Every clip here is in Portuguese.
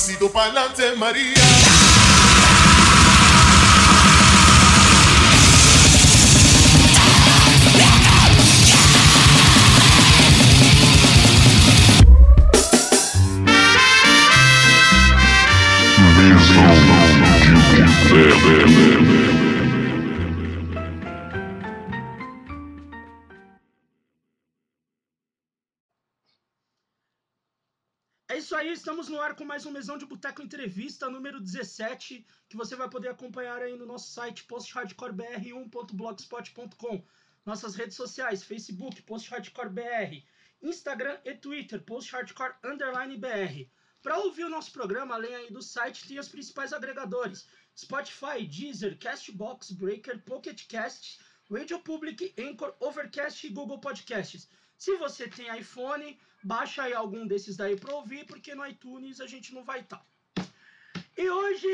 pasito pa'lante, María. É isso aí, estamos no ar com mais um Mesão de Boteco Entrevista, número 17, que você vai poder acompanhar aí no nosso site posthardcorebr1.blogspot.com, nossas redes sociais, Facebook, posthardcorebr, Instagram e Twitter, posthardcore underline br. Para ouvir o nosso programa, além aí do site, tem os principais agregadores, Spotify, Deezer, Castbox, Breaker, Pocket Cast, Radio Public, Anchor, Overcast e Google Podcasts. Se você tem iPhone, baixa aí algum desses daí para ouvir, porque no iTunes a gente não vai estar. E hoje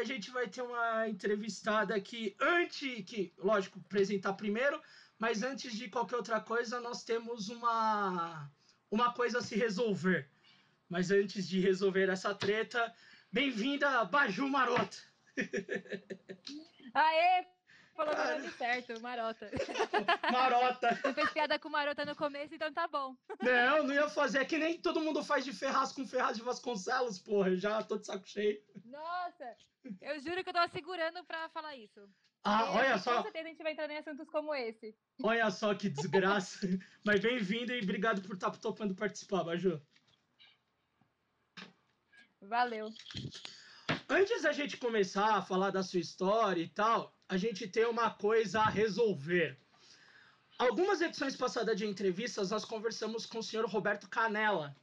a gente vai ter uma entrevistada aqui, antes que, lógico, apresentar primeiro, mas antes de qualquer outra coisa, nós temos uma, uma coisa a se resolver. Mas antes de resolver essa treta, bem-vinda, Baju Marota. Aê! Falou meu nome certo, Marota. Marota. Você fez piada com Marota no começo, então tá bom. Não, não ia fazer. É que nem todo mundo faz de Ferraz com Ferraz de Vasconcelos, porra. Eu já tô de saco cheio. Nossa! Eu juro que eu tava segurando pra falar isso. Ah, olha Com só. certeza a gente vai entrar em assuntos como esse. Olha só que desgraça. Mas bem-vindo e obrigado por estar topando participar, Baju. Valeu. Antes da gente começar a falar da sua história e tal, a gente tem uma coisa a resolver. Algumas edições passadas de entrevistas, nós conversamos com o senhor Roberto Canella,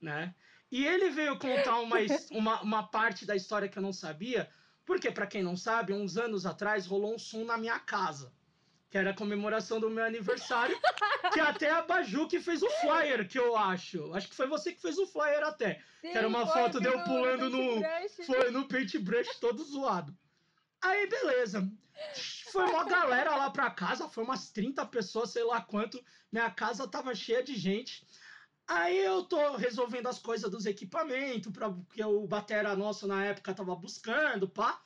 né? E ele veio contar uma, uma, uma parte da história que eu não sabia, porque, para quem não sabe, uns anos atrás rolou um som na minha casa, que era a comemoração do meu aniversário, que até a Baju que fez o flyer, que eu acho. Acho que foi você que fez o flyer até. Sim, era uma foto de eu no- pulando no- Paintbrush. Foi no paintbrush todo zoado. Aí, beleza. Foi uma galera lá pra casa, foi umas 30 pessoas, sei lá quanto. Minha casa tava cheia de gente. Aí eu tô resolvendo as coisas dos equipamentos, pra, porque o batera nosso na época tava buscando, pá.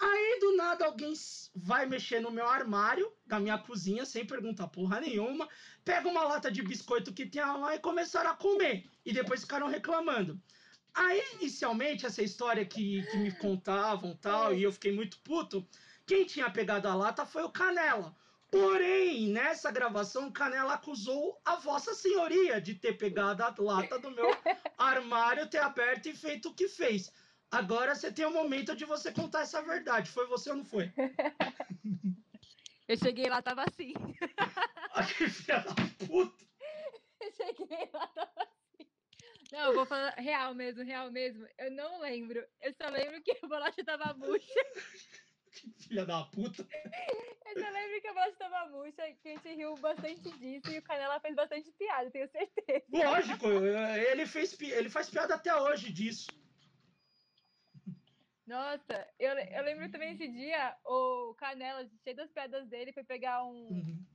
Aí do nada alguém vai mexer no meu armário da minha cozinha sem perguntar porra nenhuma, pega uma lata de biscoito que tinha lá e começaram a comer. E depois ficaram reclamando. Aí, inicialmente, essa história que, que me contavam tal, e eu fiquei muito puto, quem tinha pegado a lata foi o Canela. Porém, nessa gravação, o Canela acusou a Vossa Senhoria de ter pegado a lata do meu armário, ter aberto e feito o que fez. Agora você tem o momento de você contar essa verdade. Foi você ou não foi? Eu cheguei lá, tava assim. Que filha da puta. Eu cheguei lá, tava assim. Não, eu vou falar real mesmo, real mesmo. Eu não lembro. Eu só lembro que a bolacha tava murcha. Filha da puta. Eu só lembro que a bolacha tava murcha, que a gente riu bastante disso e o Canela fez bastante piada, tenho certeza. Lógico, ele, fez, ele faz piada até hoje disso. Nossa, eu, eu lembro também esse dia, o Canela, cheio das piadas dele, foi pegar um. Uhum.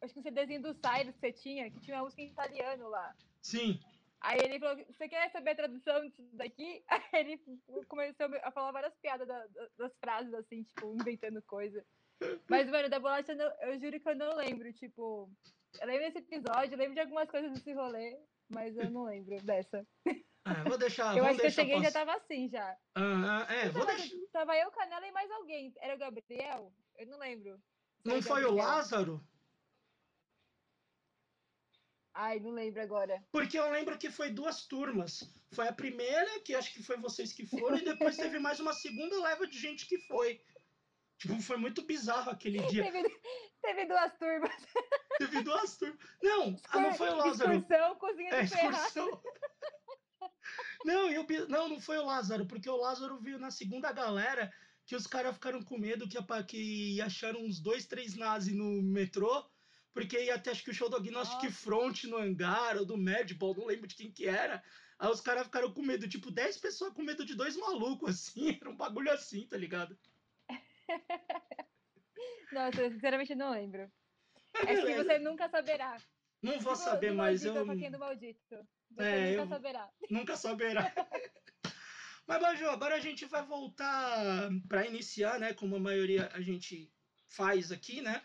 Acho que um CDzinho do Cyrus que você tinha, que tinha uma música em italiano lá. Sim. Aí ele falou: Você quer saber a tradução disso daqui? Aí ele começou a falar várias piadas da- da- das frases, assim, tipo, inventando coisa. Mas, mano, da bolacha, eu, não- eu juro que eu não lembro. Tipo, eu lembro desse episódio, eu lembro de algumas coisas desse rolê, mas eu não lembro dessa. Ah, vou deixar. eu acho que eu cheguei e já tava assim já. Ah, é, vou Tava, deixar. tava eu, Canela e mais alguém. Era o Gabriel? Eu não lembro. Não foi o. Lázaro? Ai, não lembro agora. Porque eu lembro que foi duas turmas. Foi a primeira, que acho que foi vocês que foram, e depois teve mais uma segunda leva de gente que foi. Tipo, foi muito bizarro aquele dia. Teve, teve duas turmas. Teve duas turmas. Não, ah, não foi o Lázaro. Excursão, cozinha É, de ferrar. excursão. Não, e o bi- não, não foi o Lázaro, porque o Lázaro veio na segunda galera que os caras ficaram com medo que, que acharam uns dois, três nazis no metrô, porque ia até acho que o show do Agnostic. Front no hangar, ou do Madball, não lembro de quem que era. Aí os caras ficaram com medo, tipo, 10 pessoas com medo de dois malucos, assim, era um bagulho assim, tá ligado? Nossa, eu sinceramente não lembro. É que você nunca saberá. Não vou Do- saber, maldito eu quem é do maldito. Você É, nunca eu- saberá. nunca saberá. Mas, Baju, agora a gente vai voltar para iniciar, né? Como a maioria a gente faz aqui, né?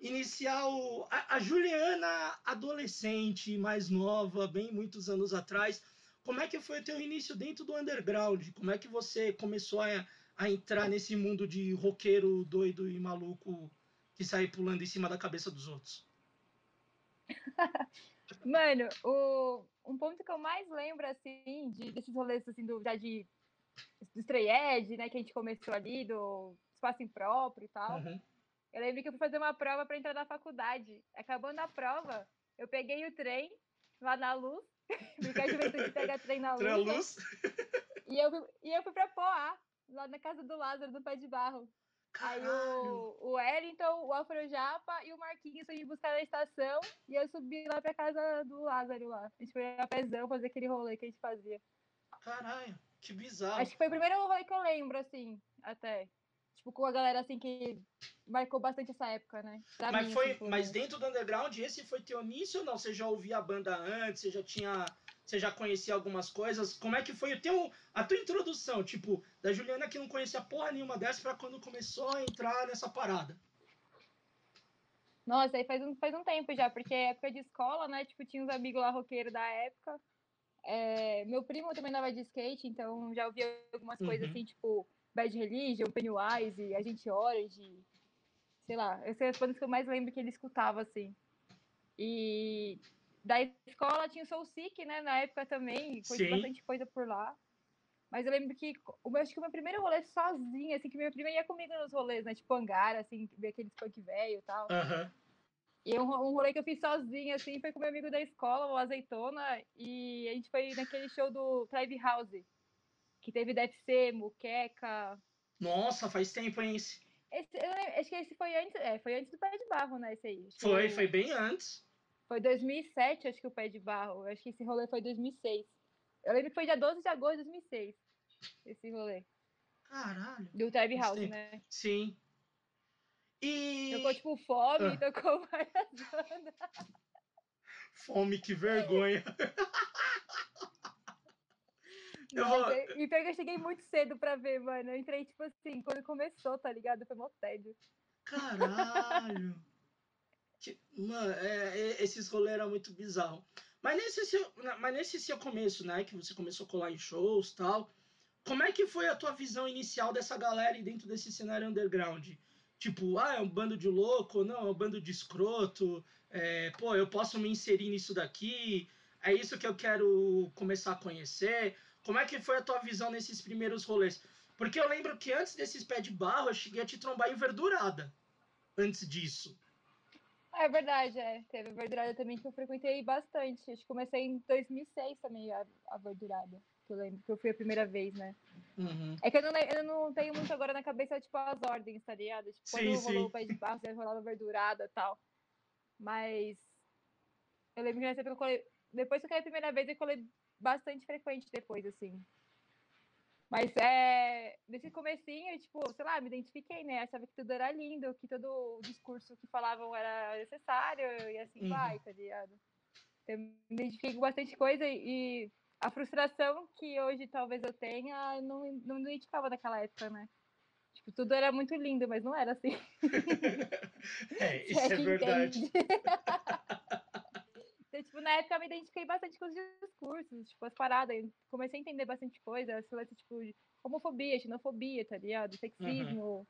Iniciar o, a, a, Juliana adolescente, mais nova, bem muitos anos atrás. Como é que foi o teu início dentro do underground? Como é que você começou a, a entrar nesse mundo de roqueiro doido e maluco que sai pulando em cima da cabeça dos outros? Mano, o, um ponto que eu mais lembro, assim, de, desses rolês, assim, do, já de, do Stray Edge, né, que a gente começou ali, do espaço impróprio e tal. Uhum. Eu lembro que eu fui fazer uma prova para entrar na faculdade. Acabando a prova, eu peguei o trem lá na luz, porque a juventude pega trem na luz. Né? luz. E eu, e eu fui para Poá, lá na casa do Lázaro, do Pé de Barro. Caralho. Aí o, o Wellington, o Alfredo Japa e o Marquinhos foram me buscar na estação e eu subi lá pra casa do Lázaro lá. A gente foi a pezão fazer aquele rolê que a gente fazia. Caralho, que bizarro. Acho que foi o primeiro rolê que eu lembro, assim, até. Tipo, com a galera assim que marcou bastante essa época, né? Pra mas mim, foi, assim, mas dentro do underground, esse foi teu início ou não? Você já ouvia a banda antes? Você já tinha você já conhecia algumas coisas. Como é que foi o teu, a tua introdução, tipo, da Juliana que não conhecia porra nenhuma dessa para quando começou a entrar nessa parada? Nossa, aí faz um, faz um tempo já, porque é época de escola, né? Tipo, tinha uns amigos lá roqueiros da época. É, meu primo também andava de skate, então já ouvia algumas uhum. coisas assim, tipo Bad Religion, Pennywise, Agente Orange, sei lá, essas bandas que eu mais lembro que ele escutava, assim. E da escola tinha o Soul Sick, né? Na época também, foi bastante coisa por lá. Mas eu lembro que eu acho que o meu primeiro rolê sozinha, assim, que minha prima ia comigo nos rolês, né? Tipo Angara, assim, ver aqueles punk velho e tal. Uhum. E um, um rolê que eu fiz sozinha, assim, foi com meu amigo da escola, o Azeitona, e a gente foi naquele show do Tribe House, que teve DFC, Muqueca. Nossa, faz tempo, hein? Esse, esse eu, acho que esse foi antes, é, foi antes do Pé de Barro, né? Esse aí. Foi, foi bem antes. Foi 2007, acho que o Pé de Barro. Acho que esse rolê foi 2006. Eu lembro que foi dia 12 de agosto de 2006. Esse rolê. Caralho. Do Tribe House, Sim. né? Sim. E. Tocou tipo fome, ah. tocou várias bandas. Fome, que vergonha. eu vou... E pior que eu cheguei muito cedo pra ver, mano. Eu entrei, tipo assim, quando começou, tá ligado? Foi mó tédio. Caralho. Que, mano, é, é, esses rolês eram muito bizarros. Mas nesse, seu, mas nesse seu começo, né? Que você começou a colar em shows e tal. Como é que foi a tua visão inicial dessa galera dentro desse cenário underground? Tipo, ah, é um bando de louco, não, é um bando de escroto. É, pô, eu posso me inserir nisso daqui. É isso que eu quero começar a conhecer. Como é que foi a tua visão nesses primeiros rolês? Porque eu lembro que antes desses pés de barro, eu cheguei a te trombar em verdurada. Antes disso. É verdade, é. Teve verdurada também que eu frequentei bastante. Acho que comecei em 2006 também a, a verdurada. Que eu lembro que eu fui a primeira vez, né? Uhum. É que eu não, eu não tenho muito agora na cabeça, tipo, as ordens, tá ligado? Tipo, sim, quando sim. rolou o pé de barro, rolava verdurada e tal. Mas eu lembro que nessa época eu colei. Depois que eu caí a primeira vez, eu colei bastante frequente depois, assim. Mas é, nesse comecinho, tipo, sei lá, me identifiquei, né? Achava que tudo era lindo, que todo o discurso que falavam era necessário e assim uhum. vai, tá ligado? Então, me identifiquei com bastante coisa e a frustração que hoje talvez eu tenha, não, não me identificava naquela época, né? Tipo, tudo era muito lindo, mas não era assim. é, isso é, é verdade. Tipo, na época eu me identifiquei bastante com os discursos, tipo, as paradas. Eu comecei a entender bastante coisa, esse lance, tipo, de homofobia, xenofobia, tá ligado? Sexismo. Uhum.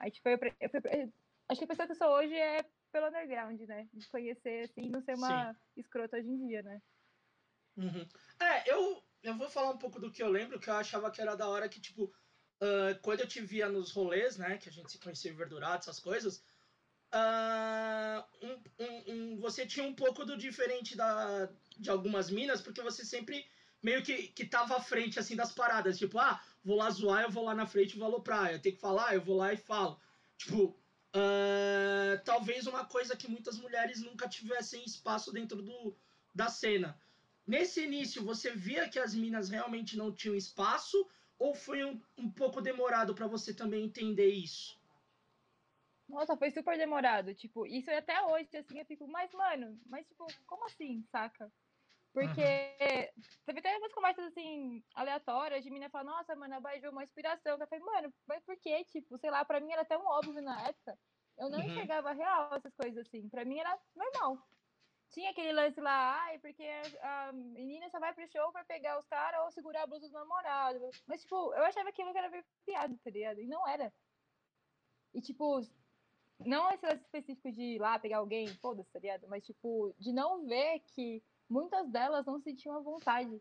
Aí, tipo, eu, eu, eu, acho que a pessoa que eu sou hoje é pelo underground, né? De conhecer, assim, não ser uma Sim. escrota hoje em dia, né? Uhum. É, eu, eu vou falar um pouco do que eu lembro, que eu achava que era da hora que, tipo, uh, quando eu te via nos rolês, né, que a gente se conhecia em verdurado, essas coisas, uh, um, um, um, você tinha um pouco do diferente da, de algumas minas, porque você sempre meio que, que tava à frente, assim, das paradas. Tipo, ah, vou lá zoar, eu vou lá na frente e vou aloprar. Eu tenho que falar, eu vou lá e falo. Tipo, uh, talvez uma coisa que muitas mulheres nunca tivessem espaço dentro do, da cena. Nesse início, você via que as minas realmente não tinham espaço? Ou foi um, um pouco demorado para você também entender isso? Nossa, foi super demorado. Tipo, isso até hoje, assim, eu fico, mas, mano, mas, tipo, como assim, saca? Porque uhum. teve até umas conversas assim, aleatórias, de menina falar, nossa, mano, a Baju é uma inspiração. Eu falei, mano, mas por quê? Tipo, sei lá, pra mim era tão óbvio na época. Eu não uhum. enxergava real essas coisas assim. Pra mim era normal. Tinha aquele lance lá, ai, porque a menina só vai pro show pra pegar os caras ou segurar a blusa do namorado. Mas, tipo, eu achava aquilo que era piada, tá ligado? E não era. E, tipo, não esse lance específico de ir lá pegar alguém, foda-se, tá ligado? Mas, tipo, de não ver que muitas delas não sentiam a vontade.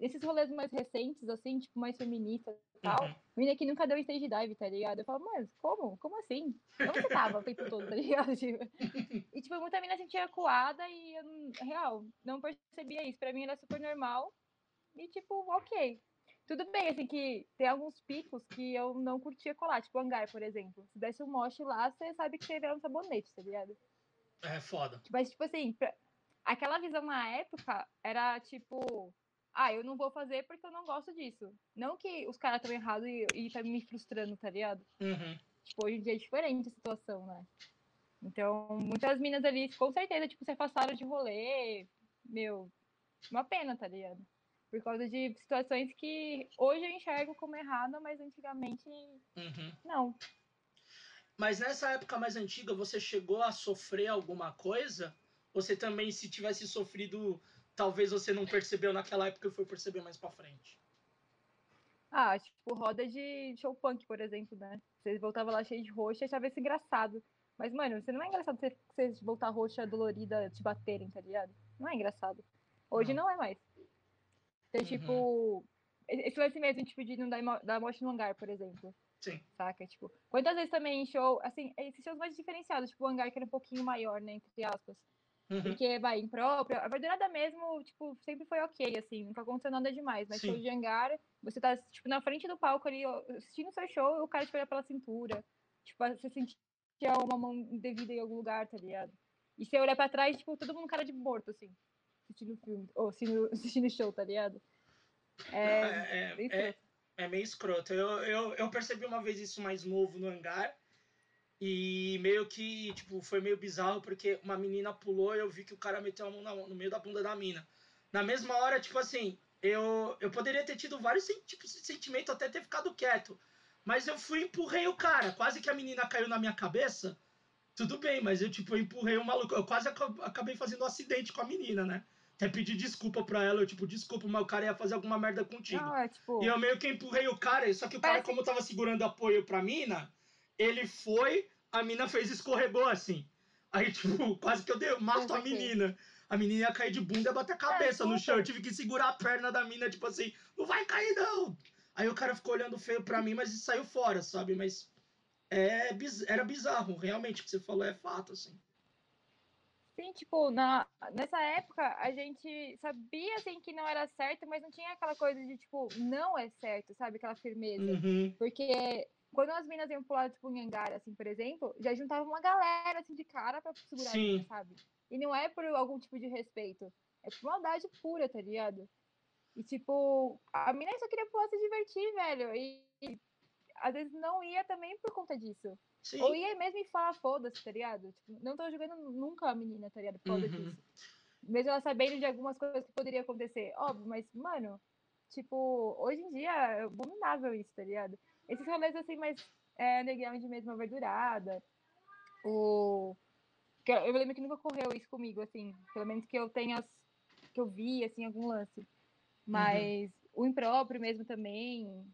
Esses rolês mais recentes, assim, tipo, mais feministas e tal, uhum. menina que nunca deu stage dive, tá ligado? Eu falo, mas como? Como assim? Onde você tava o tempo todo, tá ligado? Tipo, e, tipo, muita menina sentia acuada e, eu, real, não percebia isso. Pra mim era super normal. E, tipo, ok. Tudo bem, assim, que tem alguns picos que eu não curtia colar, tipo hangar, por exemplo. Se desse um moche lá, você sabe que você ia um sabonete, tá ligado? É foda. Mas, tipo assim, pra... aquela visão na época era tipo, ah, eu não vou fazer porque eu não gosto disso. Não que os caras estão errados e, e tá me frustrando, tá ligado? Uhum. Tipo, hoje em dia é diferente a situação, né? Então, muitas minas ali, com certeza, tipo, se afastaram de rolê. Meu, uma pena, tá ligado? Por causa de situações que hoje eu enxergo como errada, mas antigamente uhum. não. Mas nessa época mais antiga, você chegou a sofrer alguma coisa? Você também, se tivesse sofrido, talvez você não percebeu naquela época e foi perceber mais pra frente? Ah, tipo, roda de show punk, por exemplo, né? Você voltava lá cheio de roxa e achava isso engraçado. Mas, mano, você não é engraçado você, você voltar roxa dolorida te baterem, tá ligado? Não é engraçado. Hoje não, não é mais. Então, uhum. tipo, esse lance mesmo, tipo, de não dar, dar morte no hangar, por exemplo. Sim. Saca? Tipo, quantas vezes também em show, assim, esses shows mais diferenciados, tipo, o hangar que era um pouquinho maior, né, entre aspas. Uhum. Porque, vai, imprópria. A verdurada mesmo, tipo, sempre foi ok, assim, nunca aconteceu nada demais. Mas Sim. show de hangar, você tá, tipo, na frente do palco ali, assistindo o seu show, o cara te olha pela cintura. Tipo, você sentia uma mão indevida em algum lugar, tá ligado? E você olhar pra trás, tipo, todo mundo cara de morto, assim assistindo filme, ou assistindo, assistindo show, tá ligado? É, é, é, é, é, meio escroto. Eu, eu, eu percebi uma vez isso mais novo no hangar. E meio que, tipo, foi meio bizarro porque uma menina pulou e eu vi que o cara meteu a mão na, no meio da bunda da mina. Na mesma hora, tipo assim, eu, eu poderia ter tido vários tipos de sentimento, até ter ficado quieto. Mas eu fui e empurrei o cara. Quase que a menina caiu na minha cabeça. Tudo bem, mas eu, tipo, eu empurrei o maluco. Eu quase acabei fazendo um acidente com a menina, né? Até pedir desculpa pra ela, eu, tipo, desculpa, mas o cara ia fazer alguma merda contigo. Não, é, tipo... E eu meio que empurrei o cara, só que o cara, como tava segurando apoio pra mina, ele foi, a mina fez escorregou assim. Aí, tipo, quase que eu dei, mato a menina. A menina ia cair de bunda e bater a é, cabeça é, no chão. Eu tive que segurar a perna da mina, tipo assim, não vai cair não. Aí o cara ficou olhando feio pra mim, mas saiu fora, sabe? Mas é, era bizarro, realmente, o que você falou é fato, assim. Sim, tipo, na, nessa época a gente sabia assim que não era certo, mas não tinha aquela coisa de tipo, não é certo, sabe? Aquela firmeza. Uhum. Porque quando as minas iam pular, tipo, em hangar, assim, por exemplo, já juntava uma galera assim de cara pra segurar Sim. Mina, sabe? E não é por algum tipo de respeito. É por maldade pura, tá ligado? E tipo, a mina só queria pular se divertir, velho. E, e às vezes não ia também por conta disso. Sim. Ou ia mesmo e falar, foda-se, tá ligado? Tipo, não tô jogando nunca a menina, tá ligado? Foda uhum. disso. Mesmo ela sabendo de algumas coisas que poderiam acontecer. Óbvio, mas, mano, tipo, hoje em dia é abominável isso, tá ligado? Esses rolês assim, mais é, underground mesmo, verdurada. O. Eu lembro que nunca ocorreu isso comigo, assim. Pelo menos que eu tenha. Que eu vi, assim, algum lance. Uhum. Mas uhum. o impróprio mesmo também.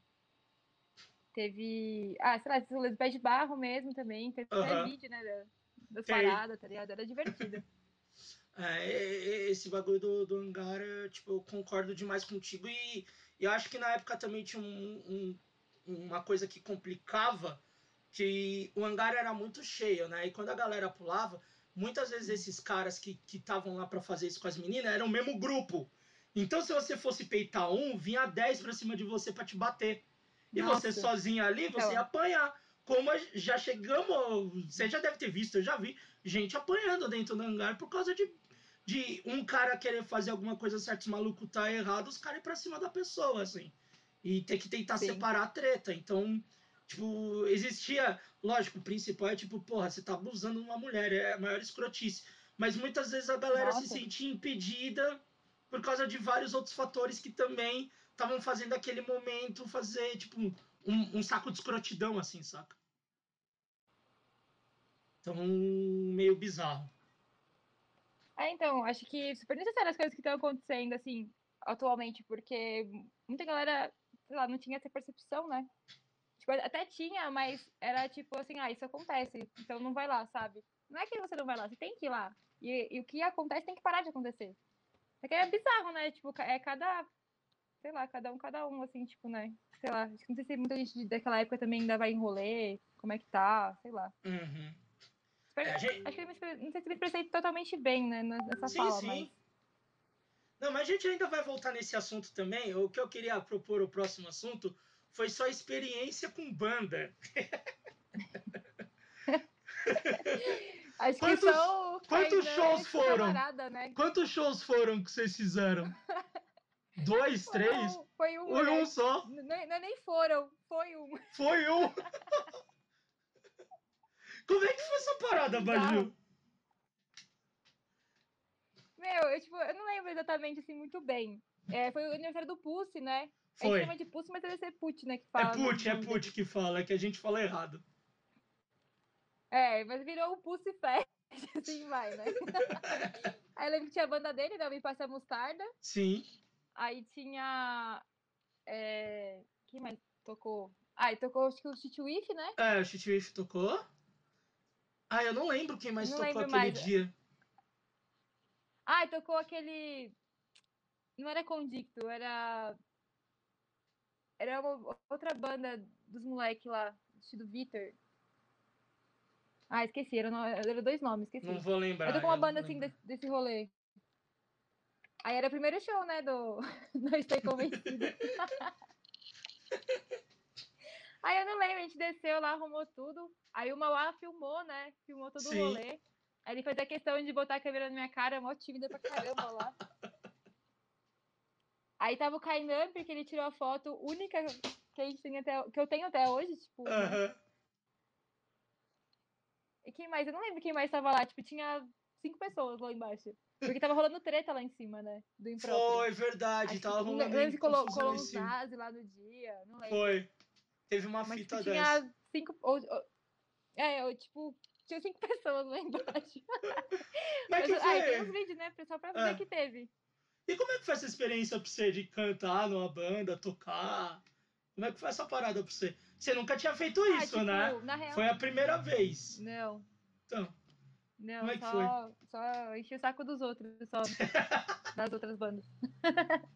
Teve. Ah, sei lá, esses pés de barro mesmo também. Teve até vídeo, né? Das paradas, tá ligado? Era divertido. É, esse bagulho do, do hangar, tipo, eu concordo demais contigo. E eu acho que na época também tinha um, um, uma coisa que complicava, que o hangar era muito cheio, né? E quando a galera pulava, muitas vezes esses caras que estavam lá para fazer isso com as meninas eram o mesmo grupo. Então, se você fosse peitar um, vinha 10 pra cima de você para te bater. E Nossa. você sozinho ali, você ia apanhar. Como já chegamos, você já deve ter visto, eu já vi gente apanhando dentro do hangar por causa de, de um cara querer fazer alguma coisa certa, os maluco tá errado, os caras ir pra cima da pessoa, assim. E ter que tentar Sim. separar a treta. Então, tipo, existia, lógico, o principal é tipo, porra, você tá abusando de uma mulher, é a maior escrotice. Mas muitas vezes a galera Nossa. se sentia impedida por causa de vários outros fatores que também estavam fazendo aquele momento fazer, tipo, um, um saco de escrotidão, assim, saca? Então, meio bizarro. É, então, acho que super necessário as coisas que estão acontecendo, assim, atualmente, porque muita galera, sei lá, não tinha essa percepção, né? Tipo, até tinha, mas era tipo assim, ah, isso acontece, então não vai lá, sabe? Não é que você não vai lá, você tem que ir lá. E, e o que acontece tem que parar de acontecer. É que é bizarro, né? Tipo, é cada. Sei lá, cada um, cada um, assim, tipo, né? Sei lá. Não sei se muita gente daquela época também ainda vai em rolê, como é que tá, sei lá. Uhum. É, gente... Acho que eu não sei se me expressei totalmente bem, né, nessa sim, fala, sim. mas. Não, mas a gente ainda vai voltar nesse assunto também. O que eu queria propor o próximo assunto foi só experiência com banda. Acho quantos, que quantos shows foram? Né? Quantos shows foram que vocês fizeram? Dois, três? Foi um. Foi um só? Não, não, nem foram, foi um. Foi um. Como é que foi essa parada, Baju? Meu, eu, tipo, eu não lembro exatamente assim muito bem. É, foi o aniversário do Pussy, né? Foi. A gente chama de Pussy, mas deve ser Put, né? Que fala, é Put, é Put que fala, é que a gente fala errado. É, mas virou um Pussy Fest, assim vai, né? Aí eu lembro que tinha a banda dele, né? Me Passa Mostarda. Sim. Aí tinha. É... Quem mais tocou? Ah, e tocou acho que o Tituif, né? É, o Tituif tocou. Ah, eu não lembro quem mais não tocou aquele mais. dia. Ah, tocou aquele. Não era Condicto, era. Era uma outra banda dos moleques lá, do Vitor. Ah, esqueci, eram, era dois nomes, esqueci. Não vou lembrar. Eu tô com uma banda assim desse, desse rolê. Aí era o primeiro show, né, do Não Estou Convencido. Aí eu não lembro, a gente desceu lá, arrumou tudo. Aí o Mauá filmou, né? Filmou todo Sim. o rolê. Aí ele fez a questão de botar a câmera na minha cara, mó tímida pra caramba lá. Aí tava o Kainan, porque ele tirou a foto única que, a gente tem até, que eu tenho até hoje, tipo. Uh -huh. E quem mais? Eu não lembro quem mais tava lá. Tipo, tinha cinco pessoas lá embaixo. Porque tava rolando treta lá em cima, né? Do impróprio. Foi, verdade. Acho tava rolando Não lembro se colou, colou uns nazi lá no dia. Não lembro. Foi. Teve uma Mas, fita tipo, dessa. Tinha cinco... Ou, ou, é, eu, tipo, tinha cinco pessoas lá embaixo. Mas que foi? Ah, tem uns vídeos, né? Só pra ver é. que teve. E como é que foi essa experiência pra você de cantar numa banda, tocar? Como é que foi essa parada pra você? Você nunca tinha feito ah, isso, tipo, né? Real... Foi a primeira vez. Não. Então. Não, como é só, foi? só enchi o saco dos outros, só. das outras bandas.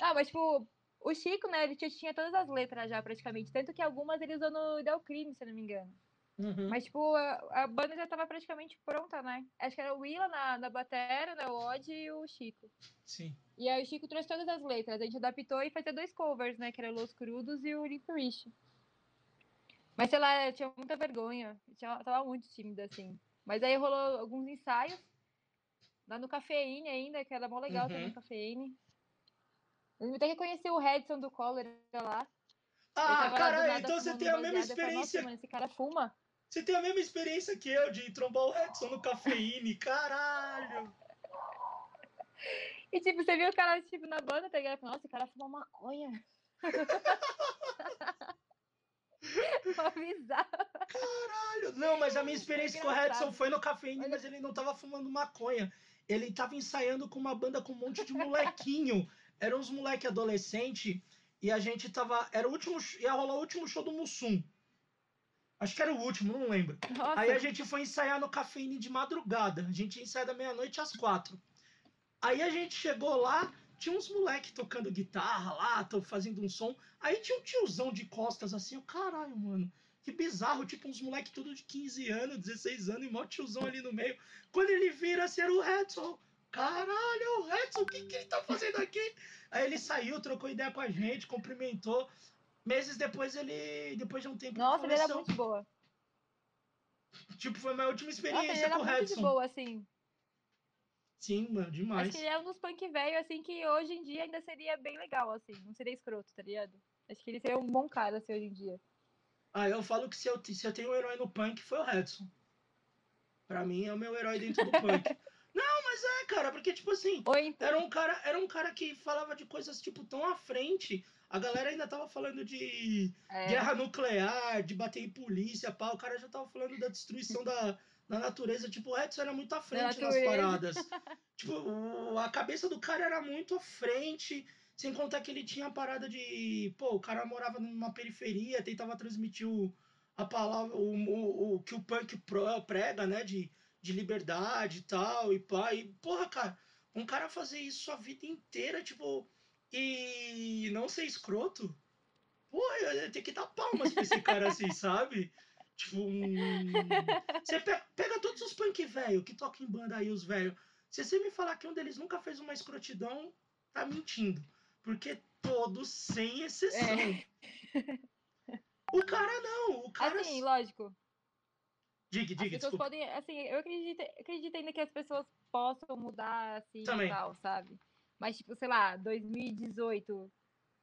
ah, mas tipo, o Chico, né, ele tinha todas as letras já praticamente. Tanto que algumas ele usou no Del Crime, se eu não me engano. Uhum. Mas, tipo, a, a, banda já tava praticamente pronta, né? Acho que era o Willa na, na batera, né? O Odd e o Chico. Sim. E aí o Chico trouxe todas as letras. A gente adaptou e fazia dois covers, né? Que era Los Crudos e o Licorice. Mas, sei lá, eu tinha muita vergonha. Eu tinha, tava muito tímida, assim. Mas aí rolou alguns ensaios. Lá no Cafeíne ainda, que era mó legal uhum. também no Cafeíne. Eu até reconheci o Redson do Collor lá. Ah, cara, então você tem a mesma experiência. Nossa, mano, esse cara fuma. Você tem a mesma experiência que eu de trombar o Redson no cafeíne, caralho! E tipo, você viu o cara tipo, na banda, tá ligado? Nossa, esse cara fuma maconha. Caralho! Não, mas a minha experiência com o Redson foi no cafeíne, mas ele não tava fumando maconha. Ele tava ensaiando com uma banda com um monte de molequinho. Eram uns moleque adolescente e a gente tava. Era o último. Ia rolar o último show do Mussum. Acho que era o último, não lembro. Nossa. Aí a gente foi ensaiar no cafeíne de madrugada. A gente ia ensaiar da meia-noite às quatro. Aí a gente chegou lá, tinha uns moleques tocando guitarra lá, tô fazendo um som. Aí tinha um tiozão de costas assim, o caralho, mano. Que bizarro, tipo uns moleques tudo de 15 anos, 16 anos, e mó tiozão ali no meio. Quando ele vira, assim, era o Redson. Caralho, o Redson, o que, que ele tá fazendo aqui? Aí ele saiu, trocou ideia com a gente, cumprimentou. Meses depois ele. Depois de um tempo. Nossa, ele, era muito boa. Tipo, foi a minha última experiência Nossa, ele com o muito boa, assim. Sim, mano, demais. Acho que ele é um dos punk velho, assim, que hoje em dia ainda seria bem legal, assim. Não seria escroto, tá ligado? Acho que ele seria um bom cara, assim, hoje em dia. Ah, eu falo que se eu, se eu tenho um herói no punk, foi o Redson. Pra mim, é o meu herói dentro do punk. Não, mas é, cara, porque, tipo assim, então, era um cara, era um cara que falava de coisas, tipo, tão à frente. A galera ainda tava falando de é, guerra nuclear, de bater em polícia, pá. O cara já tava falando da destruição da, da natureza. Tipo, o Edson era muito à frente nas paradas. tipo, o- a cabeça do cara era muito à frente. Sem contar que ele tinha a parada de. Pô, o cara morava numa periferia, tentava transmitir o, a palavra, o, o, o que o punk prega, né? De, de liberdade e tal, e pá. E, porra, cara, um cara fazer isso a vida inteira, tipo, e não ser escroto. Ia ter que dar palmas pra esse cara assim, sabe? Tipo, um... você pe- pega todos os punk velho que tocam em banda aí, os velhos. Se você me falar que um deles nunca fez uma escrotidão, tá mentindo. Porque todos, sem exceção. É. O cara não, o cara. assim, lógico. Diga, As diga, pessoas desculpa. podem, assim, eu acredito, acredito ainda que as pessoas possam mudar, assim, Também. e tal, sabe? Mas, tipo, sei lá, 2018,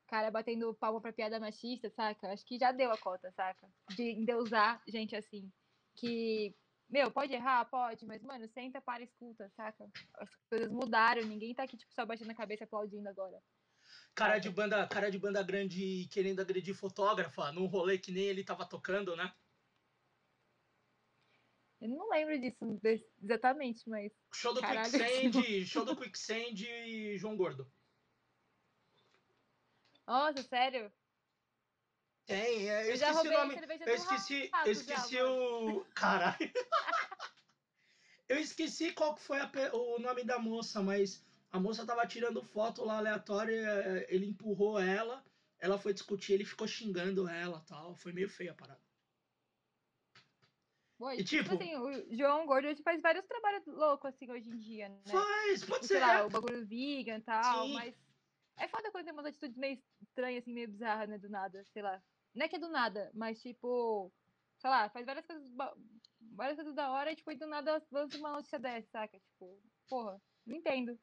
cara batendo palma pra piada machista, saca? Acho que já deu a cota, saca? De endeusar gente assim. Que, meu, pode errar? Pode, mas, mano, senta, para e escuta, saca? As coisas mudaram, ninguém tá aqui, tipo, só baixando a cabeça aplaudindo agora. Cara de banda, cara de banda grande querendo agredir fotógrafa num rolê que nem ele tava tocando, né? Eu não lembro disso exatamente, mas. Show do Caralho, Quicksand, show do Quicksand e João Gordo. Nossa, sério? Tem, é, eu, Eu já esqueci o nome. Eu esqueci, rato eu já, esqueci mano. o. Caralho. Eu esqueci qual que foi a o nome da moça, mas a moça tava tirando foto lá aleatória, ele empurrou ela, ela foi discutir, ele ficou xingando ela tal. Foi meio feia a parada. Pô, E, tipo, tipo- assim, o João Gordo ele faz vários trabalhos loucos assim hoje em dia, né? Faz, pode Tipo, ser. lá, o bagulho vegan e tal, Sim. mas é foda quando tem umas atitudes meio estranhas, assim, meio bizarras, né, do nada, sei lá. Não é que é do nada, mas tipo, sei lá, faz várias coisas, várias coisas da hora e tipo, e do nada lança uma notícia dessa, saca? Tipo, porra, não entendo.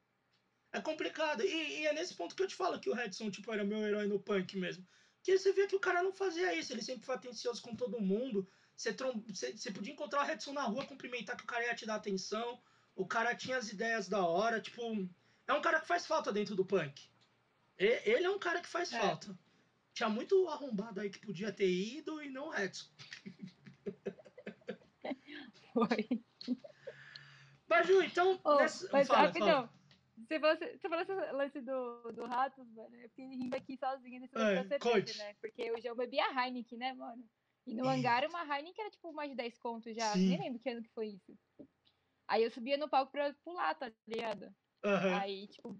É complicado. E, e é nesse ponto que eu te falo que o Redson, tipo, era meu herói no punk mesmo. Que você via que o cara não fazia isso, ele sempre foi atencioso com todo mundo. Você, trom... você, você podia encontrar o Redson na rua, cumprimentar que o cara ia te dar atenção. O cara tinha as ideias da hora, tipo. É um cara que faz falta dentro do punk. Ele é um cara que faz É. falta. Tinha muito arrombado aí que podia ter ido e não o Redson. Foi. Baju, então. Ô, nessa- mas fala, rapidão, fala. Você falou, você falou esse lance do, do Ratos, mano. Eu fiquei rindo aqui sozinha nesse É, lance da cerveja, conte. né? Porque eu já bebi a Heineken, né, mano? E no hangar uma Heineken era tipo mais de 10 contos já. Sim. Nem lembro que ano que foi isso. Aí eu subia no palco pra pular, tá ligado? Aham. Aí, tipo.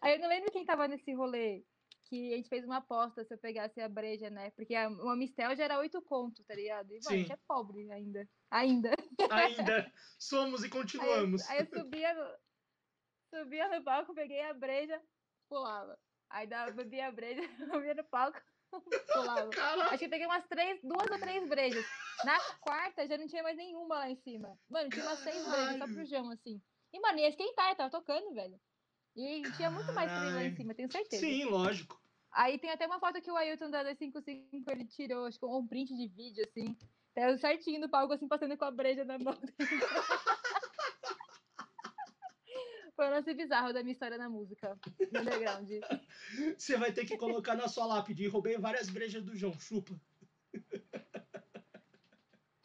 Aí eu não lembro quem tava nesse rolê. Que a gente fez uma aposta se eu pegasse a breja, né? Porque uma Mistel já era 8 contos, tá ligado? E, mano, a gente é pobre ainda. Ainda. Ainda somos e Aí continuamos. aí eu subia, no, subia no palco, peguei a breja, pulava. Aí dava, bebia a breja, subia no palco, pulava. Acho que eu peguei umas três, duas ou três brejas. Na quarta já não tinha mais nenhuma lá em cima. Mano, tinha umas seis brejas só pro João, assim. E, mano, ia esquentar, eu tava tocando, velho. E tinha muito mais ir lá em cima, tenho certeza. Sim, lógico. Aí tem até uma foto que o Ailton da 255 ele tirou, acho que um print de vídeo, assim. Tá eu certinho no palco, assim, passando com a breja na mão. Foi o lance bizarro da minha história na música, no underground. Você vai ter que colocar na sua lápide. Roubei várias brejas do João. Chupa.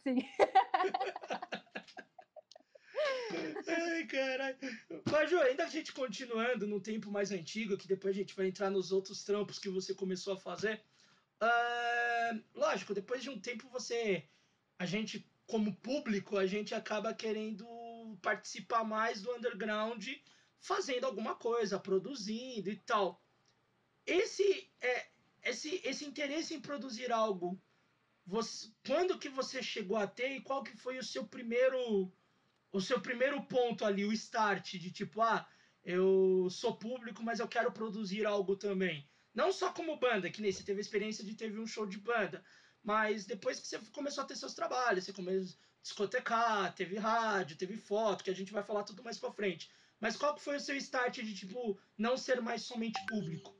Sim. Ai, caralho. Mas, Ju, ainda a gente continuando num tempo mais antigo, que depois a gente vai entrar nos outros trampos que você começou a fazer. ah, lógico, depois de um tempo você. A gente, como público, a gente acaba querendo participar mais do underground fazendo alguma coisa, produzindo e tal. Esse, é, esse, esse interesse em produzir algo, você, quando que você chegou a ter e qual que foi o seu primeiro o seu primeiro ponto ali, o start de tipo, ah, eu sou público, mas eu quero produzir algo também. Não só como banda, que nem você teve a experiência de teve um show de banda, mas depois que você começou a ter seus trabalhos, você começou a discotecar, teve rádio, teve foto, que a gente vai falar tudo mais pra frente. Mas qual que foi o seu start de, tipo, não ser mais somente público?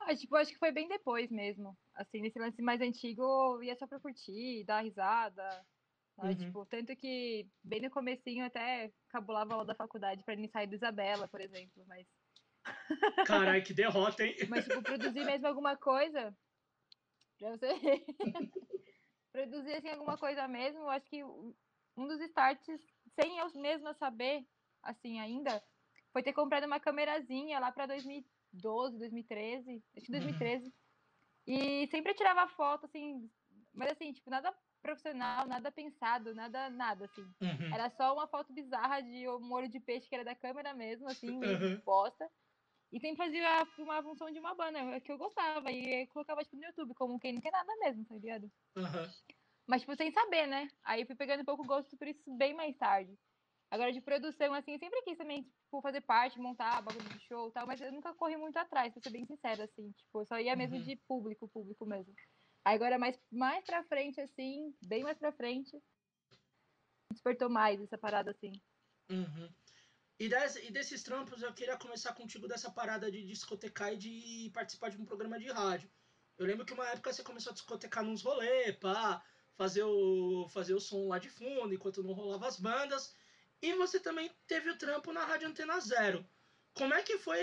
Ah, tipo, acho que foi bem depois mesmo. Assim, nesse lance mais antigo, eu ia só pra curtir, dar risada. Uhum. Tipo, tanto que bem no comecinho até cabulava aula da faculdade pra sair do Isabela, por exemplo. Mas, Caralho, que derrota, hein? mas tipo, produzir mesmo alguma coisa. Pra você produzir assim alguma coisa mesmo, eu acho que um dos starts, sem eu mesma saber, assim, ainda, foi ter comprado uma câmerazinha lá pra 2012, 2013, acho que Uhum. 2013. E sempre tirava foto, assim, mas assim, tipo, nada profissional, nada pensado, nada, nada, assim. Uhum. Era só uma foto bizarra de um molho de peixe que era da câmera mesmo, assim, Uhum. bosta. E sempre fazia uma função de uma banda, que eu gostava. E eu colocava, tipo, no YouTube, como quem não quer nada mesmo, tá ligado? Uhum. Mas, tipo, sem saber, né? Aí fui pegando um pouco gosto por isso bem mais tarde. Agora, de produção, assim, eu sempre quis também, tipo, fazer parte, montar bagulho de show e tal, mas eu nunca corri muito atrás, pra ser bem sincera, assim. Tipo, eu só ia mesmo Uhum. de público, público mesmo. Agora, mais, mais pra frente, assim, bem mais pra frente, despertou mais essa parada, assim. Uhum. E, des- e desses trampos, eu queria começar contigo dessa parada de discotecar e de participar de um programa de rádio. Eu lembro que uma época você começou a discotecar nos rolês, pá, fazer o, fazer o som lá de fundo enquanto não rolava as bandas. E você também teve o trampo na Rádio Antena Zero. Como é que foi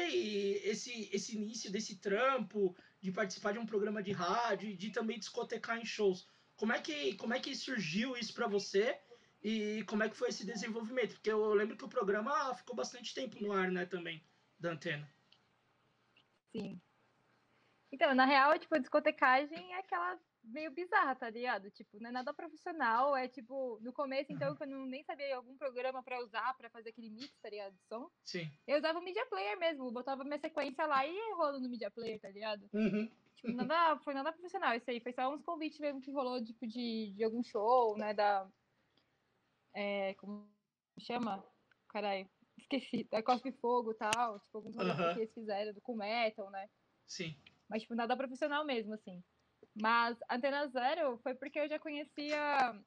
esse, esse início desse trampo, de participar de um programa de rádio e de também discotecar em shows? Como é que, como é que surgiu isso pra você? E como é que foi esse desenvolvimento? Porque eu lembro que o programa ficou bastante tempo no ar, né, também, da antena. Sim. Então, na real, tipo, discotecagem é aquela meio bizarra, tá ligado? Tipo, não é nada profissional, é tipo, no começo, então, que eu não, nem sabia algum programa pra usar pra fazer aquele mix, tá ligado, de som, Sim. eu usava o media player mesmo, botava minha sequência lá e ia rolando no media player, tá ligado? Uhum. Tipo, nada, foi nada profissional isso aí, foi só uns convites mesmo que rolou, tipo, de, de algum show, né, da... É, como chama? Caralho, esqueci, da Cospe Fogo e tal, tipo, alguns Aham. que eles fizeram, do com metal, né? Sim. Mas, tipo, nada profissional mesmo, assim. Mas Antena Zero foi porque eu já conhecia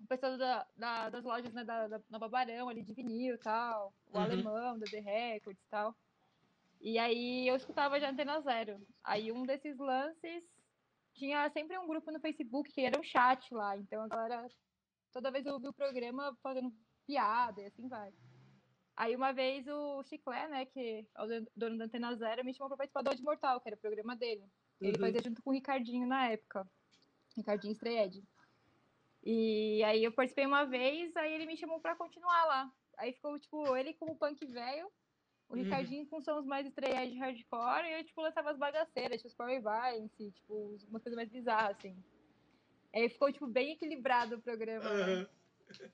o pessoal da, da- das lojas né, da, da Nova Barão, ali de vinil e tal, o Uhum. alemão, da The Records e tal. E aí eu escutava já Antena Zero. Aí um desses lances tinha sempre um grupo no Facebook que era um chat lá. Então agora, toda vez eu ouvi o programa fazendo piada e assim vai. Aí uma vez o Chiclé, né, que é o dono da Antena Zero, me chamou pra participar do Mortal, que era o programa dele. Ele Uhum. fazia junto com o Ricardinho na época. Ricardinho Strayed. E aí eu participei uma vez, aí ele me chamou pra continuar lá. Aí ficou, tipo, ele como punk velho, o Uhum. Ricardinho com sons mais Strayed hardcore, e eu, tipo, lançava as bagaceiras, tipo, os Power Violence, tipo, umas coisas mais bizarras, assim. Aí ficou, tipo, bem equilibrado o programa, né? Aham.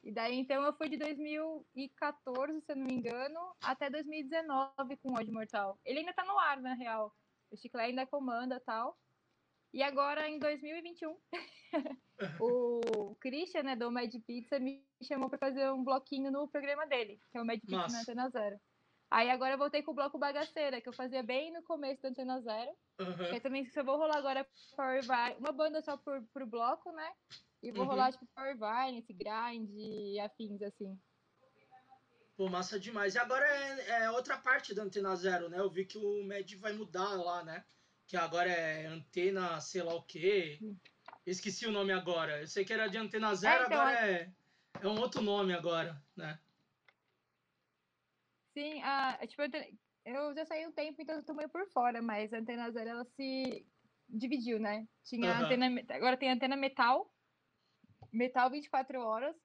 E daí, então, eu fui de 2014, se eu não me engano, até 2019 com o Odd Mortal. Ele ainda tá no ar, na real. O Chiclé ainda comanda e tal. E agora, em 2021, o Christian, né, do Mad Pizza, me chamou pra fazer um bloquinho no programa dele, que é o Mad Pizza Massa. na Antena Zero. Aí agora eu voltei com o bloco Bagaceira, que eu fazia bem no começo da Antena Zero. Aham. Que também só vou rolar agora Power Violence, uma banda só por, por bloco, né? E vou Uhum. rolar, tipo, Power Violence, Grind e afins, assim. Pô, massa demais. E agora é, é outra parte da Antena Zero, né? Eu vi que o MED vai mudar lá, né? Que agora é Antena sei lá o quê. Esqueci o nome agora. Eu sei que era de Antena Zero, então, agora é, é um outro nome agora, né? Sim, a, é, tipo, eu já saí um tempo, então eu tô meio por fora, mas a Antena Zero, ela se dividiu, né? Tinha Aham. antena, agora tem a Antena Metal, Metal 24 horas,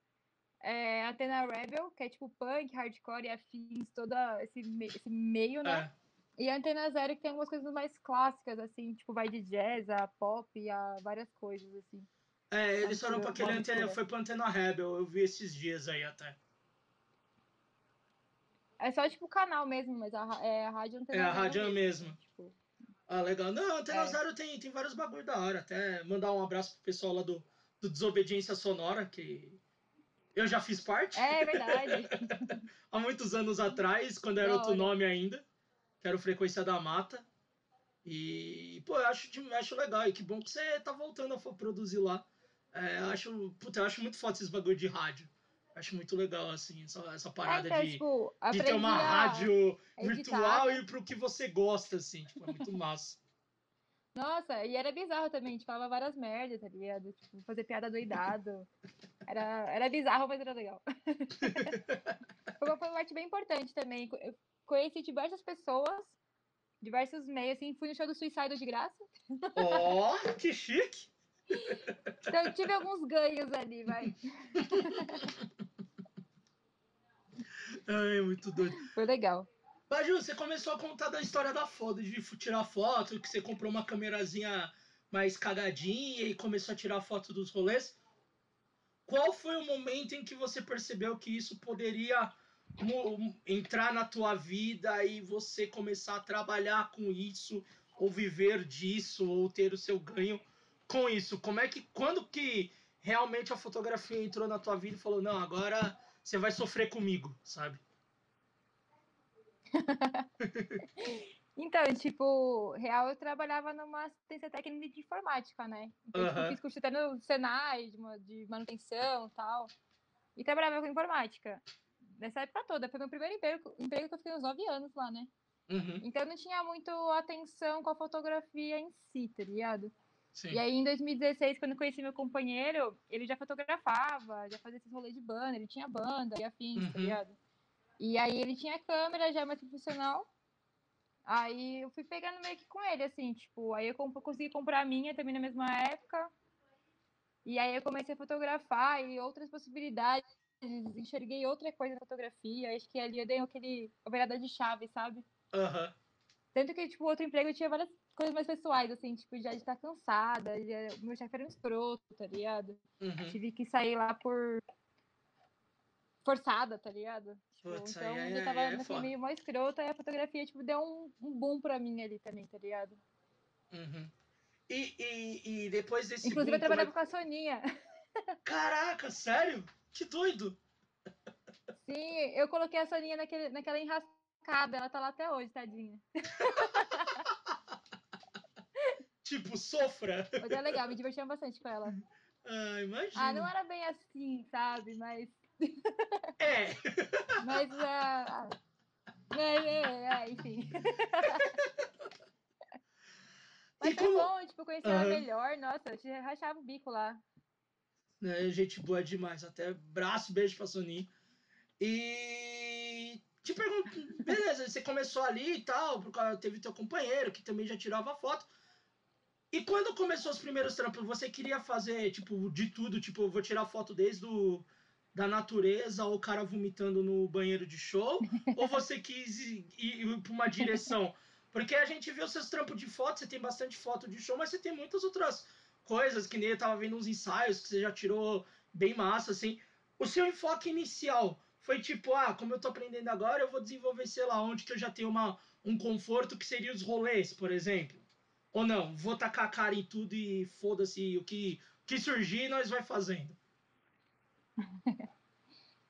é, a Antena Rebel, que é tipo punk, hardcore e afins, todo esse, me- esse meio, né? É. E a Antena Zero que tem algumas coisas mais clássicas, assim, tipo vai de jazz, a pop, a várias coisas, assim. É, eles foram pra mistura, aquele antena, foi pra Antena Rebel, eu vi esses dias aí até. É só tipo canal mesmo, mas a, é a rádio Antena É a rádio mesmo. Tipo, Ah, legal. Não, Antena É. Zero tem, tem vários bagulho da hora. Até mandar um abraço pro pessoal lá do, do Desobediência Sonora, que eu já fiz parte. é verdade. há muitos anos atrás, quando era outro nome ainda, que era o Frequência da Mata. E, pô, eu acho, acho legal. E que bom que você tá voltando a produzir lá. É, eu acho, puta, eu acho muito foda esses bagulho de rádio. Acho muito legal, assim, essa, essa É, parada então, de, tipo, de ter uma rádio virtual né? e pro que você gosta, assim. Tipo, é muito massa. Nossa, e era bizarro também, a gente falava várias merdas, tá ligado? Tipo, fazer piada doidado. Era, era bizarro, mas era legal. foi uma parte bem importante também. Eu conheci diversas pessoas, diversos meios, assim, fui no show do Suicide de graça. Ó, oh, que chique! Então eu tive alguns ganhos ali, vai. Ai, muito doido. Foi legal. Baju, você começou a contar da história da foto, de tirar foto, que você comprou uma câmerazinha mais cagadinha e começou a tirar foto dos rolês. Qual foi o momento em que você percebeu que isso poderia entrar na tua vida e você começar a trabalhar com isso, ou viver disso, ou ter o seu ganho com isso? Como é que, quando que realmente a fotografia entrou na tua vida e falou, não, agora você vai sofrer comigo, sabe? então, tipo, real eu trabalhava numa assistência técnica de informática, né? Então, tipo, eu fiz curso até no Senai, de, de manutenção e tal. E trabalhava com informática. Nessa época toda. Foi meu primeiro emprego, emprego que eu fiquei uns nove anos lá, né? Uhum. Então não tinha muito atenção com a fotografia em si, tá ligado? Sim. E aí, em 2016, quando eu conheci meu companheiro, ele já fotografava, já fazia esses rolês de banda, ele tinha banda e afins, tá uhum. tá ligado? E aí ele tinha câmera já mais profissional. Aí eu fui pegando meio que com ele, assim, tipo, aí eu consegui comprar a minha também na mesma época. E aí eu comecei a fotografar e outras possibilidades, enxerguei outra coisa na fotografia. Acho que ali eu dei aquele a virada de chave, sabe? Uhum. Tanto que, tipo, outro emprego eu tinha várias coisas mais pessoais, assim, tipo, já de estar cansada, já, o meu chefe era um escroto, tá ligado? Uhum. Tive que sair lá por forçada, tá ligado? Tipo, então é, eu tava é, naquele meio mais escrota e a fotografia, tipo, deu um, um boom pra mim ali também, tá ligado? Uhum. E, e, e depois desse Inclusive, boom, eu trabalhava é... com a Soninha. Caraca, sério? Que doido! Sim, eu coloquei a Soninha naquele, naquela enrascada, ela tá lá até hoje, tadinha. tipo, sofra. Mas é legal, me divertia bastante com ela. Ah, imagina. Ah, não era bem assim, sabe? Mas é. Mas, uh, é, é, é, enfim. Mas e foi como... bom, tipo, conhecer uhum. ela melhor. Nossa, eu rachava o bico lá. É, gente boa demais. Até braço, beijo pra Soninho. E te pergunto, beleza, você começou ali e tal, porque teve teu companheiro que também já tirava foto. E quando começou os primeiros trampos, você queria fazer, tipo, de tudo, tipo, eu vou tirar foto desde o da natureza ou o cara vomitando no banheiro de show? ou você quis ir, ir, para uma direção? Porque a gente viu seus trampos de foto, você tem bastante foto de show, mas você tem muitas outras coisas, que nem eu tava vendo uns ensaios que você já tirou bem massa, assim. O seu enfoque inicial foi tipo, ah, como eu tô aprendendo agora, eu vou desenvolver, sei lá, onde que eu já tenho uma, um conforto que seria os rolês, por exemplo. Ou não, vou tacar a cara em tudo e foda-se o que, que surgir, nós vai fazendo.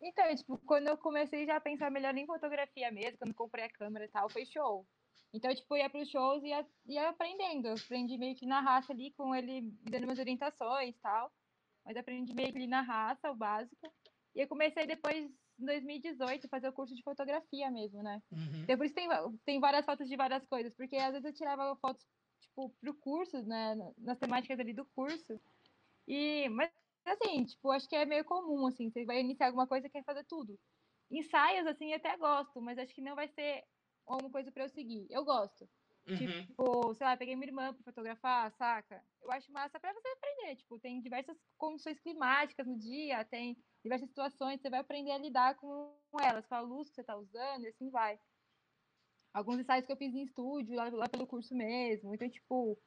Então, tipo, quando eu comecei já a pensar melhor em fotografia mesmo, quando comprei a câmera e tal, foi show. Então, tipo, ia pros shows e ia, ia aprendendo. Eu aprendi meio que na raça ali, com ele dando umas orientações e tal. Mas aprendi meio que ali na raça, o básico. E eu comecei depois, em 2018, a fazer o curso de fotografia mesmo, né? Uhum. Então, por isso tem, tem várias fotos de várias coisas. Porque às vezes eu tirava fotos, tipo, pro curso, né? Nas temáticas ali do curso. E, mas assim, tipo, acho que é meio comum, assim, você vai iniciar alguma coisa e quer fazer tudo. Ensaios, assim, até gosto, mas acho que não vai ser alguma coisa para eu seguir. Eu gosto. Uhum. Tipo, sei lá, peguei minha irmã para fotografar, saca? Eu acho massa para você aprender. Tipo, tem diversas condições climáticas no dia, tem diversas situações, você vai aprender a lidar com elas, com a luz que você tá usando, e assim vai. Alguns ensaios que eu fiz em estúdio, lá, lá pelo curso mesmo. Então, tipo,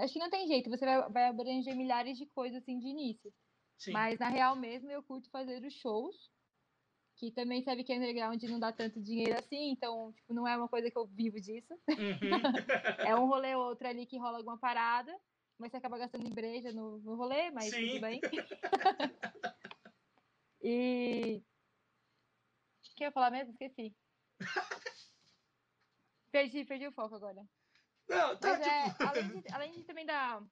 acho que não tem jeito, você vai, vai abranger milhares de coisas assim de início. Sim. Mas na real mesmo eu curto fazer os shows, que também sabe que é underground não dá tanto dinheiro assim, então tipo, não é uma coisa que eu vivo disso. Uhum. é um rolê ou outro ali que rola alguma parada, mas você acaba gastando em breja no, no rolê, mas Sim. tudo bem. e. O que eu ia falar mesmo? Esqueci. perdi, perdi o foco agora. Não, tá, Mas é, tipo... é, além, de, além de também da.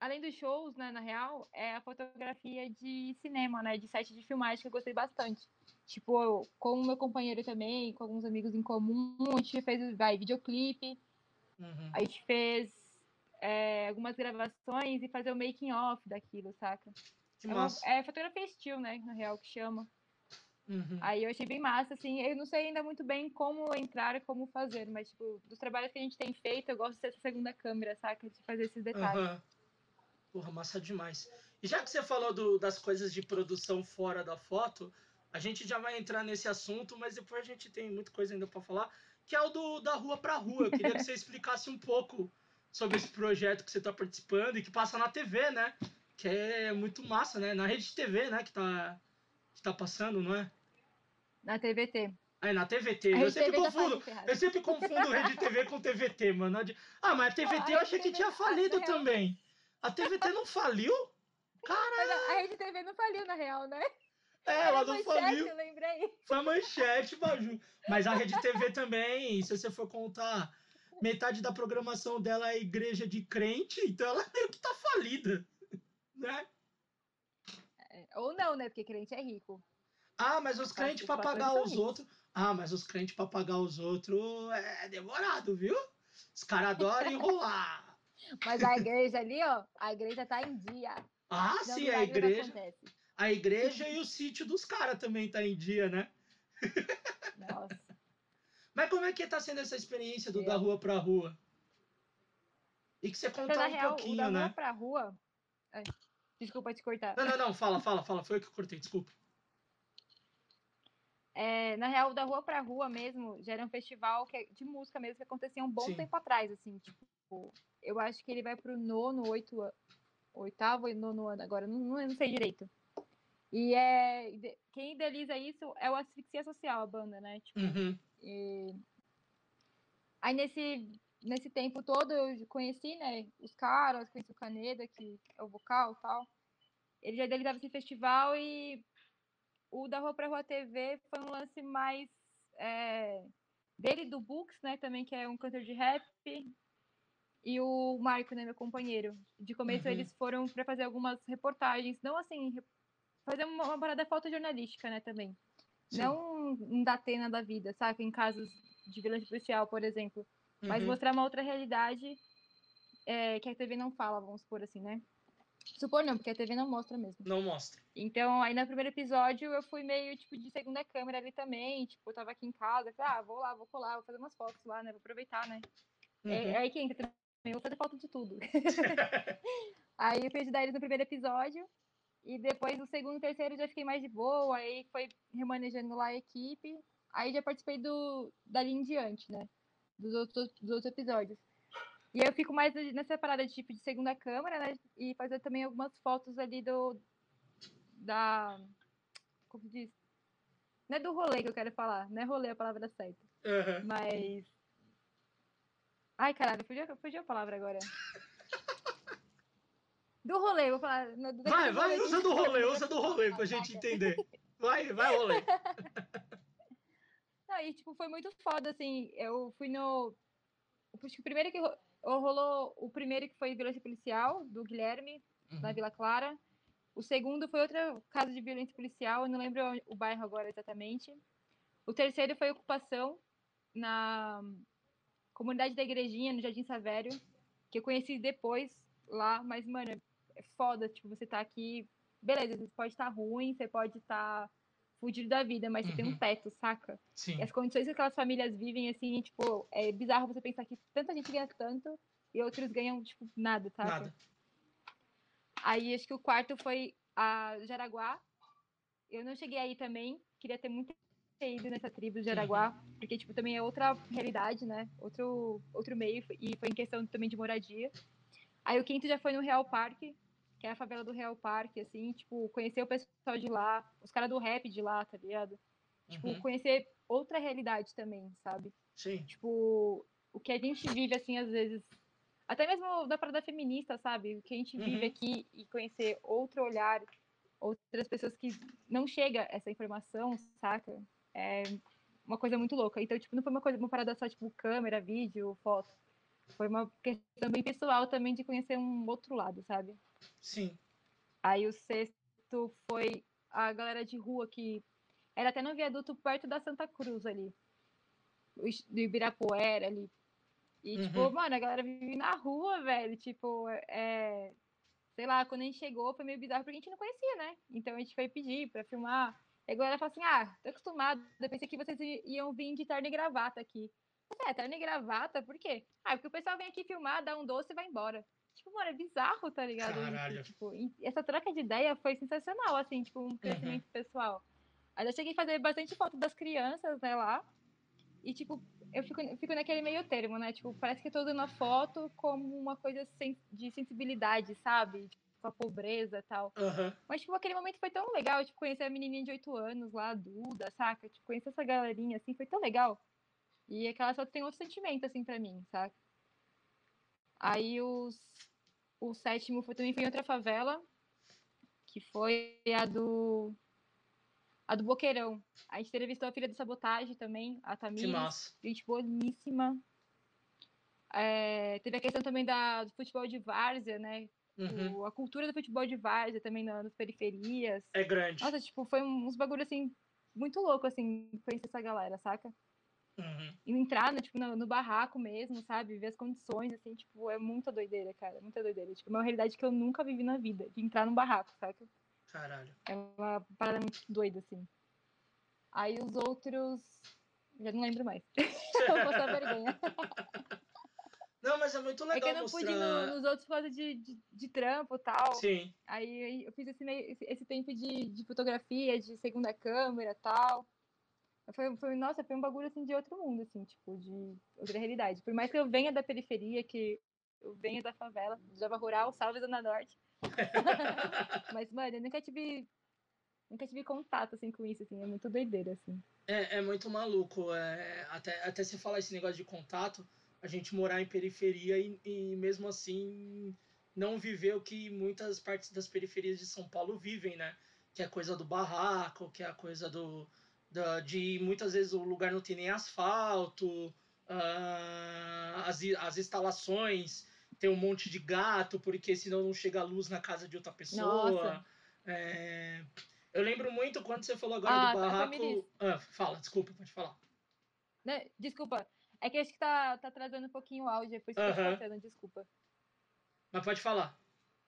Além dos shows, né, na real, é a fotografia de cinema, né? De site de filmagem que eu gostei bastante. Tipo, eu, com o meu companheiro também, com alguns amigos em comum, a gente fez vai, videoclipe, uhum. a gente fez é, algumas gravações e fazer o making off daquilo, saca? Que É, uma- é fotografia estilo, né? Na real, que chama. Uhum. Aí eu achei bem massa, assim. Eu não sei ainda muito bem como entrar e como fazer, mas, tipo, dos trabalhos que a gente tem feito, eu gosto dessa segunda câmera, saca? De fazer esses detalhes. Aham. Porra, massa demais. E já que você falou do- das coisas de produção fora da foto, a gente já vai entrar nesse assunto, mas depois a gente tem muita coisa ainda pra falar, que é o do da rua pra rua. Eu queria que você explicasse um pouco sobre esse projeto que você tá participando e que passa na TV, né? Que é muito massa, né? Na rede TV, né? Que tá, que tá passando, não é? Na TVT. Aí na TVT. Eu sempre TV tá confundo. Ferraz. Eu sempre confundo Rede TV com TVT, mano. Ah, mas a TVT eu achei que tinha falido também. A TVT não faliu? Mas a, Rede TV não faliu, na real, né? É, ela não faliu. Foi manchete, Baju. Mas a Rede TV também, se você for contar, metade da programação dela é igreja de crente, então ela meio que tá falida. Né? É, Ou não, né? Porque crente é rico. Ah, mas os crentes pastores pagar os outros. Ah, mas os crentes pra pagar os outros é demorado, viu? Os caras adoram enrolar. Mas a igreja ali, ó, a igreja tá em dia. Ah, Não, sim, a igreja. A igreja e o sítio dos caras também tá em dia, né? Nossa. Mas como é que tá sendo essa experiência do Eu- da rua pra rua? E que você contar um real, o pouquinho, da rua né? pra rua. Ai, desculpa te cortar. Não, não, não, fala, fala, fala. Foi eu que cortei, desculpa. É, na real, da rua pra rua mesmo, já era um festival que, é de música mesmo que acontecia um bom Sim. tempo atrás, assim, tipo, eu acho que ele vai pro nono, oito, oitavo e nono ano agora, não, não, sei direito. E é, quem idealiza isso é o Asfixia Social, a banda, né? Tipo, Uhum. e- Aí nesse, nesse tempo todo eu conheci, né, os caras, conheci o Caneda, que é o vocal e tal. Ele já idealizava esse festival e o da Rua pra Rua TV foi um lance mais é, dele do Books, né, também, que é um cantor de rap, e o Marco, né, meu companheiro. De começo Uhum. eles foram para fazer algumas reportagens, não assim, fazer uma, uma parada fotojornalística, né, também. Sim. Não um Datena da vida, sabe? Em casos de violência policial, por exemplo. Mas Uhum. mostrar uma outra realidade é, que a TV não fala, vamos supor assim, né? Supor não, porque a TV não mostra mesmo. Não mostra. Então, aí no primeiro episódio eu fui meio, tipo, de segunda câmera ali também. Tipo, eu tava aqui em casa, falei, ah, vou lá, vou colar, vou fazer umas fotos lá, né? Vou aproveitar, né? É, Uhum. é aí que entra também, eu vou fazer foto de tudo. aí eu fui ajudar eles no primeiro episódio. E depois no segundo e terceiro já fiquei mais de boa, aí foi remanejando lá a equipe. Aí já participei do dali em diante, né? Dos outros, dos outros episódios. E aí eu fico mais nessa parada de tipo de segunda câmera, né? E fazer também algumas fotos ali do. Da. Como se diz? Não é do rolê que eu quero falar, não é rolê a palavra certa. Uhum. Mas. Ai, caralho, fugiu, fugiu a palavra agora. Do rolê, vou falar. Vai, vai, usa do rolê, usa do rolê pra gente entender. Vai, vai, rolê. E tipo, foi muito foda, assim. Eu fui no. Acho que o primeiro que ro- rolou, o primeiro que foi violência policial, do Guilherme, na Uhum. Vila Clara. O segundo foi outro caso de violência policial, eu não lembro o bairro agora exatamente. O terceiro foi ocupação na comunidade da Igrejinha, no Jardim Savério, que eu conheci depois lá, mas, mano, é foda, tipo, você tá aqui, beleza, você pode estar ruim, você pode estar fudido da vida, mas você tem um Uhum. teto, saca? Sim. E as condições que aquelas famílias vivem, assim, tipo, é bizarro você pensar que tanta gente ganha tanto e outros ganham, tipo, nada, saca? Nada. Aí acho que o quarto foi a Jaraguá. Eu não cheguei aí também, queria ter muito ido nessa tribo de Jaraguá, porque tipo também é outra realidade, né? Outro outro meio e foi em questão também de moradia. Aí o quinto já foi no Real Parque, que é a favela do Real Parque, assim, tipo, conhecer o pessoal de lá, os caras do rap de lá, tá ligado? Tipo, Uhum. conhecer outra realidade também, sabe? Sim. tipo, o que a gente vive, assim, às vezes, até mesmo da parada feminista, sabe? O que a gente vive Uhum. aqui e conhecer outro olhar, outras pessoas que não chega essa informação, saca? É uma coisa muito louca. Então, tipo, não foi uma coisa, uma parada só, tipo, câmera, vídeo, foto. Foi uma questão bem pessoal também de conhecer um outro lado, sabe? Sim. Aí o sexto foi a galera de rua que era até no viaduto perto da Santa Cruz ali. Do Ibirapuera ali. E, Uhum. tipo, mano, a galera vive na rua, velho. Tipo, é. Sei lá, quando a gente chegou foi meio bizarro porque a gente não conhecia, né? Então a gente foi pedir pra filmar. E a galera falou assim: ah, tô acostumado. Eu pensei que vocês iam vir de terno e gravata aqui. É, terno e gravata? Por quê? Ah, porque o pessoal vem aqui filmar, dá um doce e vai embora. Tipo, mano, é bizarro, tá ligado? Caralho. tipo, essa troca de ideia foi sensacional, assim, tipo, um crescimento pessoal. Aí eu cheguei a fazer bastante foto das crianças, né, lá. E, tipo, eu fico, eu fico naquele meio termo, né? Tipo, parece que eu tô dando a foto como uma coisa de sensibilidade, sabe? Tipo, com a pobreza e tal. Aham. Mas, tipo, aquele momento foi tão legal, tipo, conhecer a menininha de 8 anos lá, a Duda, saca? Tipo, conhecer essa galerinha, assim, foi tão legal. E aquela foto tem outro sentimento, assim, pra mim, saca? Aí os, o sétimo foi, também foi em outra favela, que foi a do. A do Boqueirão. A gente entrevistou a filha do Sabotagem também, a massa. Gente boníssima. É, teve a questão também da, do futebol de várzea, né? Uhum. O- a cultura do futebol de várzea também na- nas periferias. É grande. Nossa, tipo, foi uns bagulho assim, muito louco, assim, conhecer essa galera, saca? Uhum. E entrar no, tipo, no, no barraco mesmo, sabe? Ver as condições, assim, tipo, é muita doideira, cara. Muita doideira. Tipo, é uma realidade que eu nunca vivi na vida, de entrar num barraco, saca? Caralho. É uma parada muito doida, assim. Aí os outros. Já não lembro mais. vou passar vergonha. Não, mas é muito É que legal eu não pude mostrar. no- nos outros causa de, de, de trampo e tal. Sim. Aí eu fiz esse, meio, esse, esse tempo de, de fotografia, de segunda câmera e tal. Foi, foi, nossa, foi um bagulho assim de outro mundo, assim, tipo, de outra realidade. Por mais que eu venha da periferia, que eu venha da favela, de Java Rural, salve Zona Norte. Mas, mano, eu nunca tive. Nunca tive contato assim com isso, assim, é muito doideira, assim. É, é muito maluco. É, até, até se falar esse negócio de contato, a gente morar em periferia e, e mesmo assim não viver o que muitas partes das periferias de São Paulo vivem, né? Que é a coisa do barraco, que é a coisa do. Da, de muitas vezes o lugar não tem nem asfalto, ah, as, as instalações tem um monte de gato, porque senão não chega a luz na casa de outra pessoa. É, eu lembro muito quando você falou agora Ah, do tá, barraco. Ah, fala, desculpa, pode falar. Né? Desculpa, é que acho que tá, tá atrasando um pouquinho o áudio, por isso que eu tô desculpa. Mas pode falar.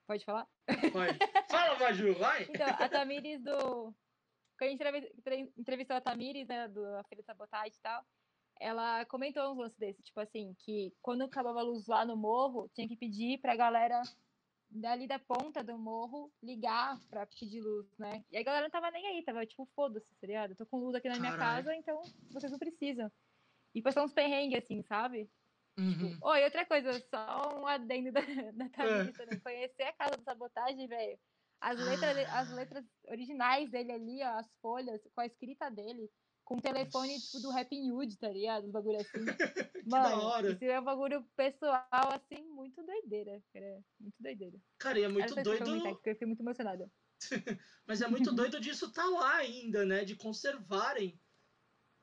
Pode falar? Pode. Fala, Maju, vai! Então, a Tamires do. Quando a gente entrevi- entre- entrevistou a Tamires, né, do A Feira de Sabotagem e tal, ela comentou uns lances desses, tipo assim, que quando acabava a luz lá no morro, tinha que pedir pra galera dali da ponta do morro ligar pra pedir luz, né? E a galera não tava nem aí, tava tipo, foda-se, tá ligado? Eu tô com luz aqui na minha Caralho. casa, então vocês não precisam. E passou uns perrengues, assim, sabe? Uhum. Oi, outra coisa, só um adendo da, da Tamires também. Conhecer a casa do sabotagem, velho. As letras, as Ah. letras originais dele ali, ó, as folhas, com a escrita dele, com o telefone, tipo, do Happy Hood, tá ligado? Os bagulho assim. Que Mano, da hora. isso é um bagulho pessoal, assim, muito doideira, cara. Muito doideira. Cara, e é Eu muito eu doido. porque eu fiquei muito emocionada. Mas é muito doido disso tá lá ainda, né? De conservarem.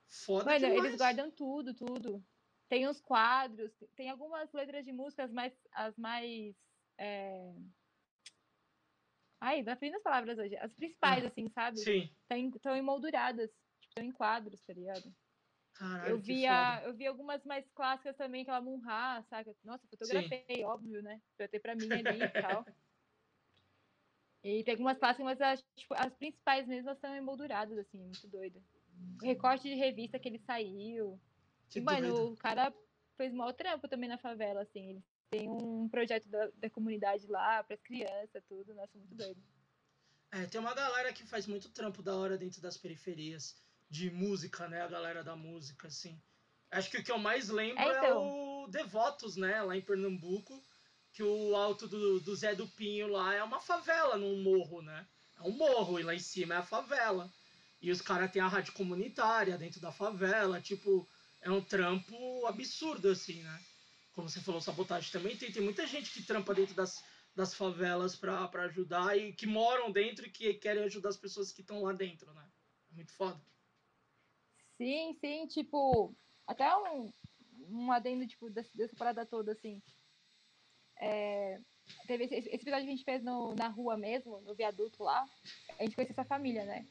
Foda Mano, demais. eles guardam tudo, tudo. Tem uns quadros, tem algumas letras de músicas mais, as mais. É... Ai, não aprendi as palavras hoje. As principais, assim, sabe? Sim. Estão emolduradas, tipo, estão em quadros, tá ligado? Caralho, eu, eu vi algumas mais clássicas também, aquela Munha, saca? Nossa, fotografei, óbvio, né? Pra ter pra mim ali e tal. E tem algumas clássicas, mas as, tipo, as principais mesmo elas são emolduradas, assim, muito doido. O recorte de revista que ele saiu. Que e, mano, doido. o cara fez mal trampo também na favela, assim. Ele tem um projeto da, da comunidade lá, pras crianças, tudo. Nossa, muito doido. É, tem uma galera que faz muito trampo da hora dentro das periferias de música, né? A galera da música, assim. Acho que o que eu mais lembro É, é, então. o Devotos, né? Lá em Pernambuco. Que o alto do, do Zé do Pinho lá é uma favela num morro, né? É um morro e lá em cima é a favela. E os caras têm a rádio comunitária dentro da favela. Tipo, é um trampo absurdo, assim, né? Como você falou, sabotagem também tem. Tem muita gente que trampa dentro das, das favelas pra ajudar e que moram dentro e que querem ajudar as pessoas que estão lá dentro, né? É muito foda. Sim, sim, tipo, até um, um adendo, tipo, dessa, dessa parada toda, assim. É, teve esse, esse episódio que a gente fez no, na rua mesmo, no viaduto lá. A gente conheceu essa família, né?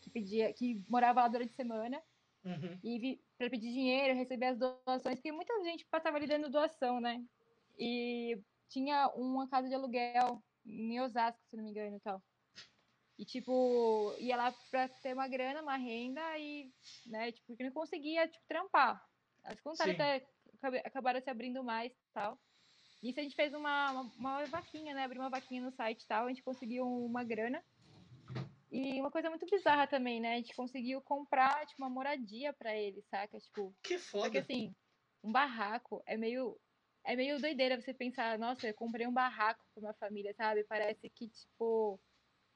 Que pedia, que morava lá durante a semana. Uhum. E para pedir dinheiro, receber as doações, porque muita gente passava ali dando doação, né? E tinha uma casa de aluguel em Osasco, se não me engano, e tal. E, tipo, ia lá pra ter uma grana, uma renda e, né, tipo, porque não conseguia, tipo, trampar. As contas até acabaram se abrindo mais e tal. Nisso a gente fez uma, uma, uma, vaquinha, né? Abriu uma vaquinha no site e tal, a gente conseguiu uma grana. E uma coisa muito bizarra também, né? A gente conseguiu comprar, tipo, uma moradia para ele, saca? Tipo, que foda. Porque assim, um barraco é meio é meio doideira você pensar, nossa, eu comprei um barraco para uma família, sabe? Parece que, tipo,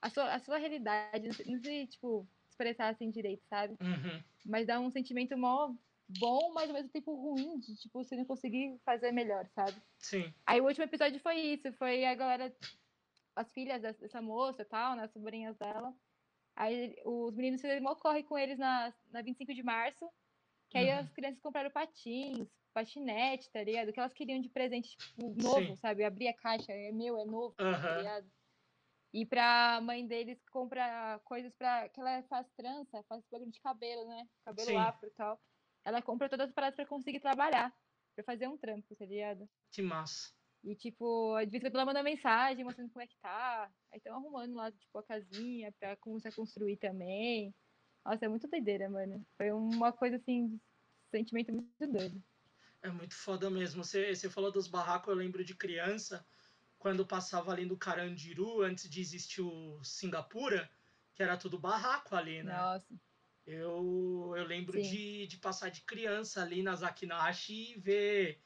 a sua, a sua realidade, não sei, tipo, expressar assim direito, sabe? Uhum. Mas dá um sentimento mó bom, mas ao mesmo tempo ruim, de, tipo, você não conseguir fazer melhor, sabe? Sim. Aí o último episódio foi isso, foi a galera, as filhas dessa moça e tal, né, as sobrinhas dela. Aí os meninos fizeram mó corre com eles na, na 25 de março, que aí uhum. as crianças compraram patins, patinete, tá ligado? Que elas queriam de presente, tipo, novo, Sim. sabe? Abrir a caixa, é meu, é novo, uhum. tá ligado? E pra mãe deles compra coisas pra. que ela faz trança, faz bagulho de cabelo, né? Cabelo Sim. afro e tal. Ela compra todas as paradas pra conseguir trabalhar. Pra fazer um trampo, tá ligado? Que massa. E, tipo, às vezes ela manda mensagem mostrando como é que tá. Aí estão arrumando lá, tipo, a casinha pra começar a construir também. Nossa, é muito doideira, mano. Foi uma coisa, assim, sentimento muito doido. É muito foda mesmo. Você, você falou dos barracos, eu lembro de criança, quando passava ali no Carandiru, antes de existir o Singapura, que era tudo barraco ali, né? Nossa. Eu, eu lembro de, de passar de criança ali na Zakinashi e ver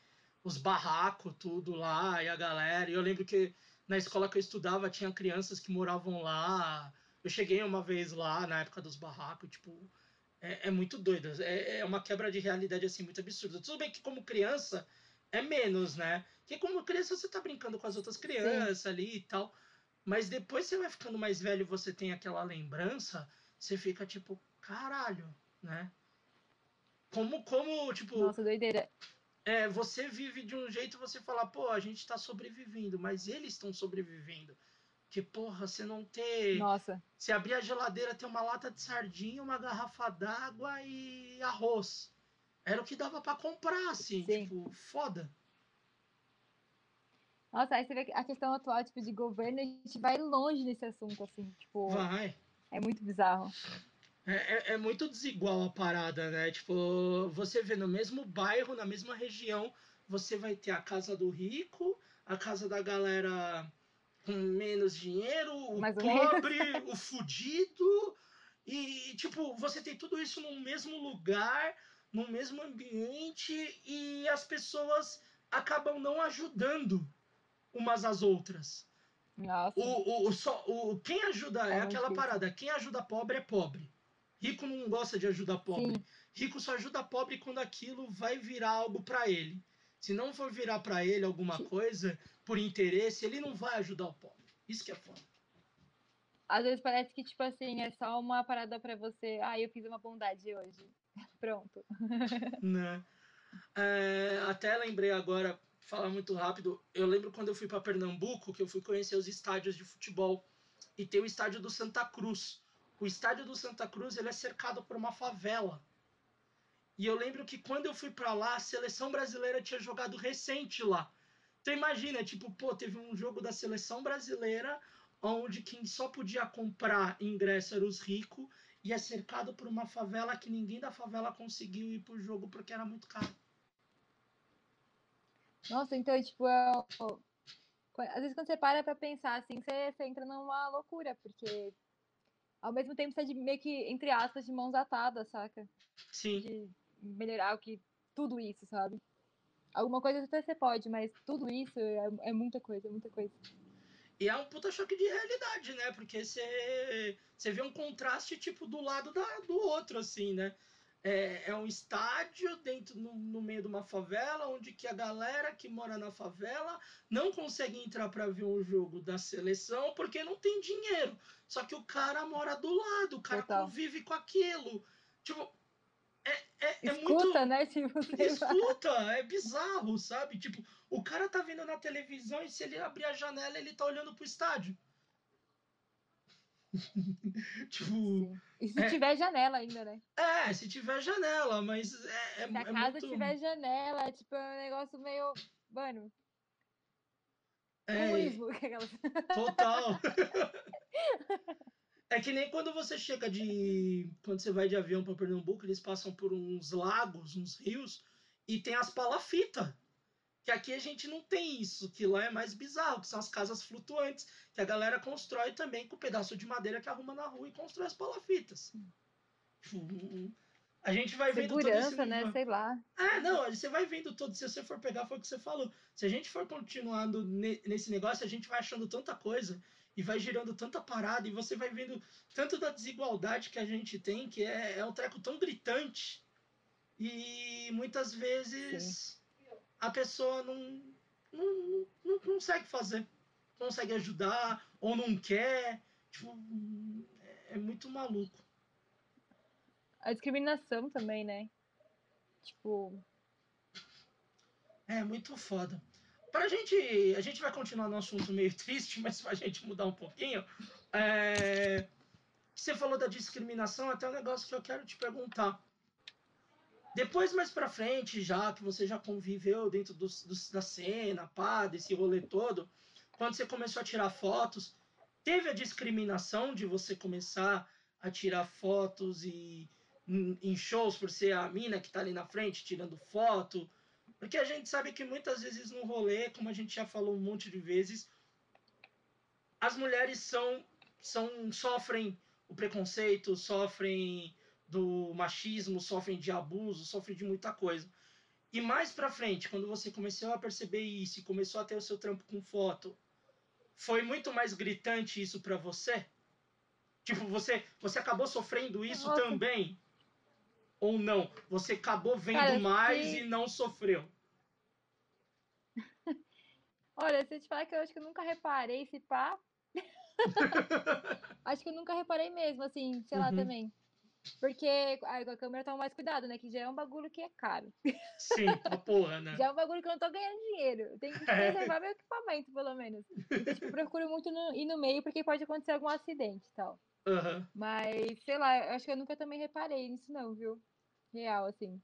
os barracos, tudo lá, e a galera. E eu lembro que na escola que eu estudava tinha crianças que moravam lá. Eu cheguei uma vez lá na época dos barracos, tipo, é, é muito doido. É, é uma quebra de realidade assim muito absurda. Tudo bem que como criança é menos, né? Porque como criança você tá brincando com as outras crianças Sim. ali e tal. Mas depois você vai ficando mais velho, você tem aquela lembrança, você fica tipo, caralho, né? Como, como, tipo. Nossa, doideira. É, você vive de um jeito você fala, pô, a gente tá sobrevivendo, mas eles estão sobrevivendo. Que porra, você não ter. Nossa. Se abrir a geladeira, tem uma lata de sardinha, uma garrafa d'água e arroz. Era o que dava para comprar, assim, Sim. tipo, foda. Nossa, aí você vê a questão atual, tipo, de governo, a gente vai longe nesse assunto, assim, tipo. Vai. É muito bizarro. É, é, é, muito desigual a parada, né? Tipo, você vê no mesmo bairro, na mesma região, você vai ter a casa do rico, a casa da galera com menos dinheiro, o Mais pobre, o fudido. E, tipo, você tem tudo isso no mesmo lugar, no mesmo ambiente, e as pessoas acabam não ajudando umas às outras. Nossa. O, o, só, o, quem ajuda é, é aquela difícil. parada, quem ajuda pobre é pobre. Rico não gosta de ajudar pobre. Sim. Rico só ajuda pobre quando aquilo vai virar algo para ele. Se não for virar para ele alguma Sim. coisa, por interesse, ele não vai ajudar o pobre. Isso que é foda. Às vezes parece que, tipo assim, é só uma parada para você. Ah, eu fiz uma bondade hoje. Pronto. né? É, até lembrei agora, falar muito rápido. Eu lembro quando eu fui para Pernambuco, que eu fui conhecer os estádios de futebol. E tem o estádio do Santa Cruz. O estádio do Santa Cruz ele é cercado por uma favela. E eu lembro que quando eu fui para lá, a seleção brasileira tinha jogado recente lá. Então imagina, tipo, pô, teve um jogo da seleção brasileira onde quem só podia comprar ingresso era os ricos e é cercado por uma favela que ninguém da favela conseguiu ir pro jogo porque era muito caro. Nossa, então, tipo, é... às vezes quando você para pra pensar assim, você, você entra numa loucura, porque ao mesmo tempo você é de, meio que, entre aspas, de mãos atadas, saca? Sim. De melhorar o que. Tudo isso, sabe? Alguma coisa até você pode, mas tudo isso é, é muita coisa, é muita coisa. E é um puta choque de realidade, né? Porque você, você vê um contraste, tipo, do lado da, do outro, assim, né? É, é um estádio dentro no, no meio de uma favela, onde que a galera que mora na favela não consegue entrar para ver um jogo da seleção porque não tem dinheiro. Só que o cara mora do lado, o cara Total. convive com aquilo. Tipo, é, é, é Escuta, muito... né? Tipo, Escuta, é bizarro, sabe? Tipo, o cara tá vendo na televisão e se ele abrir a janela, ele tá olhando pro estádio. tipo. Sim. E se é- tiver janela ainda, né? É, se tiver janela, mas é, é, Se a é casa muito. tiver janela, tipo, é um negócio meio. Mano, é, comunismo. aquelas- total. É que nem quando você chega de. Quando você vai de avião para Pernambuco, eles passam por uns lagos, uns rios, e tem as palafitas. Que aqui a gente não tem isso, que lá é mais bizarro, que são as casas flutuantes, que a galera constrói também com um pedaço de madeira que arruma na rua e constrói as palafitas. Tipo, a gente vai vendo todo esse Segurança, né? Sei lá. ah, não, você vai vendo todo. Se você for pegar, foi o que você falou. Se a gente for continuando ne- nesse negócio, a gente vai achando tanta coisa e vai girando tanta parada e você vai vendo tanto da desigualdade que a gente tem, que é, é um treco tão gritante. E muitas vezes a pessoa não, não, não, consegue fazer, não consegue ajudar ou não quer. Tipo, é, é muito maluco. A discriminação também, né? Tipo, É muito foda. Pra gente. A gente vai continuar no assunto meio triste, mas pra gente mudar um pouquinho. é, Você falou da discriminação, até um negócio que eu quero te perguntar. Depois, mais pra frente, já que você já conviveu dentro da cena, pá, desse rolê todo, quando você começou a tirar fotos, teve a discriminação de você começar a tirar fotos e em em shows por ser a mina que tá ali na frente tirando foto? Porque a gente sabe que muitas vezes no rolê, como a gente já falou um monte de vezes, as mulheres são, são sofrem o preconceito, sofrem do machismo, sofrem de abuso, sofrem de muita coisa. E mais pra frente, quando você começou a perceber isso e começou a ter o seu trampo com foto, foi muito mais gritante isso pra você? Tipo, você, você acabou sofrendo isso Nossa. também? Ou não? Você acabou vendo Cara, mais se- e não sofreu? olha, se eu te falar que eu acho que eu nunca reparei se pá. acho que eu nunca reparei mesmo, assim, sei lá Uhum. também. Porque com a câmera toma mais cuidado, né? Que já é um bagulho que é caro. Sim, uma porra, né? Já é um bagulho que eu não tô ganhando dinheiro. Eu tenho que preservar meu equipamento, pelo menos. Então, tipo, procuro muito no- ir no meio, porque pode acontecer algum acidente e tal. Aham. Mas, sei lá, eu acho que eu nunca também reparei nisso, não, viu? Real, assim.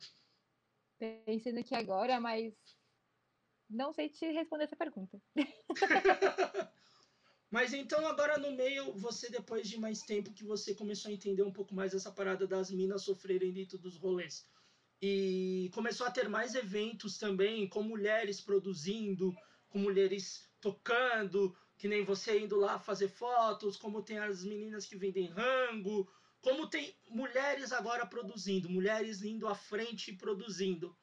Pensando aqui agora, mas. Não sei te responder essa pergunta. Mas então agora no meio, você depois de mais tempo que você começou a entender um pouco mais essa parada das minas sofrerem dentro dos rolês. E começou a ter mais eventos também, com mulheres produzindo, com mulheres tocando, que nem você indo lá fazer fotos, como tem as meninas que vendem rango, como tem mulheres agora produzindo, mulheres indo à frente e produzindo.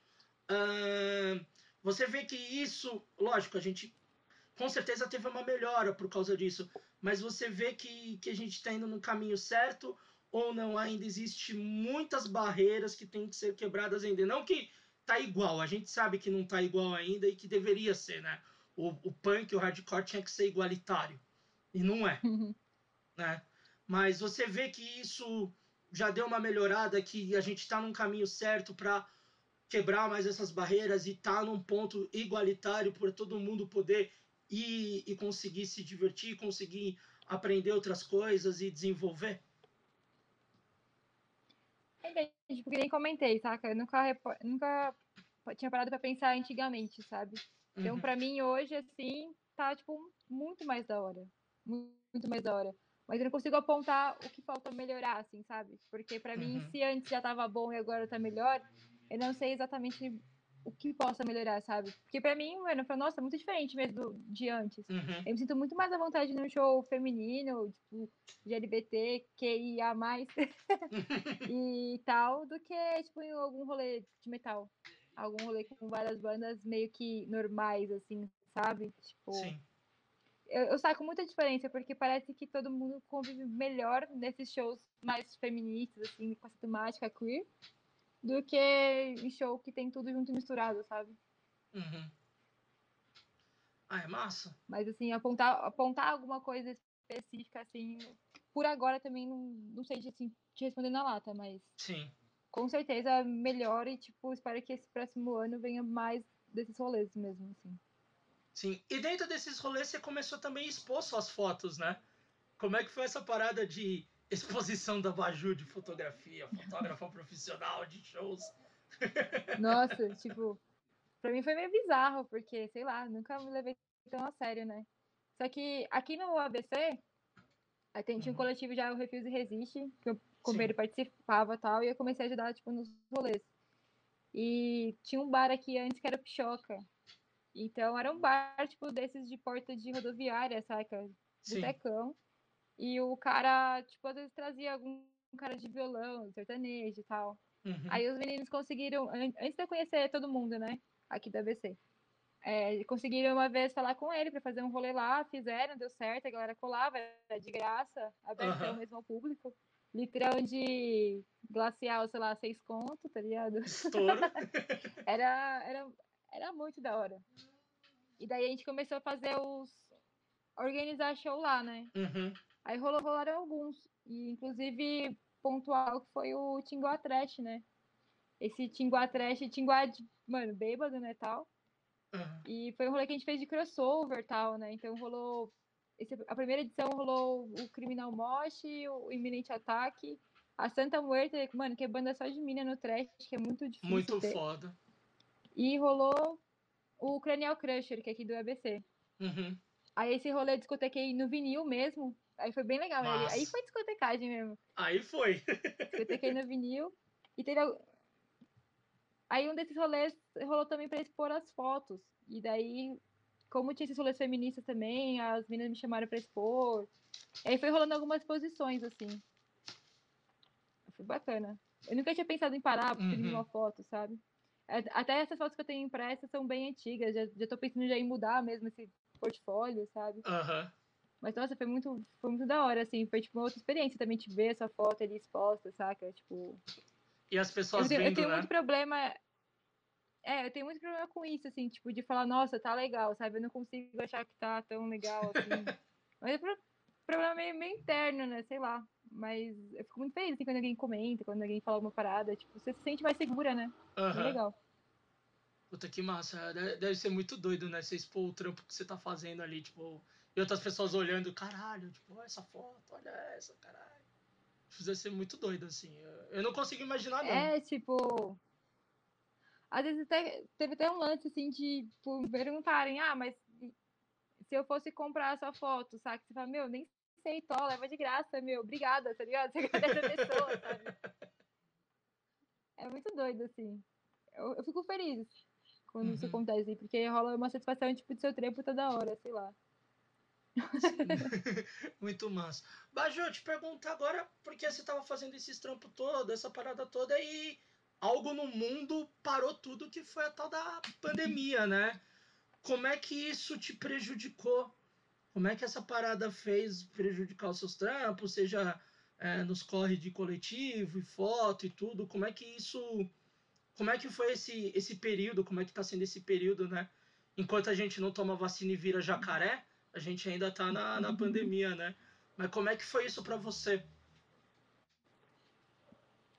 Ahn, você vê que isso, lógico, a gente com certeza teve uma melhora por causa disso, mas você vê que, que a gente está indo no caminho certo ou não ainda existe muitas barreiras que têm que ser quebradas ainda. Não que tá igual, a gente sabe que não tá igual ainda e que deveria ser, né? O, o punk, o hardcore tinha que ser igualitário. E não é, né? Mas você vê que isso já deu uma melhorada, que a gente está num caminho certo para quebrar mais essas barreiras e tá num ponto igualitário para todo mundo poder ir e conseguir se divertir, conseguir aprender outras coisas e desenvolver. Entende? Tipo, que nem comentei, saca? Eu nunca, nunca tinha parado pra pensar antigamente, sabe? Então, Uhum. pra mim, hoje, assim, tá, tipo, muito mais da hora. Mu- Muito mais da hora. Mas eu não consigo apontar o que falta melhorar, assim, sabe? Porque mim, Uhum. se antes já tava bom e agora tá melhor, eu não sei exatamente o que possa melhorar, sabe? Porque pra mim, mano, eu falo, nossa, é muito diferente mesmo do, de antes. Uhum. Eu me sinto muito mais à vontade num show feminino, tipo, de LGBT, QIA+, e tal, do que, tipo, em algum rolê de metal. Algum rolê com várias bandas meio que normais, assim, sabe? Tipo, Sim. eu, eu saco muita diferença, porque parece que todo mundo convive melhor nesses shows mais feministas, assim, com essa temática queer, do que em show que tem tudo junto e misturado, sabe? Uhum. Ah, é massa. Mas, assim, apontar, apontar alguma coisa específica, assim, por agora também não, não sei assim, te responder na lata, mas Sim. com certeza melhor e, tipo, espero que esse próximo ano venha mais desses rolês mesmo, assim. Sim. E dentro desses rolês você começou também a expor suas fotos, né? Como é que foi essa parada de exposição da Baju de fotografia, fotógrafa profissional de shows? Nossa, tipo, pra mim foi meio bizarro, porque, sei lá, nunca me levei tão a sério, né? Só que aqui no ABC, aí tem, tinha um Uhum. coletivo já, o Refuse e Resiste, que eu como ele participava e tal, e eu comecei a ajudar, tipo, nos rolês. E tinha um bar aqui antes que era o Pichoca. Então era um bar, tipo, desses de porta de rodoviária, saca? Botecão. E o cara, tipo, às vezes trazia algum cara de violão, sertanejo e tal. Uhum. Aí os meninos conseguiram, an- antes de eu conhecer todo mundo, né? Aqui da ABC. é, conseguiram uma vez falar com ele para fazer um rolê lá, fizeram, deu certo, a galera colava, era de graça, abertão Aham. mesmo ao público. Litrão de glacial, sei lá, seis conto, tá ligado? Era, era, era muito da hora. E daí a gente começou a fazer os. organizar show lá, né? Uhum. Aí rolou, rolaram alguns. E inclusive pontual que foi o Tinguá Trash, né? Esse Tinguá Trash, Tinguá de, mano, bêbado, né, tal. Uhum. E foi um rolê que a gente fez de crossover tal, né? Então rolou. Esse, a primeira edição rolou o Criminal Mosh, o Iminente Ataque, a Santa Muerte, mano, que é banda só de mina no trash, que é muito difícil. Muito ter. foda. E rolou o Cranial Crusher, que é aqui do ABC. Uhum. Aí esse rolê eu discotequei no vinil mesmo. Aí foi bem legal. Aí, aí foi discotecagem mesmo. Aí foi. Discotequei no vinil. E teve. Aí um desses rolês rolou também pra expor as fotos. E daí, como tinha esses rolês feministas também, as meninas me chamaram pra expor. Aí foi rolando algumas exposições, assim. Foi bacana. Eu nunca tinha pensado em parar pra Uhum. uma foto, sabe? A- Até essas fotos que eu tenho impressas são bem antigas. Já, já tô pensando já em mudar mesmo esse portfólio, sabe? Aham. Mas, nossa, foi muito, foi muito da hora, assim. Foi, tipo, uma outra experiência também te ver essa foto ali exposta, saca? Tipo... E as Eu pessoas tenho, eu vendo, tenho né? muito problema... É, eu tenho muito problema com isso, assim. Tipo, de falar, nossa, tá legal, sabe? Eu não consigo achar que tá tão legal, assim. Mas é pro- problema meio, meio interno, né? Sei lá. Mas eu fico muito feliz, assim, quando alguém comenta, quando alguém fala alguma parada. Tipo, você se sente mais segura, né? Bem Aham. legal. Puta que massa. Deve ser muito doido, né? Você expor o trampo que você tá fazendo ali, tipo. E outras pessoas olhando, caralho, tipo, olha essa foto, olha essa, caralho. Isso deve ser muito doido, assim. Eu- não consigo imaginar, não. É, tipo. Às vezes até, teve até um lance assim de tipo, perguntarem, ah, mas se eu fosse comprar essa foto, sabe? Você fala, meu, nem sei, tó, leva de graça, meu, obrigada, tá ligado? Você agradece a pessoa, sabe? É muito doido, assim. Eu, eu fico feliz quando isso Uhum. acontece, porque rola uma satisfação, tipo, de seu trampo toda hora, sei lá. Muito massa. Baju, eu te perguntar agora, porque você tava fazendo esses trampos todo, essa parada toda, e algo no mundo parou tudo, que foi a tal da pandemia, né? Como é que isso te prejudicou? Como é que essa parada fez prejudicar os seus trampos, seja é, nos corre de coletivo e foto e tudo? Como é que isso. Como é que foi esse, esse período? Como é que tá sendo esse período, né? Enquanto a gente não toma vacina e vira jacaré, a gente ainda tá na, na pandemia, né? Mas como é que foi isso pra você?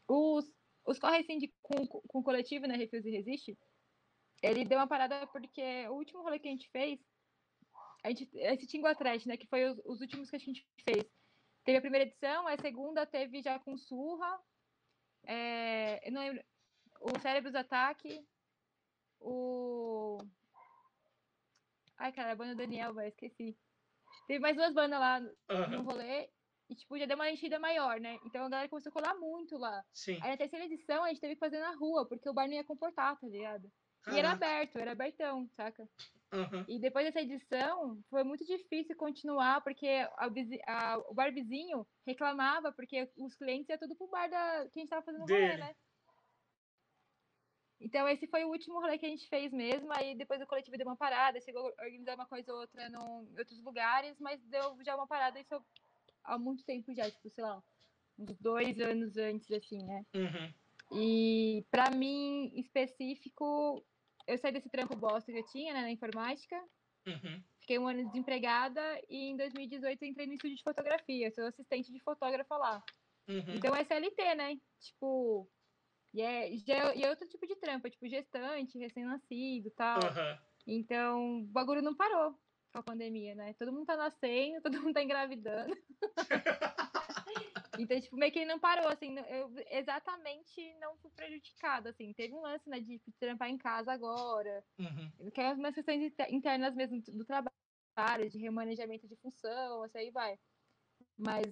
Os, os corre assim com, com o coletivo, né, Refuse e Resiste, ele deu uma parada porque o último rolê que a gente fez, a gente, esse Tingo Trash, né, que foi os, os últimos que a gente fez. Teve a primeira edição, a segunda teve já com Surra, é, eu não lembro, o Cérebros Ataque, o... Ai, cara, a banda Daniel, vai, esqueci. Teve mais duas bandas lá no Aham, rolê e, tipo, já deu uma enchida maior, né? Então a galera começou a colar muito lá. sim. Aí na terceira edição a gente teve que fazer na rua, porque o bar não ia comportar, tá ligado? E era Caraca. aberto, era abertão, saca? Aham, E depois dessa edição, foi muito difícil continuar, porque a a- o bar vizinho reclamava, porque os clientes iam tudo pro bar da, que a gente tava fazendo rolê, né? Então esse foi o último rolê que a gente fez mesmo, aí depois o coletivo deu uma parada, chegou a organizar uma coisa ou outra no, em outros lugares, mas deu já uma parada isso há muito tempo já, tipo, sei lá, uns dois anos antes, assim, né? uhum, E para mim, específico, eu saí desse trampo bosta que eu tinha, né, na informática. uhum. Fiquei um ano desempregada e em 2018 eu entrei no estúdio de fotografia. Eu sou assistente de fotógrafa lá. Uhum. Então é CLT, né? Tipo, e é, já- e é outro tipo de trampo, é tipo gestante, recém-nascido e tal. Aham. Então, o bagulho não parou. com a pandemia, né? Todo mundo tá nascendo, todo mundo tá engravidando. então, tipo, meio que não parou, assim, eu exatamente não fui prejudicada, assim. Teve um lance, né, de trampar em casa agora, uhum. que é umas questões internas mesmo do trabalho, de remanejamento de função, assim, aí vai. Mas,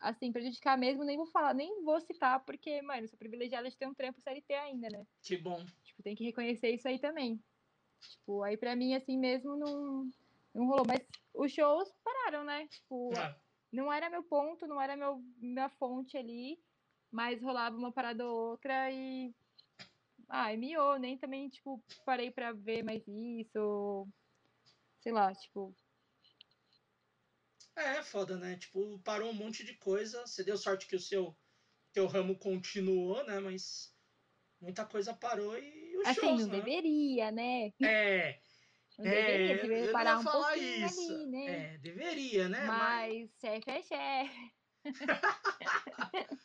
assim, prejudicar mesmo, nem vou falar, nem vou citar, porque, mano, sou privilegiada de ter um trampo CLT ainda, né? Que bom. Tipo, tem que reconhecer isso aí também. Tipo, aí pra mim, assim mesmo, não, não rolou. Mas os shows pararam, né? Tipo, é. não era meu ponto, não era meu, minha fonte ali, mas rolava uma parada ou outra e. Ah, miou, nem também, tipo, parei pra ver mais isso. Sei lá, tipo. É, foda, né? Tipo, parou um monte de coisa. Você deu sorte que o seu teu ramo continuou, né? Mas muita coisa parou e os assim, shows, não né? deveria, né? É. Não deveria, é, deveria parar um pouquinho isso. ali, né? É, deveria, né? Mas, chefe é chefe.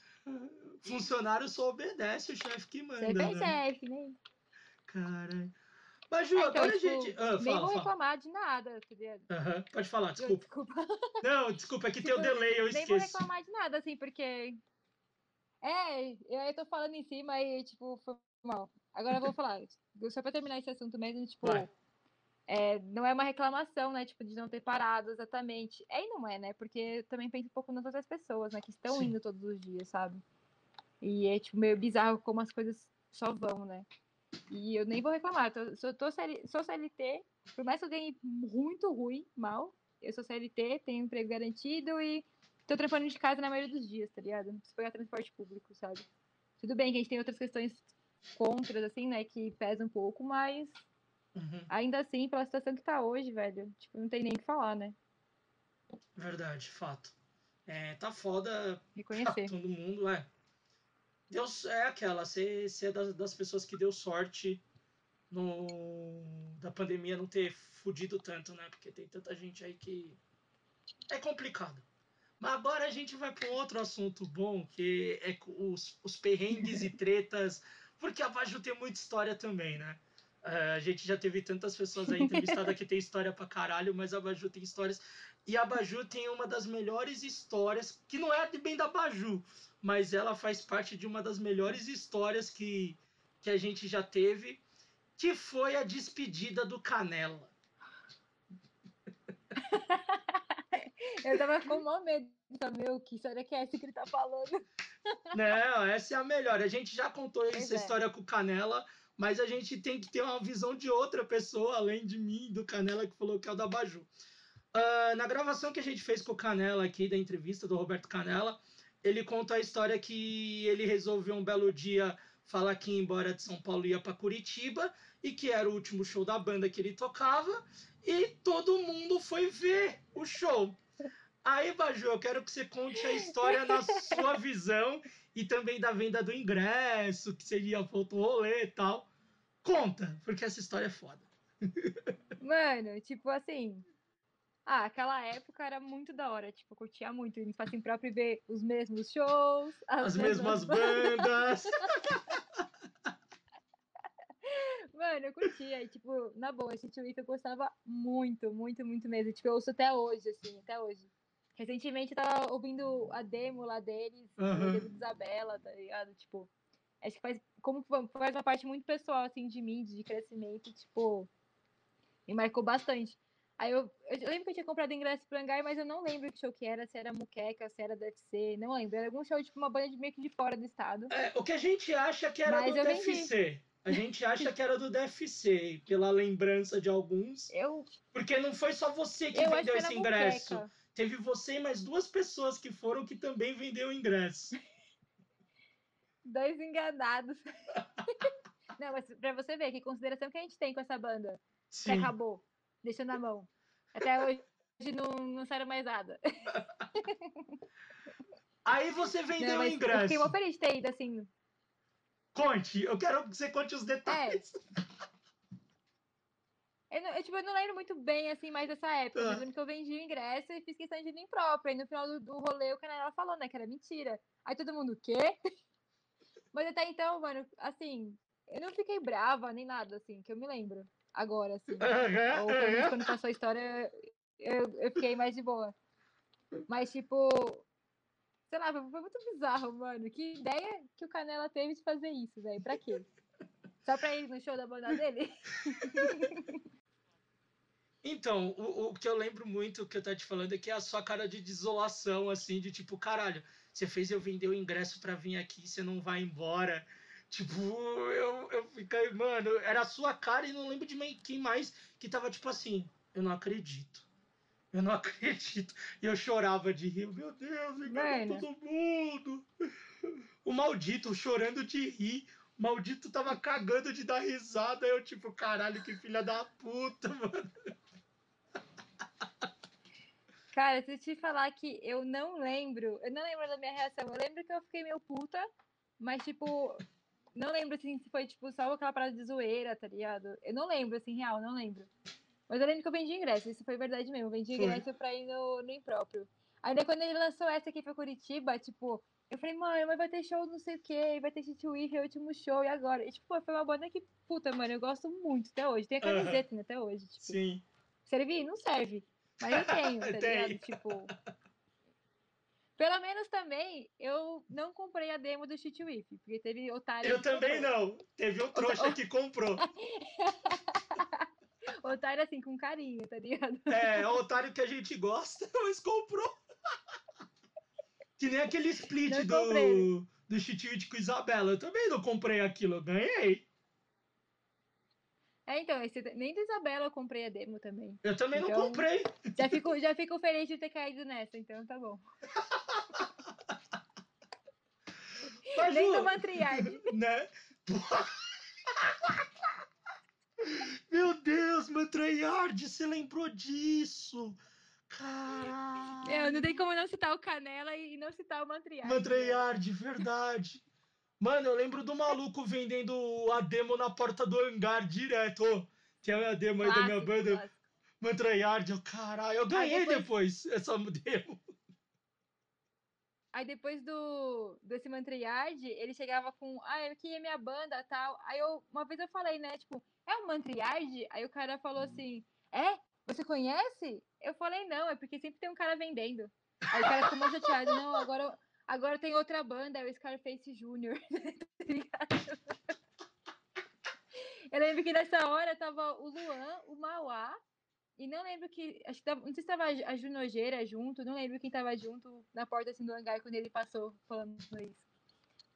Funcionário só obedece o chefe que manda. Chefe é né? chefe, né? Caralho. Mas, Ju, é, então, agora tipo, a gente. Ah, nem vou fala. reclamar de nada, queria. Uhum. Pode falar, desculpa. desculpa. Não, desculpa, é que tipo, tem o delay, eu esqueci. Nem vou reclamar de nada, assim, porque. É, eu tô falando em cima e, tipo, foi mal. Agora eu vou falar, só pra terminar esse assunto mesmo, tipo. É, não é uma reclamação, né? Tipo, de não ter parado exatamente. É e não é, né? Porque eu também penso um pouco nas outras pessoas, né? Que estão Sim. indo todos os dias, sabe? E é, tipo, meio bizarro como as coisas só vão, né? E eu nem vou reclamar. Tô, sou, tô CL, sou CLT, por mais que eu ganhe muito ruim, mal, eu sou CLT, tenho emprego garantido e tô trampando de casa na maioria dos dias, tá ligado? Não preciso pegar transporte público, sabe? Tudo bem que a gente tem outras questões contras, assim, né, que pesam um pouco, mas uhum. ainda assim, pela situação que tá hoje, velho, tipo, não tem nem o que falar, né? Verdade, fato. É, tá foda Reconhecer. todo mundo, é. Deus é aquela, você, você é das, das pessoas que deu sorte no, da pandemia não ter fudido tanto, né? Porque tem tanta gente aí que é complicado. Mas agora a gente vai para outro assunto bom, que é os, os perrengues e tretas, porque a Baju tem muita história também, né? Uh, a gente já teve tantas pessoas aí entrevistadas que tem história pra caralho, mas a Baju tem histórias. E a Baju tem uma das melhores histórias, que não é bem da Baju, mas ela faz parte de uma das melhores histórias que, que a gente já teve, que foi a despedida do Canela. Eu tava com maior medo meu, que história que é essa que ele tá falando? Não, essa é a melhor. A gente já contou pois essa é. história com o Canela, mas a gente tem que ter uma visão de outra pessoa, além de mim, do Canela, que falou que é o da Baju. Uh, na gravação que a gente fez com o Canela aqui, da entrevista do Roberto Canela, ele conta a história que ele resolveu um belo dia falar que ia embora de São Paulo ia para Curitiba e que era o último show da banda que ele tocava e todo mundo foi ver o show. Aí, Baju, eu quero que você conte a história na sua visão e também da venda do ingresso, que seria foto rolê e tal. Conta, porque essa história é foda. Mano, tipo assim, ah, aquela época era muito da hora, tipo, eu curtia muito ir no espacinho próprio e ver os mesmos shows, as, as mesmas, mesmas bandas. Mano, eu curtia, e, tipo, na boa, esse tio eu gostava muito, muito, muito mesmo. Tipo, eu ouço até hoje, assim, até hoje. Recentemente eu tava ouvindo a demo lá deles, uhum. a demo de Isabela, tá ligado? Tipo, acho que faz, como faz uma parte muito pessoal, assim, de mim, de crescimento, tipo, me marcou bastante. Aí eu, eu lembro que eu tinha comprado ingresso pro Hangar, mas eu não lembro que show que era, se era Muqueca, se era DFC, não lembro. Era algum show, tipo, uma banda de meio que de fora do estado. É, o que a gente acha que era mas do DFC. A gente acha que era do DFC, pela lembrança de alguns. Eu... Porque não foi só você que eu vendeu que esse ingresso. Muqueca. Teve você e mais duas pessoas que foram que também vendeu o ingresso. Dois enganados. não, mas pra você ver que consideração que a gente tem com essa banda. Sim. Que acabou deixou na mão. Até hoje não, não saiu mais nada. Aí você vendeu o ingresso. Eu fiquei uma feliz de ter ido, assim. Conte, eu quero que você conte os detalhes. É. Eu, não, eu, tipo, eu não lembro muito bem, assim, mais dessa época. Ah. Mas que eu vendi o ingresso e fiz questão de ir em próprio. Aí no final do, do rolê, o canal falou, né, que era mentira. Aí todo mundo, o quê? Mas até então, mano, assim, eu não fiquei brava nem nada, assim, que eu me lembro agora, assim. Uhum, Ou uhum. quando passou a história, eu, eu fiquei mais de boa. Mas, tipo, sei lá, foi, muito bizarro, mano. Que ideia que o Canela teve de fazer isso, velho? Pra quê? Só pra ir no show da banda dele? Então, o, o que eu lembro muito que eu tô te falando é que é a sua cara de desolação, assim, de tipo, caralho, você fez eu vender o ingresso para vir aqui, você não vai embora. Tipo, eu, eu fiquei, mano, era a sua cara e não lembro de quem mais que tava tipo assim, eu não acredito. Eu não acredito. E eu chorava de rir. Meu Deus, enganou todo mundo. O maldito chorando de rir. O maldito tava cagando de dar risada. Eu, tipo, caralho, que filha da puta, mano. Cara, se eu te falar que eu não lembro, eu não lembro da minha reação. Eu lembro que eu fiquei meio puta, mas, tipo, não lembro assim, se foi, tipo, só aquela parada de zoeira, tá ligado? Eu não lembro, assim, real, não lembro. Mas eu lembro que eu vendi ingresso, isso foi verdade mesmo. Eu vendi ingresso foi. pra ir no, no impróprio. Ainda quando ele lançou essa aqui pra Curitiba, tipo, eu falei, mano, mas vai ter show não sei o que, vai ter Titi Wiff, é o último show, e agora? E, tipo, foi uma banda que, puta, mano, eu gosto muito até hoje. Tem a camiseta uhum. até hoje, tipo. Sim. Servir? Não serve. Mas eu tenho, tá ligado? Tipo. Pelo menos também eu não comprei a demo do Cheat Whip, porque teve otário. Eu também comprou. não. Teve um trouxa o... que comprou. otário assim, com carinho, tá ligado? É, é o otário que a gente gosta, mas comprou. que nem aquele split não do, do Cheat Whip com Isabela. Eu também não comprei aquilo, eu ganhei. É, então, esse, nem da Isabela eu comprei a demo também. Eu também então, não comprei. Já fico, já fico feliz de ter caído nessa, então tá bom. Mas, nem do Matriarch. Né? Meu Deus, Matriarch, você lembrou disso? Caralho. Eu não tem como não citar o Canela e não citar o Matriarch. Matriarch, verdade. Mano, eu lembro do maluco vendendo a demo na porta do hangar direto. Tinha a demo aí da minha banda. Mantrayard, eu caralho, eu ganhei depois... depois essa demo. Aí depois do desse Mantriard, ele chegava com, ah, aqui é minha banda tal. Aí eu, uma vez eu falei, né, tipo, é o Mantriard? Aí o cara falou hum. assim, é? Você conhece? Eu falei, não, é porque sempre tem um cara vendendo. Aí o cara ficou mais chateado, não, agora Agora tem outra banda, é o Scarface Jr. Tá eu lembro que nessa hora tava o Luan, o Mauá, e não lembro que. Acho que tava, não sei se tava a Junogeira junto, não lembro quem tava junto na porta assim, do hangar quando ele passou falando isso.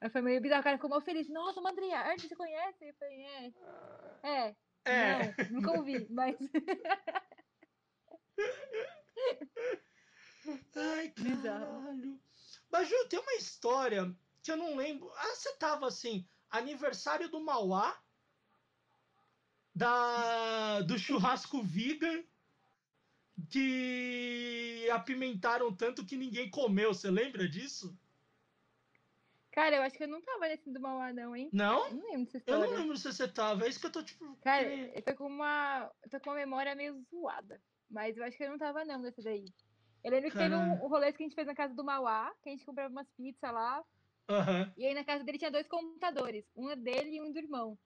Mas foi meio bizarro, o cara ficou mal feliz. Nossa, Mandriarte, você conhece? Eu falei, é. É. é. Não, nunca ouvi, mas. Ai, caralho. Mas, Ju, tem uma história que eu não lembro. Ah, você tava assim, aniversário do Mauá, da, do churrasco vegan, que apimentaram tanto que ninguém comeu. Você lembra disso? Cara, eu acho que eu não tava nesse do Mauá, não, hein? Não? Eu não lembro história. Eu não lembro se você tava. É isso que eu tô, tipo. Cara, que... eu tô com uma. Eu tô com uma memória meio zoada. Mas eu acho que eu não tava, não, dessa daí. Eu lembro que teve um, um rolê que a gente fez na casa do Mauá, que a gente comprava umas pizzas lá. Uhum. E aí na casa dele tinha dois computadores, um dele e um do irmão.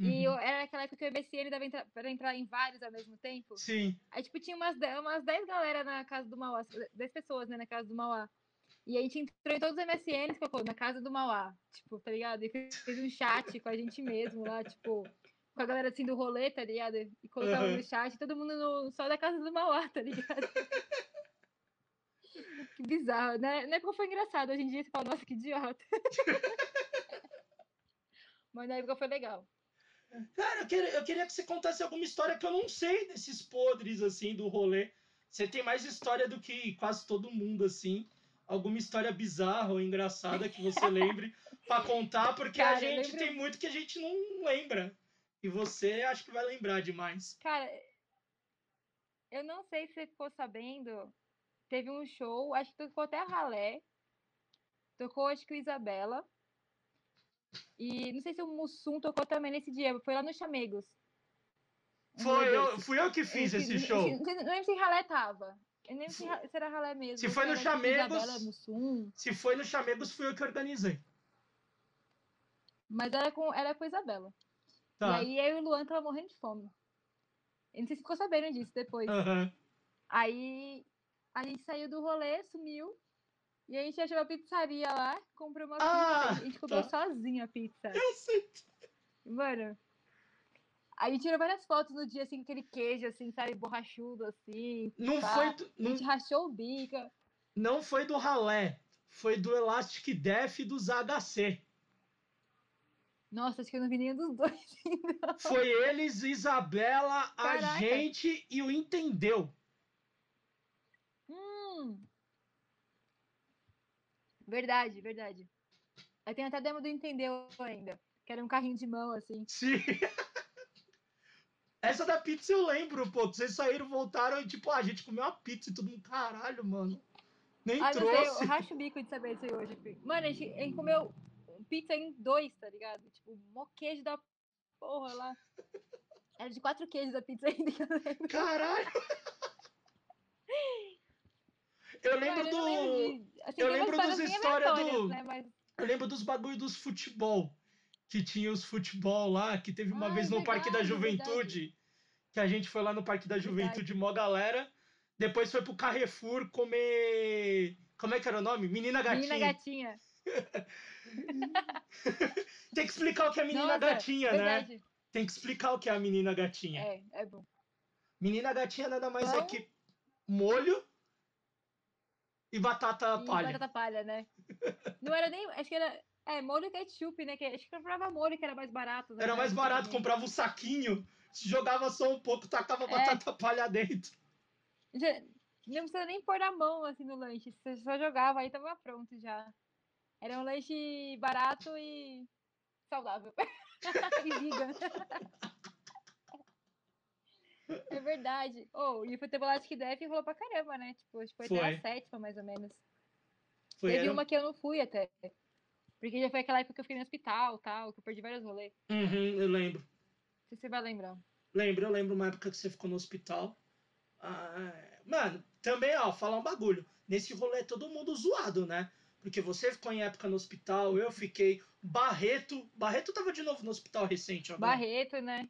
Uhum. E eu, era aquela época que o MSN dava entra, pra entrar em vários ao mesmo tempo. Sim. Aí, tipo, tinha umas, umas 10 galera na casa do Mauá, 10 pessoas, né, na casa do Mauá. E a gente entrou em todos os MSNs, colocou na casa do Mauá, tipo, tá ligado? E fez, fez um chat com a gente mesmo lá, tipo, com a galera assim do rolê, tá ligado? E colocava uhum. no chat, todo mundo no, só da casa do Mauá, tá ligado? Que bizarro, né? Na época foi engraçado, hoje em dia você fala, nossa, que idiota. Mas na época foi legal. Cara, eu queria, eu queria que você contasse alguma história que eu não sei desses podres, assim, do rolê. Você tem mais história do que quase todo mundo, assim. Alguma história bizarra ou engraçada que você lembre para contar, porque Cara, a gente lembro... tem muito que a gente não lembra. E você acho que vai lembrar demais. Cara, eu não sei se você ficou sabendo, teve um show, acho que tocou até a Ralé. Tocou, acho que o Isabela. E não sei se o Mussum tocou também nesse dia, foi lá no Chamegos. Foi, eu, fui eu que fiz eu, esse show. Não, não lembro se Ralé tava. Eu nem sei se era Ralé mesmo. Se foi no Chamegos. Se foi no Chamegos, fui eu que organizei. Mas era com, era com a Isabela. Tá. E aí eu e o Luan tava morrendo de fome. Eu não sei se ficou sabendo disso depois. Uhum. Aí a gente saiu do rolê, sumiu. E a gente achou uma pizzaria lá, comprou uma Ah, pizza. A gente comprou tá. sozinho a pizza. Eu sei. Mano. Aí a gente tirou várias fotos no dia, assim, com aquele queijo, assim, sabe, borrachudo, assim. Não pá. foi, do- A não, gente rachou o bico. não foi do ralé. Foi do Elastic Def e dos HC. Nossa, acho que eu não vi nenhum dos dois ainda. Foi eles, Isabela, a Caraca. gente e o Entendeu. Verdade, verdade. Aí tem até a demo do Entendeu ainda. Que era um carrinho de mão, assim. Sim. Essa da pizza eu lembro, pô. Vocês saíram, voltaram e tipo, ah, a gente comeu uma pizza e todo mundo, caralho, mano. Nem Ah, não sei, trouxe. eu racho o bico de saber disso aí hoje. Mano, a gente, a gente comeu pizza em dois, tá ligado? Tipo, mó queijo da porra lá. Era de quatro queijos a pizza ainda, que eu lembro. Caralho. Eu lembro do. eu não lembro de- assim, eu lembro dos histórias do- Né? Mas, Eu lembro dos bagulho dos futebol. Que tinha os futebol lá, que teve uma Ah, vez é no Parque da verdade, Juventude. Que a gente foi lá no Parque da Verdade. Juventude, mó galera. Depois foi pro Carrefour comer. Como é que era o nome? Menina Gatinha. menina gatinha. Tem que explicar o que é menina Nossa, gatinha, né? verdade. Tem que explicar o que é a menina gatinha. É, é bom. Menina gatinha nada mais é Pão. que molho e batata E palha. batata palha, né? Não era nem. Acho que era. É, molho e ketchup, né? Que, acho que comprava molho, que era mais barato. né, Era mais barato, comprava um saquinho, jogava só um pouco, tacava É. batata palha dentro. Já- não precisa nem pôr a mão assim no lanche. Você só jogava, aí tava pronto já. Era um lanche barato e saudável. e. É verdade. Oh, e o futebol que deve rolou pra caramba, né? Tipo, acho que foi, até Foi. a sétima, mais ou menos. Foi, Teve era- uma que eu não fui até. Porque já foi aquela época que eu fiquei no hospital tal, que eu perdi vários rolês. Uhum, eu lembro. Não sei se você vai lembrar. Lembro, eu lembro uma época que você ficou no hospital. Ah, mano, também, ó, falar um bagulho. Nesse rolê todo mundo zoado, né? Porque você ficou em época no hospital, eu fiquei. Barreto. Barreto tava de novo no hospital recente agora. Barreto, né?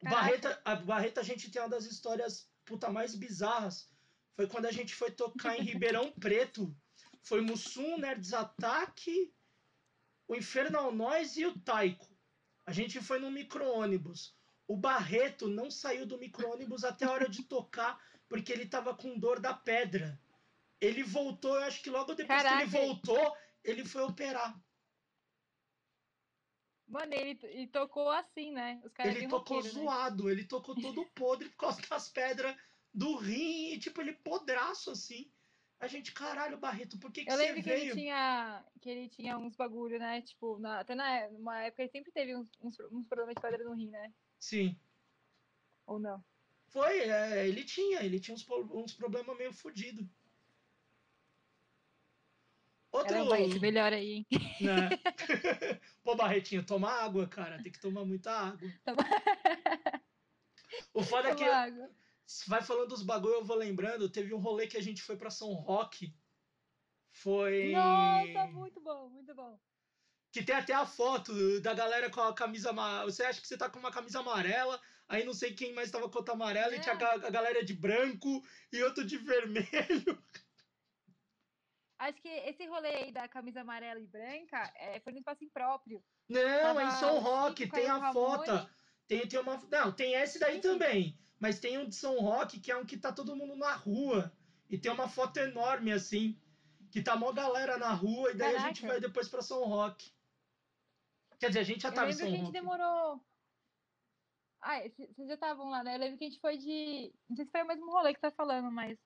Caraca. Barreta, a Barreta a gente tem uma das histórias puta mais bizarras. Foi quando a gente foi tocar em Ribeirão Preto. Foi Mussum, Nerds Attack, o Infernal Noise e o Taiko. A gente foi no micro-ônibus. O Barreto não saiu do micro-ônibus até a hora de tocar, porque ele tava com dor da pedra. Ele voltou, eu acho que logo depois que Caraca. ele voltou, ele foi operar. Mano, ele, ele tocou assim, né? Os caras Ele tocou roqueiro, né? zoado, ele tocou todo podre por causa das pedras do rim e, tipo, ele podraço assim. A gente, caralho, Barreto, por que, que Eu você lembro que ele veio? tinha que ele tinha uns bagulho, né? Tipo, na, até na, numa época ele sempre teve uns, uns, uns problemas de pedra no rim, né? Sim. Ou não? Foi, é, ele tinha, ele tinha uns, uns problemas meio fodidos. Outro, Caramba, esse melhor aí, hein? né? Pô, Barretinho, toma água, cara, tem que tomar muita água. Toma- O foda é que Toma água. vai falando dos bagulho, eu vou lembrando, teve um rolê que a gente foi pra São Roque. Foi. Nossa, muito bom, muito bom. Que tem até a foto da galera com a camisa amarela. Você acha que você tá com uma camisa amarela, aí não sei quem mais tava com outra amarela, e tinha É. a galera de branco e outro de vermelho. Acho que esse rolê aí da camisa amarela e branca é, foi no espaço impróprio. Não, é em Tava São Roque, tem a foto. Ramone. Tem, tem uma. Não, tem esse daí Sim, também. Mas tem um de São Roque, que é um que tá todo mundo na rua. E tem uma foto enorme, assim. Que tá mó galera na rua, e daí a gente Caraca. vai depois pra São Roque. Quer dizer, a gente já tava em São que a gente Roque. demorou. Ah, c- vocês já estavam lá, né? Eu lembro que a gente foi de. Não sei se foi o mesmo rolê que tá falando, mas.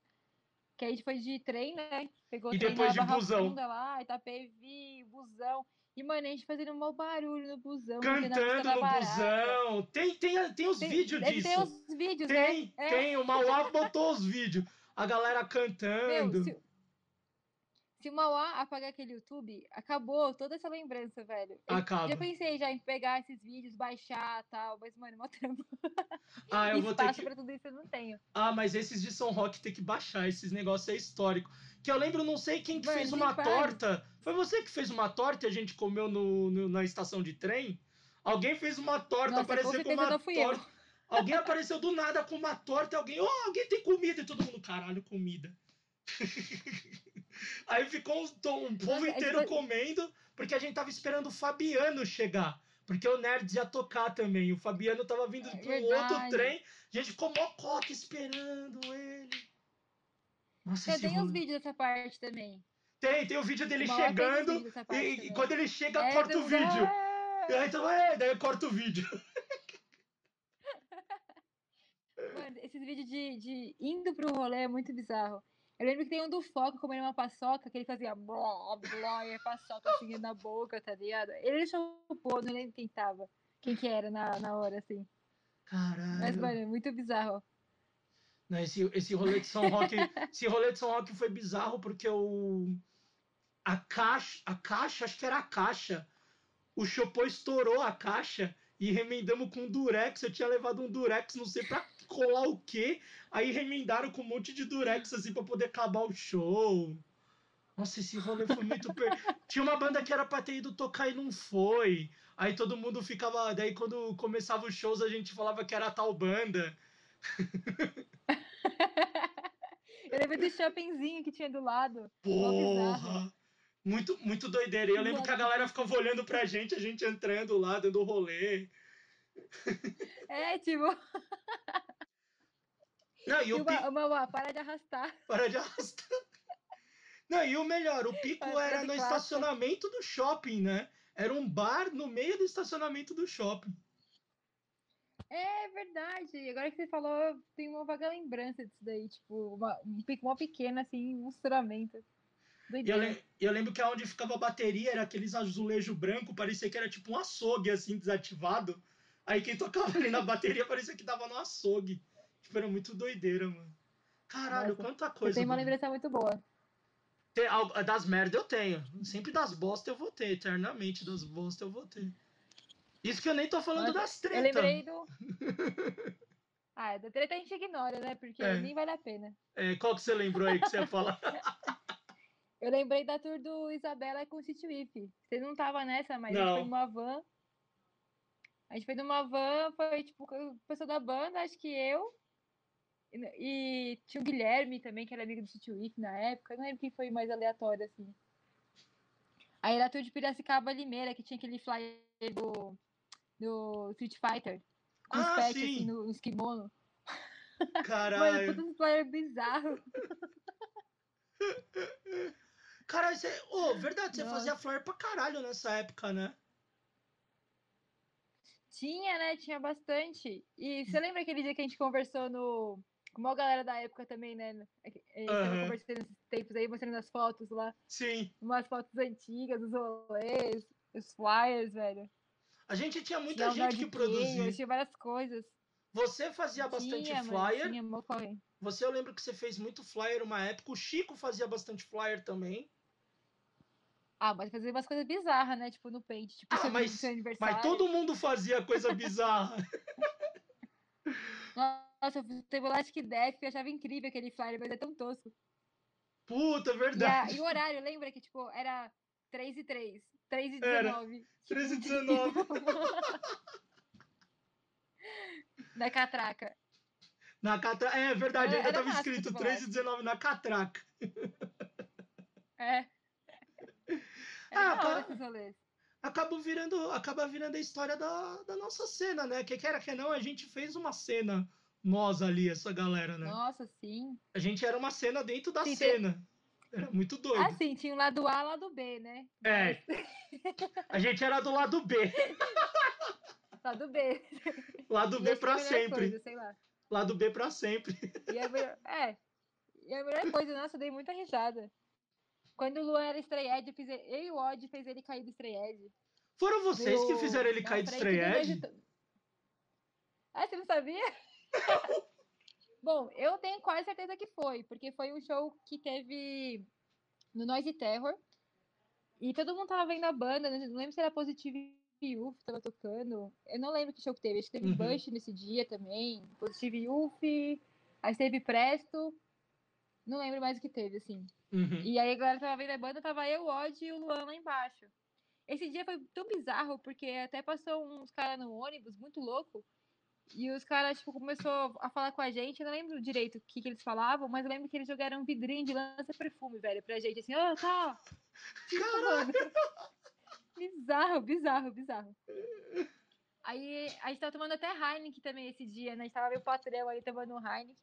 Que a gente foi de trem, né? Pegou E depois de busão. Lá, Itapevi, busão. E, mano, a gente fazendo um barulho no busão. Cantando no barata. busão. Tem, tem, tem os Tem- vídeos disso. ter uns vídeos, Tem, né? É. tem. O Mauá botou os vídeos. A galera Meu, cantando. se, se o Mauá apagar aquele YouTube, acabou toda essa lembrança, velho. Eu Acaba. Já pensei já em pegar esses vídeos, baixar e tal, mas, mano, mó trampo. Ah, eu vou ter que. pra tudo isso eu não tenho. Ah, mas esses de São Roque tem que baixar. Esses negócios é histórico. Que eu lembro, não sei quem que Mano, fez uma torta. Foi você que fez uma torta e a gente comeu no, no- na estação de trem? Alguém fez uma torta, Nossa, com parecia com certeza uma torta. Alguém apareceu do nada com uma torta, alguém, oh, alguém tem comida, e todo mundo, caralho, comida. Aí ficou um, um povo é inteiro tipo- comendo, porque a gente tava esperando o Fabiano chegar. Porque o Nerd ia tocar também. O Fabiano tava vindo É um outro trem. A gente ficou mó coca esperando ele. Nossa, esse tenho uns vídeos dessa parte também. Tem, tem o vídeo dele tem chegando. E, e quando ele chega, É, corta o vídeo. aí, então, é, daí corta o vídeo. Mano, esses vídeos de, de indo pro rolê é muito bizarro. Eu lembro que tem um do Foco comendo uma paçoca, que ele fazia blá, blá, e a paçoca assim na boca, tá ligado? Ele chupou, não lembro quem tava. Quem que era na, na hora, assim. Caralho. Mas, mano, é muito bizarro. Não, esse, esse rolê de São Roque, esse rolê de São Roque foi bizarro porque o a caixa, a caixa, acho que era a caixa. O Chopô estourou a caixa e remendamos com um durex. Eu tinha levado um durex, não sei pra colar o quê. Aí remendaram com um monte de durex assim pra poder acabar o show. Nossa, esse rolê foi muito per... Tinha uma banda que era pra ter ido tocar e não foi. Aí todo mundo ficava. Daí quando começava os shows a gente falava que era tal banda. Eu lembro do shoppingzinho que tinha do lado. Porra! Muito, muito doideira. E eu lembro que a galera ficava olhando pra gente, a gente entrando lá, dando rolê. É, tipo, Não, e o pico. uma, para de arrastar. Para de arrastar. Não, e o melhor, o pico Vai, era no classe. estacionamento do shopping, né? Era um bar no meio do estacionamento do shopping. É verdade. Agora que você falou, eu tenho uma vaga lembrança disso daí. Tipo, uma, um pico mó pequeno, assim, um misturamento. E eu, lem- eu lembro que onde ficava a bateria era aqueles azulejo branco, parecia que era tipo um açougue, assim, desativado. Aí quem tocava ali na bateria parecia que tava no açougue. Tipo, era muito doideira, mano. Caralho, Nossa, quanta coisa. tenho uma lembrança muito boa. Tem al- Das merdas eu tenho. Sempre das bosta eu vou ter. Eternamente das bosta eu vou ter. Isso que eu nem tô falando Nossa, das tretas. Eu lembrei do. Ah, da treta a gente ignora, né? Porque É. nem vale a pena. É, qual que você lembrou aí que você ia falar? Eu lembrei da tour do Isabela com o City Whip. Você não tava nessa, mas a Não. gente foi numa van. A gente foi numa van, foi tipo, o pessoal da banda, acho que eu. E, e tinha o Guilherme também, que era amigo do City Whip na época. Eu não lembro quem foi mais aleatório, assim. Aí era tour de Piracicaba Limeira, que tinha aquele flyer do, do Street Fighter. Com os Ah, pets, sim. assim, no, nos kimono. Mano, Caralho. todos os flyers bizarros. Caralho, você. Ô, verdade, você Nossa. fazia flyer pra caralho nessa época, né? Tinha, né? Tinha bastante. E você lembra aquele dia que a gente conversou no. Uma galera da época também, né? A gente tava Aham. conversando esses tempos aí, mostrando as fotos lá. Sim. Umas fotos antigas, dos rolês, os flyers, velho. A gente tinha muita Tinha gente que produzia. Tinha várias coisas. Você fazia bastante tinha, flyer. Tinha. Você eu lembro que você fez muito flyer uma época. O Chico fazia bastante flyer também. Ah, mas fazer umas coisas bizarras, né? Tipo no Paint. Tipo, Ah, mas-. Mas todo mundo fazia coisa bizarra. Nossa, eu teve lá acho que Def, eu achava incrível aquele flyer, mas é tão tosco. Puta, E, a- verdade. e o horário, lembra que, tipo, era 3 e 3, 3 e Era. 19. 13 e 19. Da catraca. Na catra... É verdade, Era- ainda era tava escrito esse 3 e 19 na catraca. É. É Ah, tá. rolês. Acaba virando, acaba virando a história da, da nossa cena, né? Que quer que não, a gente fez uma cena, nós ali, essa galera, né? Nossa, sim. A gente era uma cena dentro da Sim, cena. Era muito doido. Ah, sim, tinha o lado A e o lado B, né? É. A gente era do lado B. Lado B. Lado B pra sempre. Coisa, sei lá. Lado B pra sempre. E a melhor... É. E a melhor coisa, nossa, eu dei muita risada. Quando o Luan era estreed, eu, fiz eu e o Odd fez ele cair do estreed. Foram vocês que No- fizeram ele cair de do estreed? Ah, você não sabia? Bom, eu tenho quase certeza que foi, porque foi um show que teve no Noise Terror. E todo mundo tava vendo a banda, não não lembro se era Positive Youth tava tocando. Eu não lembro que show que teve. Acho que teve Uhum. Bush nesse dia também. Positive Youth, aí teve Presto. Não lembro mais o que teve, assim. Uhum. E aí a galera tava vendo a banda, tava eu, o Odd e o Luan lá embaixo. Esse dia foi tão bizarro, porque até passou uns caras no ônibus, muito louco. E os caras, tipo, começou a falar com a gente. Eu não lembro direito o que, que eles falavam, mas eu lembro que eles jogaram um vidrinho de lança-perfume, velho, pra gente. Assim, ô, oh, tá. Caralho. Bizarro, bizarro, bizarro. Aí a gente tava tomando até Heineken também esse dia, né? A gente tava meio patrão ali tomando um Heineken.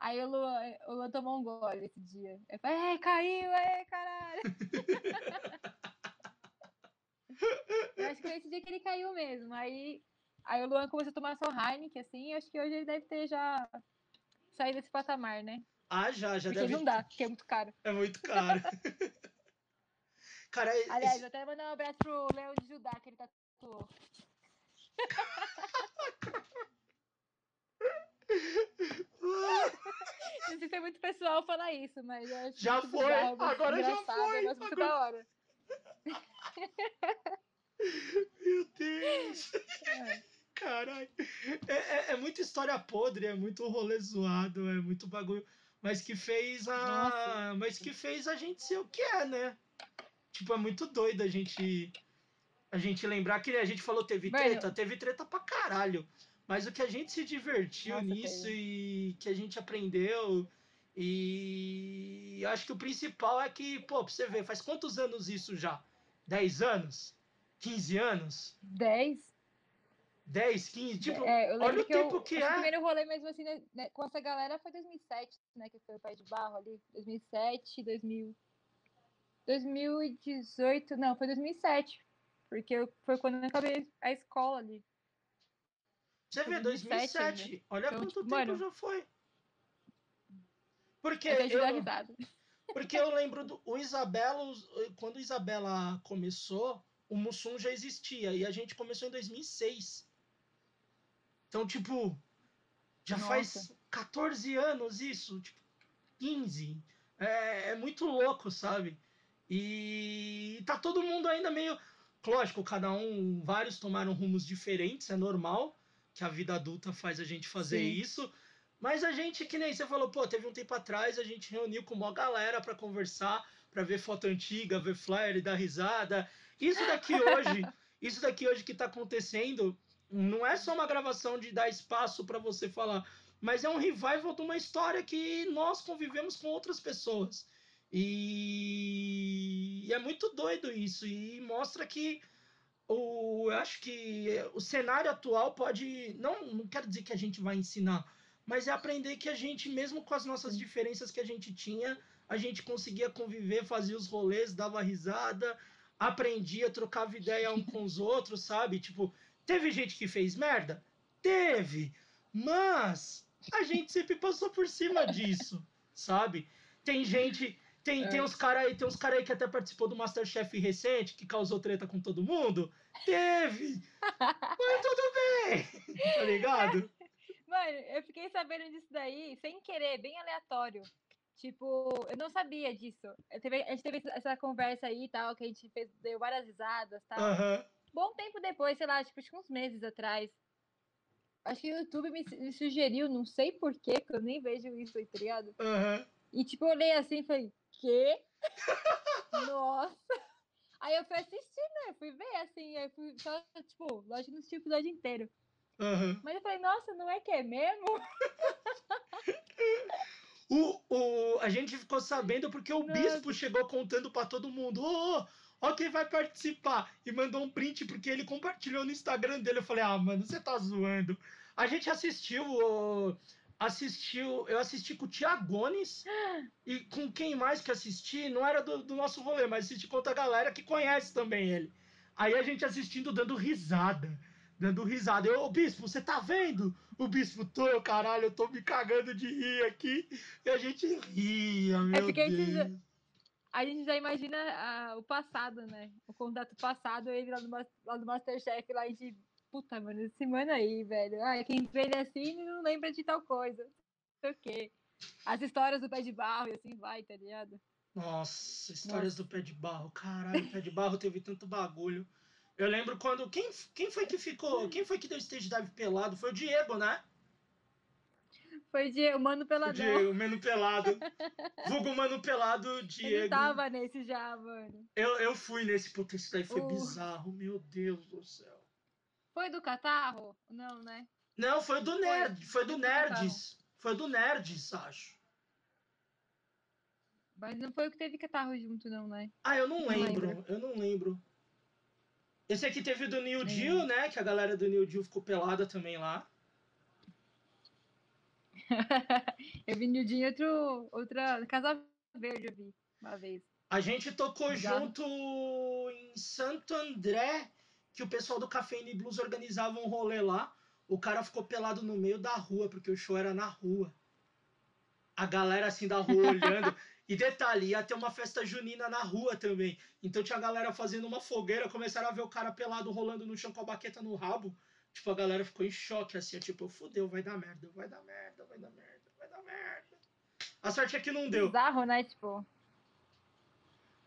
Aí o Luan, o Luan tomou um gole esse dia. Eu falei, é, caiu, é, caralho. eu acho que foi esse dia que ele caiu mesmo. Aí, aí o Luan começou a tomar só Heineken, assim, acho que hoje ele deve ter já saído desse patamar, né? Ah, já, já porque deve. não dá, porque é muito caro. É muito caro. Cara, Aliás, esse... vou até mandar um abraço pro Leão de Judá, que ele tatuou. Não sei se é muito pessoal falar isso, mas eu acho Já foi, muito agora já engraçado, foi, Eu gosto muito agora- da hora. Meu Deus. É. Caralho. É, é, é muita história podre, é muito rolê zoado, é muito bagulho. Mas que fez a. Nossa. Mas que fez a gente ser o que é, né? Tipo, é muito doido a gente. A gente lembrar que a gente falou teve Mano. treta, teve treta pra caralho. Mas o que a gente se divertiu Nossa, nisso e que a gente aprendeu. E acho que o principal é que, pô, pra você ver, faz quantos anos isso já? 10 anos? 15 anos? 10? 10, 15? Tipo, é, eu lembro olha o que eu- tempo que acho é. O primeiro rolê mesmo assim, né, né, com essa galera foi 2007, né? Que foi o Pé de Barro ali. 2007, 2000. 2018, não, foi 2007. Porque eu- foi quando eu acabei a escola ali. Você Foi vê, 2007 2007. Olha Então, quanto tipo, tempo mano, já foi. Porque Eu tenho eu, risada. porque eu lembro do o Isabela, quando Isabela começou, o Mussum já existia e a gente começou em 2006. Então, tipo, já faz Nossa. 14 anos isso, tipo, 15. É, é muito louco, sabe? E tá todo mundo ainda meio. Lógico, cada um, vários tomaram rumos diferentes, é normal que a vida adulta faz a gente fazer Sim. isso. Mas a gente, que nem você falou, pô, teve um tempo atrás, a gente reuniu com uma galera pra conversar, pra ver foto antiga, ver flyer, dar risada. Isso daqui hoje, isso daqui hoje que tá acontecendo, não é só uma gravação de dar espaço pra você falar, mas é um revival de uma história que nós convivemos com outras pessoas. E, e é muito doido isso, e mostra que o, eu acho que o cenário atual pode. Não, não quero dizer que a gente vai ensinar, mas é aprender que a gente, mesmo com as nossas diferenças que a gente tinha, a gente conseguia conviver, fazia os rolês, dava risada, aprendia, trocava ideia um com os outros, sabe? Tipo, teve gente que fez merda? Teve! Mas a gente sempre passou por cima disso, sabe? Tem gente. Tem, tem É. uns caras aí, tem uns cara aí que até participou do Masterchef recente, que causou treta com todo mundo. Teve! Mas tudo bem! Tá ligado? Mano, eu fiquei sabendo disso daí sem querer, bem aleatório. Tipo, eu não sabia disso. Teve- a gente teve essa conversa aí e tal, que a gente fez, deu várias risadas e tal. Aham. Bom tempo depois, sei lá, tipo, acho que uns meses atrás. Acho que o YouTube me, me sugeriu, não sei porquê, que eu nem vejo isso tá ligado? Aham. E tipo, eu olhei assim e falei, quê? Nossa! Aí eu fui assistir, né? Fui ver, assim, aí fui só, tipo, lógico que não assisti o episódio inteiro. Aham. Mas eu falei, nossa, não é que é mesmo? O, o, a gente ficou sabendo porque o Nossa. bispo chegou contando pra todo mundo: Ô, ô, ó quem vai participar. E mandou um print porque ele compartilhou no Instagram dele. Eu falei: Ah, mano, você tá zoando. A gente assistiu. assistiu. Eu assisti com o Tiagones. E com quem mais que assisti? Não era do, do nosso rolê, mas assisti com outra galera que conhece também ele. Aí a gente assistindo, dando risada. Dando risada. Eu, ô bispo, você tá vendo? O bispo, tô, eu, caralho, eu tô me cagando de rir aqui. E a gente ria, meu porque a gente já- Deus. A gente já imagina ah, o passado, né? O contato passado, ele lá do, lá do Masterchef, lá a gente. Puta, mano, esse mano aí, velho. Ai, quem vê ele assim não lembra de tal coisa. Não sei o quê. As histórias do pé de barro e assim vai, tá ligado? Nossa, histórias do pé de barro. Caralho, pé de barro teve tanto bagulho. Eu lembro quando. Quem, quem foi que ficou. Quem foi que deu stage dive pelado? Foi o Diego, né? Foi de o Mano O Peladão. Diego, o Mano Pelado. Vulgo Mano Pelado, Ele Diego. tava nesse já, mano. Eu, eu fui nesse. Isso daí foi Uh. bizarro, meu Deus do céu. Foi do catarro? Não, né? Não, foi do Nerd, foi do Foi. Nerds. Foi do Nerds, acho. Mas não foi o que teve catarro junto, não, né? Ah, eu não Não lembro, lembro. eu não lembro. Esse aqui teve do New Nem Deal, né? Que a galera do New Deal ficou pelada também lá. eu vi Nildinho em outro, outra. Casa Verde, eu vi uma vez. A gente tocou junto em Santo André, que o pessoal do Cafeína e Blues organizava um rolê lá. O cara ficou pelado no meio da rua, porque o show era na rua. A galera assim da rua olhando. E detalhe, ia ter uma festa junina na rua também. Então tinha a galera fazendo uma fogueira, começaram a ver o cara pelado rolando no chão com a baqueta no rabo. Tipo, a galera ficou em choque, assim, tipo, fudeu, vai dar merda, vai dar merda, vai dar merda, vai dar merda. A sorte é que não deu. Bizarro, né? Tipo.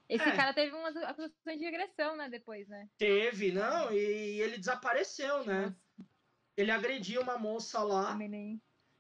Esse É. cara teve umas acusações de agressão, né? Depois, né? Teve, não, e ele desapareceu, né? Nossa, Ele agrediu uma moça lá.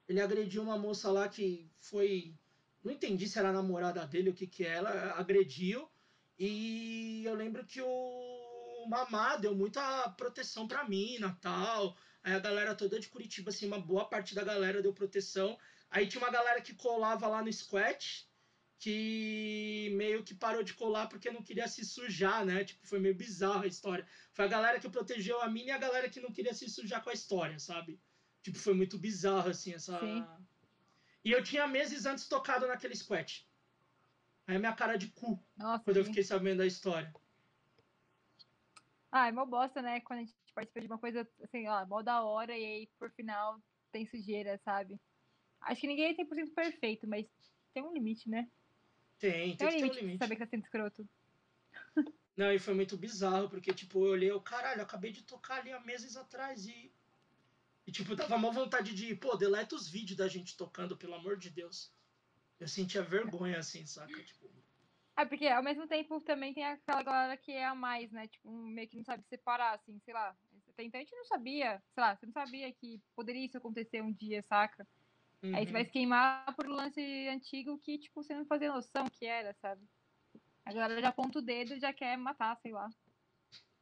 Ele agrediu uma moça lá que foi. Não entendi se era a namorada dele ou o que que ela. Agrediu. E eu lembro que o Mamá deu muita proteção pra mina tal. Aí a galera toda de Curitiba, assim, uma boa parte da galera deu proteção. Aí tinha uma galera que colava lá no squat, que meio que parou de colar porque não queria se sujar, né? Tipo, foi meio bizarra a história. Foi a galera que protegeu a mina e a galera que não queria se sujar com a história, sabe? Tipo, foi muito bizarro, assim, essa. Sim. E eu tinha meses antes tocado naquele squat. Aí a minha cara de cu, Nossa. quando eu sim. fiquei sabendo da história. Ah, é mó bosta, né? Quando a gente participa de uma coisa assim, ó, mó da hora e aí por final tem sujeira, sabe? Acho que ninguém é 100% perfeito, mas tem um limite, né? Tem, Tem tem um que ter um limite de limite. saber que tá sendo escroto. Não, e foi muito bizarro, porque, tipo, eu olhei, eu, caralho, eu acabei de tocar ali há meses atrás e. E, tipo, dava uma vontade de, pô, deleta os vídeos da gente tocando, pelo amor de Deus. Eu sentia vergonha, assim, saca? Tipo, Ah, porque ao mesmo tempo também tem aquela galera que é a mais, né? Tipo, meio que não sabe separar, assim, sei lá. Até então a gente não sabia, sei lá, você não sabia que poderia isso acontecer um dia, saca? Aí você uhum. vai se queimar por um lance antigo que, tipo, você não fazia noção que era, sabe? A galera já aponta o dedo e já quer matar, sei lá.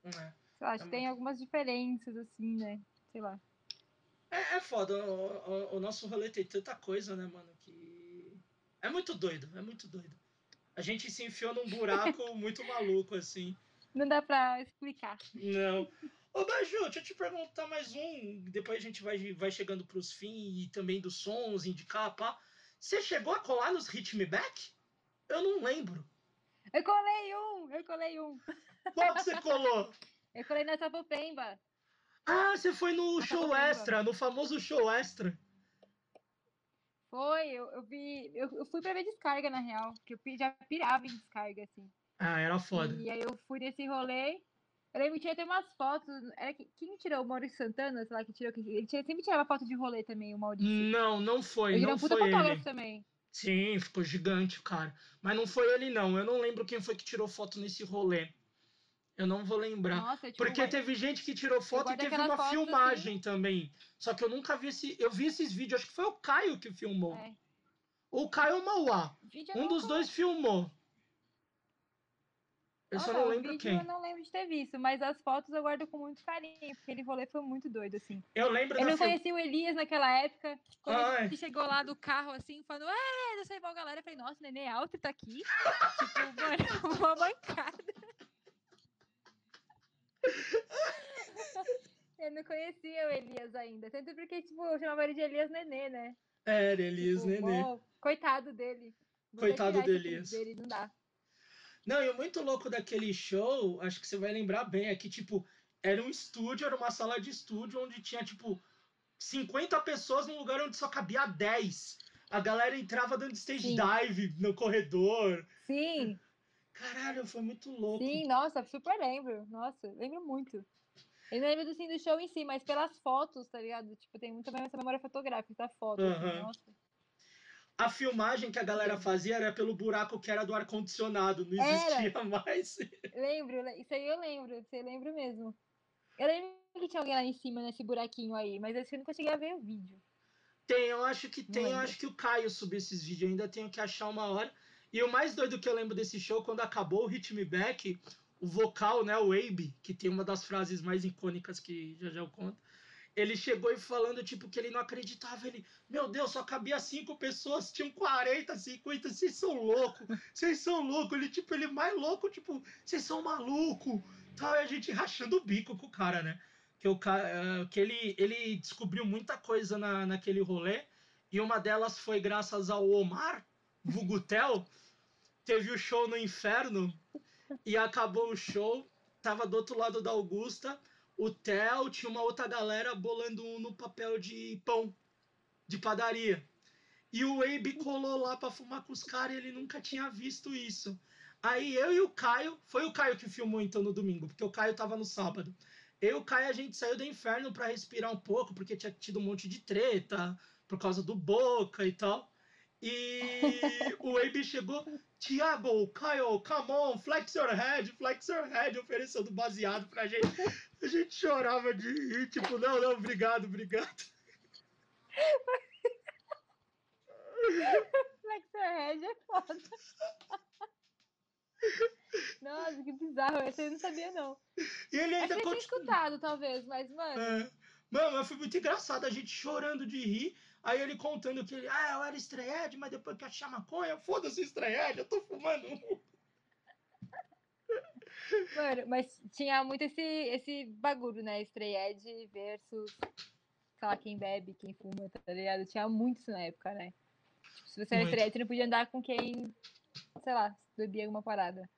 É. Sei lá, acho que É tem algumas diferenças, assim, né? Sei lá. É, é foda, o, o- o nosso rolê tem tanta coisa, né, mano, que. É muito doido, é muito doido. A gente se enfiou num buraco muito maluco, assim. Não dá pra explicar. Não. Ô, Baju, deixa eu te perguntar mais um. Depois a gente vai, vai chegando pros fins e também dos sons, indicar, pá. Você chegou a colar nos Hit Me Back? Eu não lembro. Eu colei um! Eu colei um! Qual que você colou? Eu colei na Sapopemba. Ah, você foi no Eu show extra, no famoso show extra. Foi, eu, eu vi. Eu, eu fui pra ver descarga, na real. Porque eu já pirava em descarga, assim. Ah, era foda. E aí eu fui nesse rolê. Eu lembro que tinha até umas fotos. Era, que- quem tirou? O Maurício Santana? Sei lá, que tirou. que- Ele tinha- sempre tirava foto de rolê também, o Maurício. Não, não foi, Ele não puta foi fotógrafo ele. também. Sim, ficou gigante, cara. Mas não foi ele, não. Eu não lembro quem foi que tirou foto nesse rolê. Eu não vou lembrar. Nossa, tipo, Porque guarda- teve gente que tirou foto e teve uma filmagem também. Só que eu nunca vi esse. Eu vi esses vídeos, acho que foi o Caio que filmou. É, Ou o Caio ou o Mauá. eu Um não dos dois filmou. Eu só Nossa, não o lembro vídeo quem. Eu não lembro de ter visto, mas as fotos eu guardo com muito carinho, porque aquele rolê foi muito doido, assim. Eu lembro Eu não conheci o Elias naquela época. Quando Ai. ele chegou lá do carro, assim, falando, é, eu sei igual a galera. Eu falei, nossa, o neném é alto tá aqui. tipo, mano, uma bancada. eu não conhecia o Elias ainda. Tanto porque, tipo, eu chamava ele de Elias Nenê, né? Era Elias Tipo, Nenê. mó- Coitado dele. Vou Coitado do Elias. Dele, não dá. Não, e o muito louco daquele show, acho que você vai lembrar bem, é que, tipo, era um estúdio, era uma sala de estúdio onde tinha, tipo, 50 pessoas num lugar onde só cabia 10. A galera entrava dando stage Sim. dive no corredor. Sim, Caralho, foi muito louco. sim, nossa, super lembro. Nossa, lembro muito. Eu não lembro do, assim, do show em si, mas pelas fotos, tá ligado? Tipo, tem muita essa memória fotográfica da foto. assim, Aham. nossa. A filmagem que a galera fazia era pelo buraco que era do ar-condicionado, não existia mais. Lembro, le- isso aí eu lembro, isso aí eu lembro mesmo. Eu lembro que tinha alguém lá em cima nesse buraquinho aí, mas acho que eu nunca cheguei a ver o vídeo. Tem, eu acho que tem, eu lembro. acho que o Caio subiu esses vídeos, ainda tenho que achar uma hora. E o mais doido que eu lembro desse show, quando acabou o Hit Me Back, o vocal, né, o Abe, que tem uma das frases mais icônicas que já já eu conto, ele chegou e falando, tipo, que ele não acreditava. Ele, meu Deus, só cabia cinco pessoas, tinham 40, 50, vocês são loucos, vocês são loucos. Ele, tipo, ele mais louco, tipo, vocês são maluco. Tal, e a gente rachando o bico com o cara, né? Que, o cara, que ele, ele descobriu muita coisa na, naquele rolê. E uma delas foi graças ao Omar, Vugutel. Teve o show no inferno e acabou o show. Tava do outro lado da Augusta o Theo tinha uma outra galera bolando um no papel de pão, de padaria. E o Abe colou lá pra fumar com os caras ele nunca tinha visto isso. Aí eu e o Caio, foi o Caio que filmou então no domingo, porque o Caio tava no sábado. Eu e o Caio a gente saiu do inferno para respirar um pouco, porque tinha tido um monte de treta por causa do Boca e tal. E o Abe chegou, Thiago, Caio, come on, flex your head, flex your head, oferecendo baseado pra gente. A gente chorava de rir, tipo, não, não, obrigado, obrigado. Flex your head é foda. Nossa, que bizarro, essa eu não sabia, não. E ele ainda Acho tinha escutado, talvez, mas, mano. É. Mano, mas foi muito engraçado, a gente chorando de rir. Aí ele contando que ele, ah, eu era estreed, mas depois que achei a maconha, foda-se estreed, eu tô fumando. Mano, mas tinha muito esse, esse bagulho, né? Estreed versus, sei lá, quem bebe, quem fuma, tá ligado? Tinha muito isso na época, né? Tipo, se você era estreed, você não podia andar com quem, sei lá, bebia alguma parada.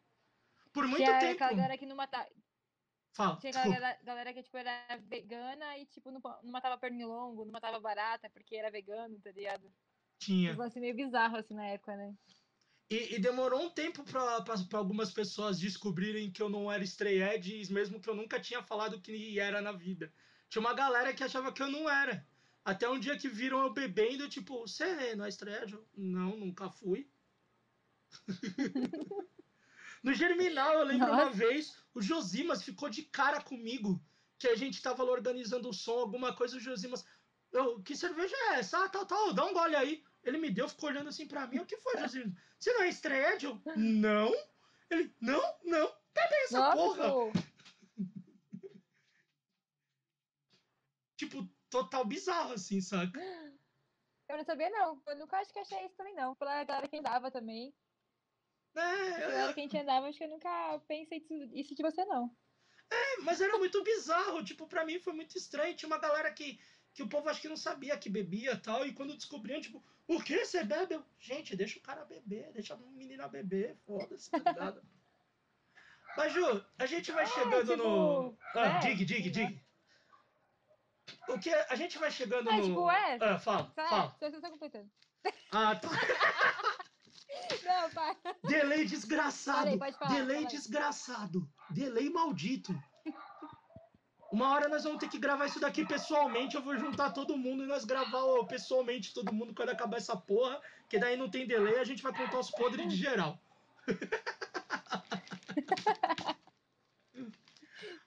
Por muito tinha tempo. aquela galera que não matava. Fala, Tinha galera, galera que, tipo, era vegana e, tipo, não, não matava pernilongo, não matava barata porque era vegano, tá ligado? Tinha. Um assim meio bizarro, assim, na época, né? E, e demorou um tempo pra algumas pessoas descobrirem que eu não era estreed, mesmo que eu nunca tinha falado que era na vida. Tinha uma galera que achava que eu não era. Até um dia que viram eu bebendo, tipo, você não é estreed? Eu, Não, nunca fui. no Germinal, eu lembro uma Nossa. vez, o Josimas ficou de cara comigo, que a gente tava lá organizando o som, alguma coisa, o Josimas, eu, que cerveja é essa? Ah, tal, tal, dá um gole aí. Ele me deu, ficou olhando assim pra mim, o que foi, Josimas? Você não é estreed? Eu, não. Ele, não, não, bebe essa Nossa, porra. Tipo, total bizarro, assim, saca? Eu não sabia, não. Eu nunca acho que achei isso também, não. Pela galera que andava também. É, galera que a gente andava, acho que eu nunca pensei isso- de você, não. mas era muito bizarro. Tipo, pra mim foi muito estranho. Tinha uma galera que, que o povo acho que não sabia que bebia e tal. E quando descobriam, tipo, o que você bebe? Eu, Gente, deixa o cara beber, deixa a menina beber, foda-se, tá ligado? Mas, Ju, a gente vai Ah, chegando no. tipo, Ah, é, dig, dig, lá. dig. O que? A gente vai chegando É, no. tipo, é. Ah, fala, fala. é, só, só completando. Ah, tá. Não, pai. Delay desgraçado. Falar, Delay desgraçado. Delay maldito. Uma hora nós vamos ter que gravar isso daqui pessoalmente. Eu vou juntar todo mundo e nós gravar ó, pessoalmente todo mundo quando acabar essa porra. Que daí não tem delay, a gente vai contar os podres de geral.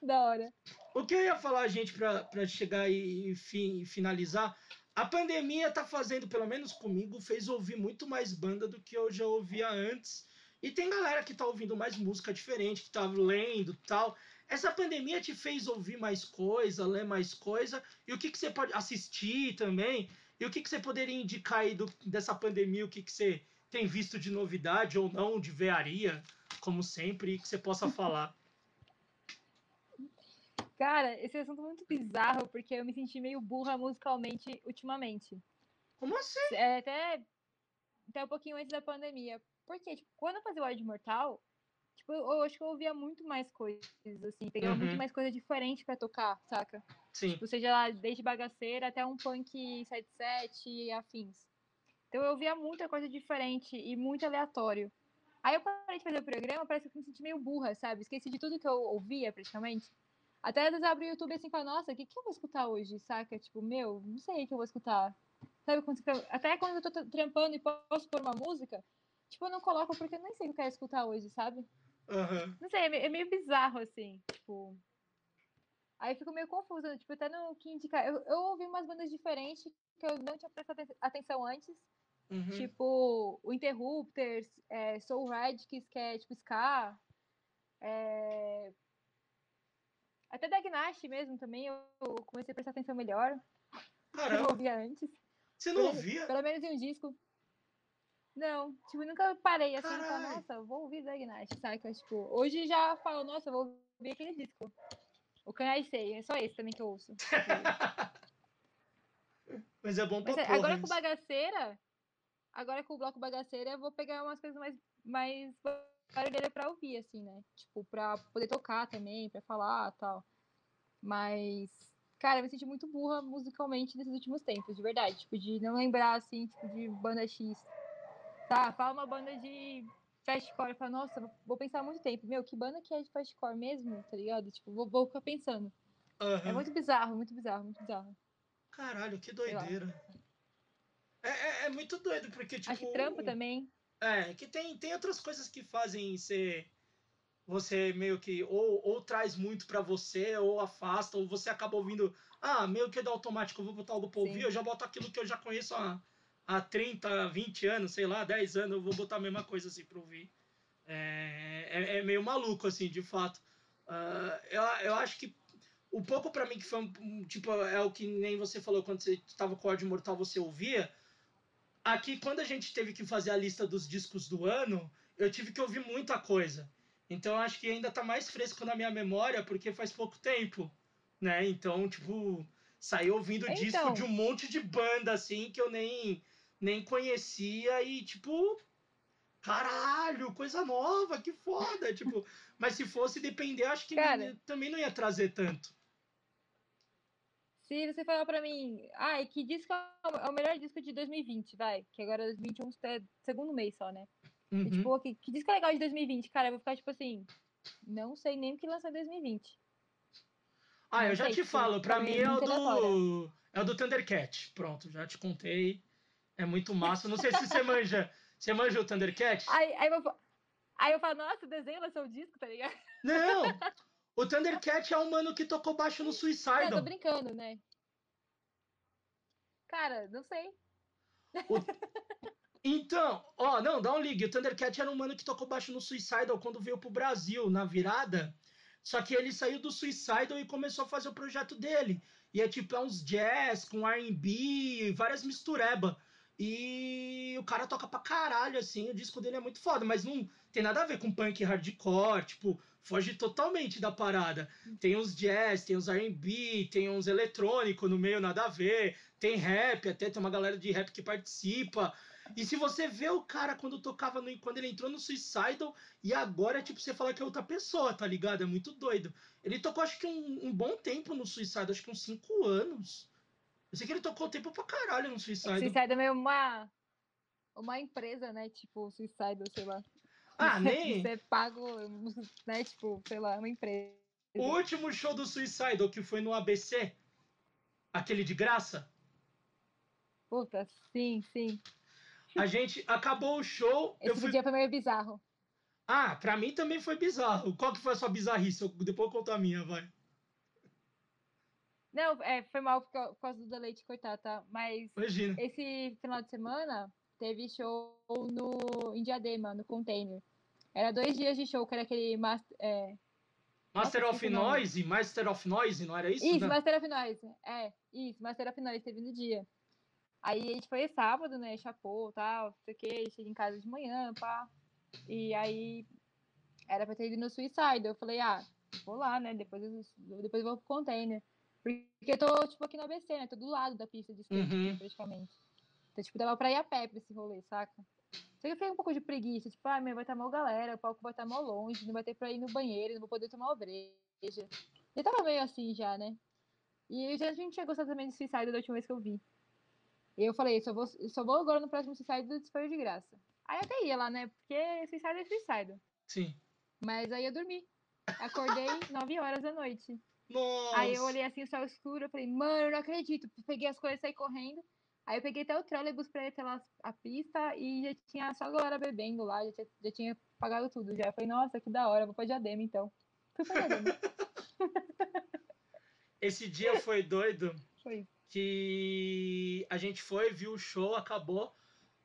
Da hora. O que eu ia falar, gente, pra, pra chegar e, e fi- finalizar? A pandemia tá fazendo, pelo menos comigo, fez ouvir muito mais banda do que eu já ouvia antes. E tem galera que tá ouvindo mais música diferente, que tá lendo tal. Essa pandemia te fez ouvir mais coisa, ler mais coisa. E o que, que você pode assistir também? E o que, que você poderia indicar aí do, dessa pandemia? O que, que você tem visto de novidade ou não, de vearia, como sempre, e que você possa falar? Cara, esse assunto é muito bizarro, porque eu me senti meio burra musicalmente ultimamente. Como assim? É, até, até um pouquinho antes da pandemia. Porque, tipo, quando eu fazia o Odd Mortal, tipo, eu, eu acho que eu ouvia muito mais coisas, assim, pegava Uhum. muito mais coisa diferente pra tocar, saca? Sim. Tipo, seja lá desde bagaceira até um punk 77 e afins. Então eu ouvia muita coisa diferente e muito aleatório. Aí eu parei de fazer o programa, parece que eu me senti meio burra, sabe? Esqueci de tudo que eu ouvia, praticamente. Até às vezes abro o YouTube assim e falo, nossa, o que, que eu vou escutar hoje, saca? Tipo, meu, não sei o que eu vou escutar. Sabe, quando você- até quando eu tô tra- trampando e posso pôr uma música, tipo, eu não coloco porque eu nem sei o que eu quero escutar hoje, sabe? Aham. Não sei, é é meio bizarro, assim, tipo. Aí eu fico meio confusa, tipo, até no que indicar. Eu, eu ouvi umas bandas diferentes que eu não tinha prestado aten- atenção antes. Uhum. Tipo, o Interrupters, é, Soul Radicals, que é tipo ska. É... Até da Gnash mesmo também, eu comecei a prestar atenção melhor. Caramba. Eu ouvia antes. Você não ouvia? Pelo menos em um disco. Não, tipo, nunca parei assim falei, Carai. nossa, vou ouvir Dagnat, saca? Tipo, hoje já falo, nossa, eu vou ouvir aquele disco. O Canai Sei, é só esse também que eu ouço. Mas é bom pra Mas é, porra agora com bagaceira, agora com o bloco bagaceira, eu vou pegar umas coisas mais, mais barulheira pra ouvir, assim, né? Tipo, pra poder tocar também, pra falar e tal. Mas, cara, eu me senti muito burra musicalmente nesses últimos tempos, de verdade. Tipo, de não lembrar, assim, tipo, de banda X. Tá, fala uma banda de fastcore, eu falo, nossa, vou- pensar muito tempo. Meu, que banda que é de fastcore mesmo, tá ligado? Tipo, vou, vou ficar pensando. É Aham. muito bizarro, muito bizarro, muito bizarro. Caralho, que doideira. É, é, é muito doido, porque, tipo. Acho que trampo também. É, que tem, tem outras coisas que fazem ser. Você meio que ou, ou traz muito pra você, ou afasta, ou você acaba ouvindo. Ah, meio que é do automático, eu vou botar algo pra ouvir, Sim. eu já boto aquilo que eu já conheço há, há 30, 20 anos, sei lá, 10 anos, eu vou botar a mesma coisa assim pra ouvir. É, é, é meio maluco, assim, de fato. Ah, eu, eu acho que o pouco pra mim que foi um, tipo, é o que nem você falou quando você estava com o ódio mortal, você ouvia. Aqui, quando a gente teve que fazer a lista dos discos do ano, eu tive que ouvir muita coisa. Então, acho que ainda tá mais fresco na minha memória, porque faz pouco tempo, né? Então, tipo, saí ouvindo disco Então. de um monte de banda, assim, que eu nem, nem conhecia e, tipo, caralho, coisa nova, que foda, tipo... Mas se fosse depender, acho que Cara. também não ia trazer tanto. Se você falar pra mim, ai, que disco é o- é o melhor disco de 2020, vai, que agora 2021 é segundo mês só, né? E, Uhum. tipo, que, que disco é legal de 2020? Cara, eu vou ficar tipo assim, não sei nem o que lançou em 2020. Ah, eu Não já sei, te tipo, falo, pra pra mim é é o do. aleatório. É o do Thundercat. Pronto, já te contei. É muito massa. Não sei se você manja. Você manja o Thundercat? Aí, aí, eu, aí eu falo, nossa, o desenho lançou o disco, tá ligado? Não! O Thundercat é um mano que tocou baixo no Não, eu tô Suicidal. brincando, né? Cara, não sei. Então, ó, não, dá um ligue. O Thundercat era um mano que tocou baixo no Suicidal quando veio pro Brasil, na virada. Só que ele saiu do Suicidal e começou a fazer o projeto dele. E é tipo, é uns jazz com R&B, várias mistureba. E o cara toca pra caralho, assim, o disco dele é muito foda, mas não tem nada a ver com punk hardcore, tipo, foge totalmente da parada. Tem uns jazz, tem uns R&B, tem uns eletrônico no meio, nada a ver. Tem rap, até tem uma galera de rap que participa. E se você vê o cara quando tocava no, quando ele entrou no Suicidal e agora é tipo você falar que é outra pessoa, tá ligado? É muito doido. Ele tocou acho que um, um bom tempo no Suicidal, acho que uns 5 anos. Eu sei que ele tocou tempo pra caralho no Suicidal. Suicide é meio uma, uma empresa, né? Tipo, Suicide, sei lá. Ah, nem. Você paga, né? Tipo, lá, uma empresa. O último show do Suicidal que foi no ABC, aquele de graça, Puta, sim, sim. a gente acabou o show, eu Esse fui dia foi meio bizarro. Ah, pra mim também foi bizarro. Qual que foi a sua bizarrice? Eu- Depois eu conto a minha, vai. Não, é, foi mal por cau- por causa do leite cortar, tá? Mas Imagina. esse final de semana teve show no em Diadema, no container. Era dois dias de show, que era aquele master, é, Master Nossa, of. Noise, Master of Noise, não era isso? Isso, né? Master of Noise. É, isso, Master of Noise, teve no dia. Aí a gente foi sábado, né? Chapou tal, não sei o quê, cheguei em casa de manhã, pá. E aí era pra ter ido no Suicide. Eu falei, ah, vou lá, né? Depois eu, depois eu vou pro container. Porque eu tô, tipo, aqui no ABC, né? Tô do lado da pista de skate, Uhum. praticamente. Então, tipo, dava pra ir a pé pra esse rolê, saca? Só que eu fiquei um pouco de preguiça, tipo, ah, meu, vai estar mal galera, o palco vai estar mal longe, não vai ter pra ir no banheiro, não vou poder tomar breja. Eu tava meio assim já, né? E já, a gente tinha gostado também do Suicide da última vez que eu vi. E eu falei, só vou, só vou agora no próximo Suicide se for de graça. Aí eu até ia lá, né? Porque Suicide é Suicide. Sim. Mas aí eu dormi. Acordei 9 horas da noite. Nossa. Aí eu olhei assim o céu escuro, eu falei, mano, eu não acredito. Peguei as coisas e saí correndo. Aí eu peguei até o trolleybus pra ir até lá a pista e já tinha só a galera bebendo lá, já tinha, já tinha pagado tudo já. Eu falei, nossa, que da hora, vou pra Diadema então. Fui pra Diadema. Esse dia foi doido Foi que a gente foi, viu o show, acabou.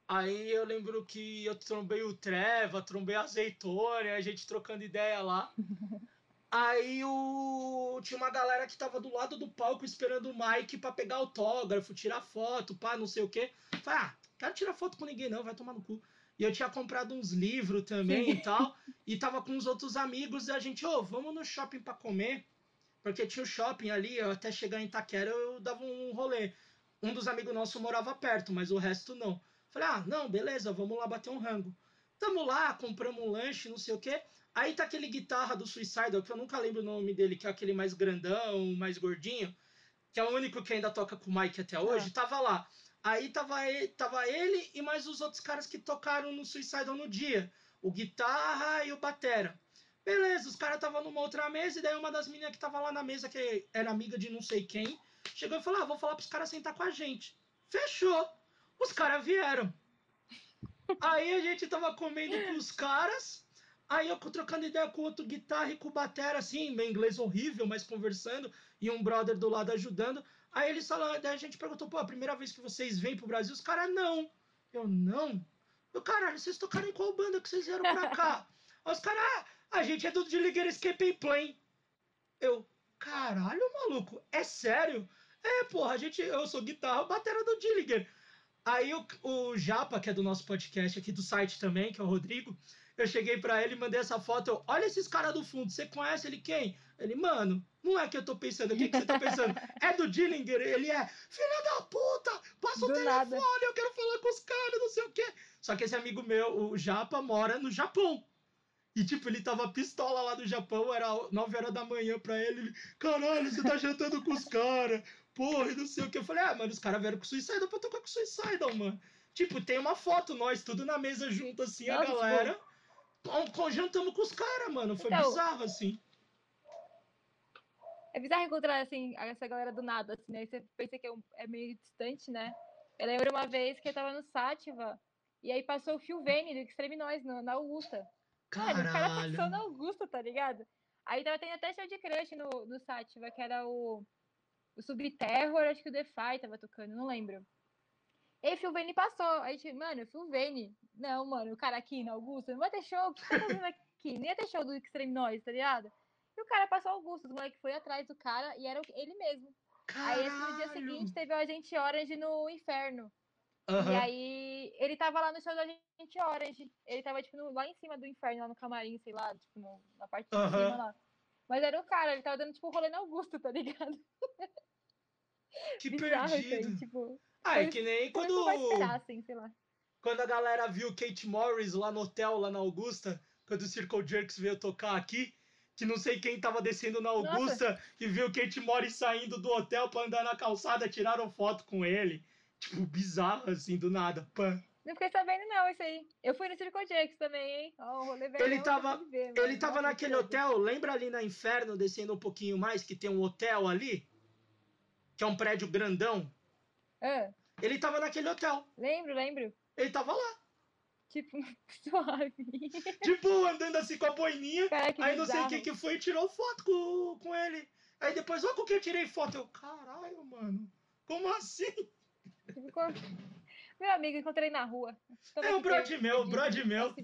Aí eu lembro que eu trombei o Treva, trombei a Azeitona, a gente trocando ideia lá. Aí o... tinha uma galera que tava do lado do palco esperando o Mike pra pegar autógrafo, tirar foto, pá, não sei o quê. Falei, ah, quero tirar foto com ninguém não, vai tomar no cu. E eu tinha comprado uns livros também Sim. e tal. E tava com os outros amigos e a gente, ô, oh, vamos no shopping pra comer. Porque tinha o um shopping ali, eu até chegar em Itaquera eu dava um rolê. Um dos amigos nossos morava perto, mas o resto não. Falei, ah, não, beleza, vamos lá bater um rango. Tamo lá, compramos um lanche, não sei o quê. Aí tá aquele guitarra do Suicidal, que eu nunca lembro o nome dele, que é aquele mais grandão, mais gordinho, que é o único que ainda toca com o Mike até hoje, é. tava lá. Aí tava ele, tava ele e mais os outros caras que tocaram no Suicidal no dia. O guitarra e o batera. Beleza, os caras estavam numa outra mesa, e daí uma das meninas que tava lá na mesa, que era amiga de não sei quem, chegou e falou: ah, vou falar pros caras sentar com a gente. Fechou. Os caras vieram. Aí a gente tava comendo com os caras. Aí eu trocando ideia com outro guitarra e com o batera, assim, meu inglês horrível, mas conversando, e um brother do lado ajudando. Aí eles falaram, daí a gente perguntou, pô, a primeira vez que vocês vêm pro Brasil? Os caras, não. Eu, não? Eu, caralho, vocês tocaram em qual banda que vocês vieram pra cá? Aí os caras, ah, a gente é do Dillinger Escape Plane. Eu, caralho, maluco, é sério? É, porra, a gente, eu sou guitarra, batera do Dillinger. Aí o, o Japa, que é do nosso podcast aqui do site também, que é o Rodrigo, eu cheguei para ele e mandei essa foto. Eu, olha esses caras do fundo, você conhece ele quem? Ele, mano, não é que eu tô pensando, o que, que você tá pensando? é do Dillinger? Ele é, filha da puta, passa o do telefone, nada. eu quero falar com os caras, não sei o quê. Só que esse amigo meu, o Japa, mora no Japão. E, tipo, ele tava pistola lá do Japão, era 9 horas da manhã pra ele. ele Caralho, você tá jantando com os caras porra, e não sei o que. Eu falei, ah, mano, os caras vieram com Suicidal pra tocar com Suicidal, mano. Tipo, tem uma foto, nós tudo na mesa junto, assim, Nossa, a galera. Jantamos com os caras, mano. Foi então, bizarro, assim. É bizarro encontrar, assim, essa galera do nada, assim, né? Você pensa que é, um, é meio distante, né? Eu lembro uma vez que eu tava no Sátiva, e aí passou o Phil Vane do Extreme Noise no, na Augusta. Caralho. o cara passou na Augusta, tá ligado? Aí tava tendo até show de crush no, no Sátiva, que era o o Subterror, acho que o Defy tava tocando, não lembro. E Phil Vane passou. Aí, tipo, mano, Phil Vane. Não, mano, o cara aqui na Augusta, não vai ter show. O que você tá fazendo aqui? Nem ia ter show do Extreme Noise, tá ligado? E o cara passou Augusto, o moleque foi atrás do cara e era ele mesmo. Caralho. Aí no dia seguinte teve o Agente Orange no Inferno. Uhum. E aí ele tava lá no show do Agente Orange. Ele tava, tipo, no, lá em cima do inferno, lá no camarim, sei lá, tipo, no, na parte de uhum. cima lá. Mas era o cara, ele tava dando, tipo, rolê no Augusto, tá ligado? Que Bizarro, perdido. Assim, tipo, ah, é que nem quando. Esperar, assim, quando a galera viu Kate Morris lá no hotel, lá na Augusta, quando o Circle Jerks veio tocar aqui, que não sei quem tava descendo na Augusta Nossa. e viu Kate Morris saindo do hotel pra andar na calçada, tiraram foto com ele. Tipo, bizarro, assim, do nada. Pã. Não fiquei sabendo, não, isso aí. Eu fui no Circle Jerks também, hein? Oh, rolê ele tava, ver, ele tava naquele hotel, lembra ali na Inferno, descendo um pouquinho mais, que tem um hotel ali? Que é um prédio grandão? É. Ele tava naquele hotel. Lembro, lembro. Ele tava lá. Tipo, suave. Tipo, andando assim com a boininha. Cara, aí não sei quem que foi e tirou foto com, com ele. Aí depois, olha com que eu tirei foto. Eu, caralho, mano. Como assim? Meu amigo, encontrei na rua. é o brode meu, o brode meu.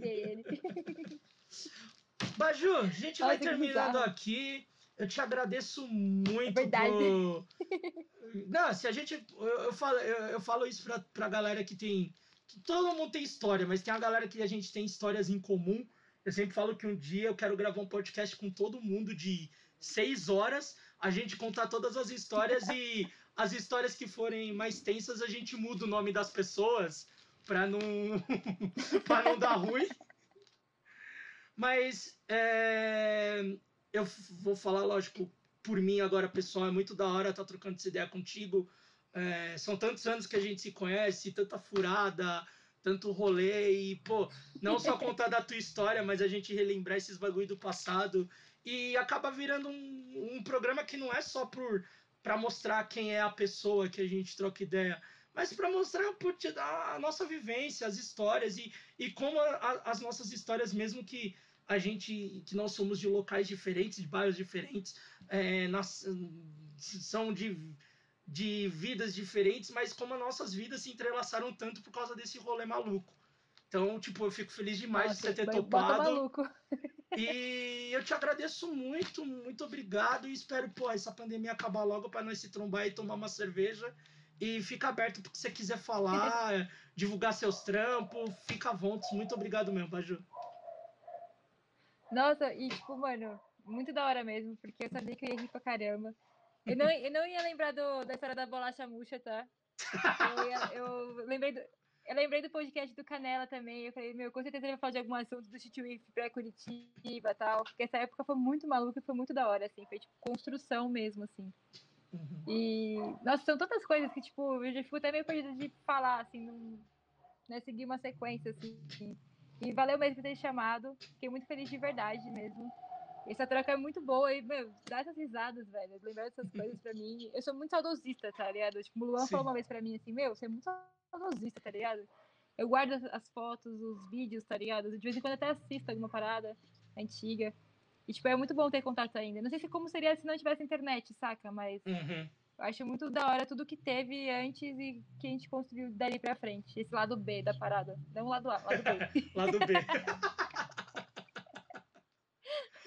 Baju, a gente vai terminando aqui. Eu te agradeço muito. É verdade. Por... Não, se a gente. Eu, eu falo, eu, eu, falo isso pra, pra galera que tem. Que todo mundo tem história, mas tem a galera que a gente tem histórias em comum. Eu sempre falo que um dia eu quero gravar um podcast com todo mundo de seis horas, a gente contar todas as histórias e as histórias que forem mais tensas, a gente muda o nome das pessoas para não, pra não dar ruim. Mas é, eu vou falar, lógico, por mim agora, pessoal, é muito da hora estar tá trocando essa ideia contigo. É, são tantos anos que a gente se conhece, tanta furada, tanto rolê e, pô, não só contar da tua história, mas a gente relembrar esses bagulho do passado e acaba virando um, um programa que não é só por para mostrar quem é a pessoa que a gente troca ideia, mas para mostrar putz, a, nossa vivência, as histórias e, e como a, a, as nossas histórias, mesmo que a gente, que nós somos de locais diferentes, de bairros diferentes, é, nas, são de, de vidas diferentes, mas como as nossas vidas se entrelaçaram tanto por causa desse rolê maluco. Então, tipo, eu fico feliz demais Nossa, de você ter topado. E eu te agradeço muito, muito obrigado e espero, pô, essa pandemia acabar logo para nós se trombar e tomar uma cerveja. E fica aberto porque você quiser falar, divulgar seus trampos, fica à vontade. Muito obrigado mesmo, Baju. Nossa, e tipo, mano, muito da hora mesmo, porque eu sabia que eu ia rir pra caramba. Eu não, eu não ia lembrar do, da história da bolacha murcha, tá? Eu, ia, eu, lembrei do, eu lembrei do podcast do Canela também. Eu falei, meu, com certeza ele vai falar de algum assunto do Titio pra Curitiba e tal. Porque essa época foi muito maluca e foi muito da hora, assim. Foi tipo construção mesmo, assim. Uhum. E, nossa, são tantas coisas que, tipo, eu já fico até meio perdida de falar, assim, não, né, seguir uma sequência, assim. E valeu mesmo por ter chamado. Fiquei muito feliz de verdade mesmo. Essa troca é muito boa e, meu, dá essas risadas, velho. Lembrar dessas coisas pra mim. Eu sou muito saudosista, tá ligado? Tipo, o Luan Sim. falou uma vez pra mim assim, meu, você é muito saudosista, tá ligado? Eu guardo as fotos, os vídeos, tá ligado? De vez em quando até assisto alguma parada antiga. E, tipo, é muito bom ter contato ainda. Não sei se como seria se não tivesse internet, saca? Mas uhum. Eu acho muito da hora tudo que teve antes e que a gente construiu dali pra frente. Esse lado B da parada. Não lado A, lado B. lado B.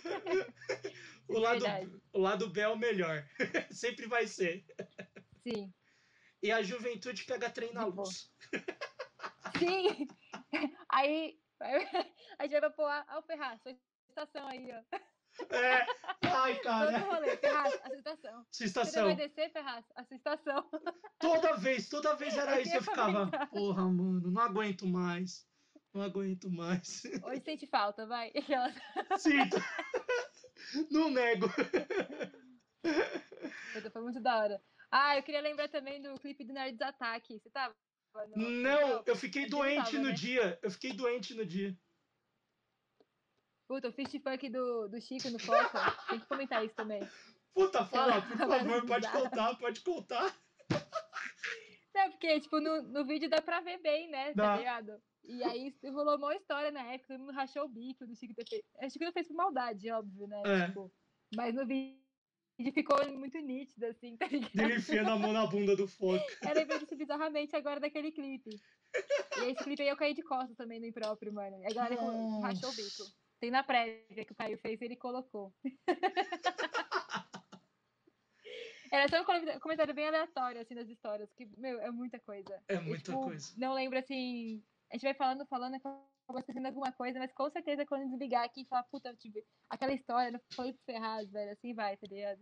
o, lado, o lado B é o melhor. Sempre vai ser. Sim. E a juventude pega trem na luz. Sim. Aí a gente vai pôr a Ferraz, sua estação aí, ó. É. Ai, cara. Todo rolê, Ferraz, a. Você vai descer, Ferraz, a. Toda vez, toda vez era isso. Eu ficava, porra, mano, não aguento mais. Não aguento mais. Hoje sente falta, vai. Sinto. Não nego. Foi muito da hora. Ah, eu queria lembrar também do clipe do Nerds Attack. Você tava? No... Não, eu fiquei doente tava, no né? dia. Eu fiquei doente no dia. Puta, o Fist Funk do, do Chico no Foca. Tem que comentar isso também. Puta, fala, por favor, pode contar, pode contar. Não, porque, tipo, no, no vídeo dá pra ver bem, né? Tá dá. Tá ligado? E aí rolou uma história na época, todo mundo rachou o bico do Chico ter feito. O Chico não fez por maldade, óbvio, né? É. Tipo, mas no vídeo ficou muito nítido, assim, tá ligado? Ele enfiando a mão na bunda do foco. Eu lembrei disso bizarramente agora daquele clipe. E esse clipe aí eu caí de costas também no impróprio, mano. E a galera Nossa. rachou o bico. Tem na prévia que o Caio fez e ele colocou. Era só um comentário bem aleatório, assim, das histórias, que, meu, é muita coisa. É muita eu, tipo, coisa. Não lembro, assim, a gente vai falando, falando, acabou esquecendo alguma coisa, mas com certeza quando desligar aqui e falar, puta, tive aquela história, não foi Ferraz, velho, assim vai, tá ligado?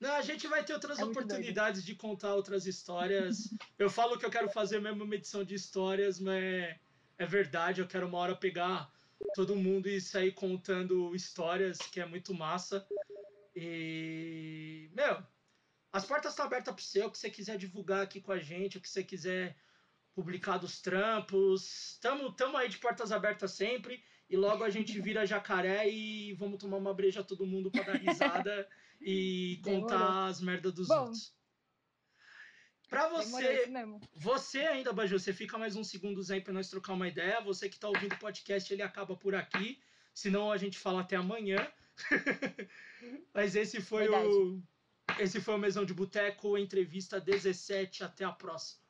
Não, a gente vai ter outras é oportunidades doido. de contar outras histórias. eu falo que eu quero fazer mesmo uma edição de histórias, mas é verdade, eu quero uma hora pegar todo mundo e sair contando histórias, que é muito massa. E, meu, as portas estão abertas para você, o que você quiser divulgar aqui com a gente, o que você quiser publicar dos trampos. Tamo, tamo aí de portas abertas sempre. E logo a gente vira jacaré e vamos tomar uma breja todo mundo para dar risada e contar as merdas dos Bom, outros. Pra você, você ainda, Baju, você fica mais uns segundos aí para nós trocar uma ideia. Você que tá ouvindo o podcast, ele acaba por aqui. Senão a gente fala até amanhã. Mas esse foi Verdade. o esse foi o Mesão de Boteco, entrevista 17. Até a próxima.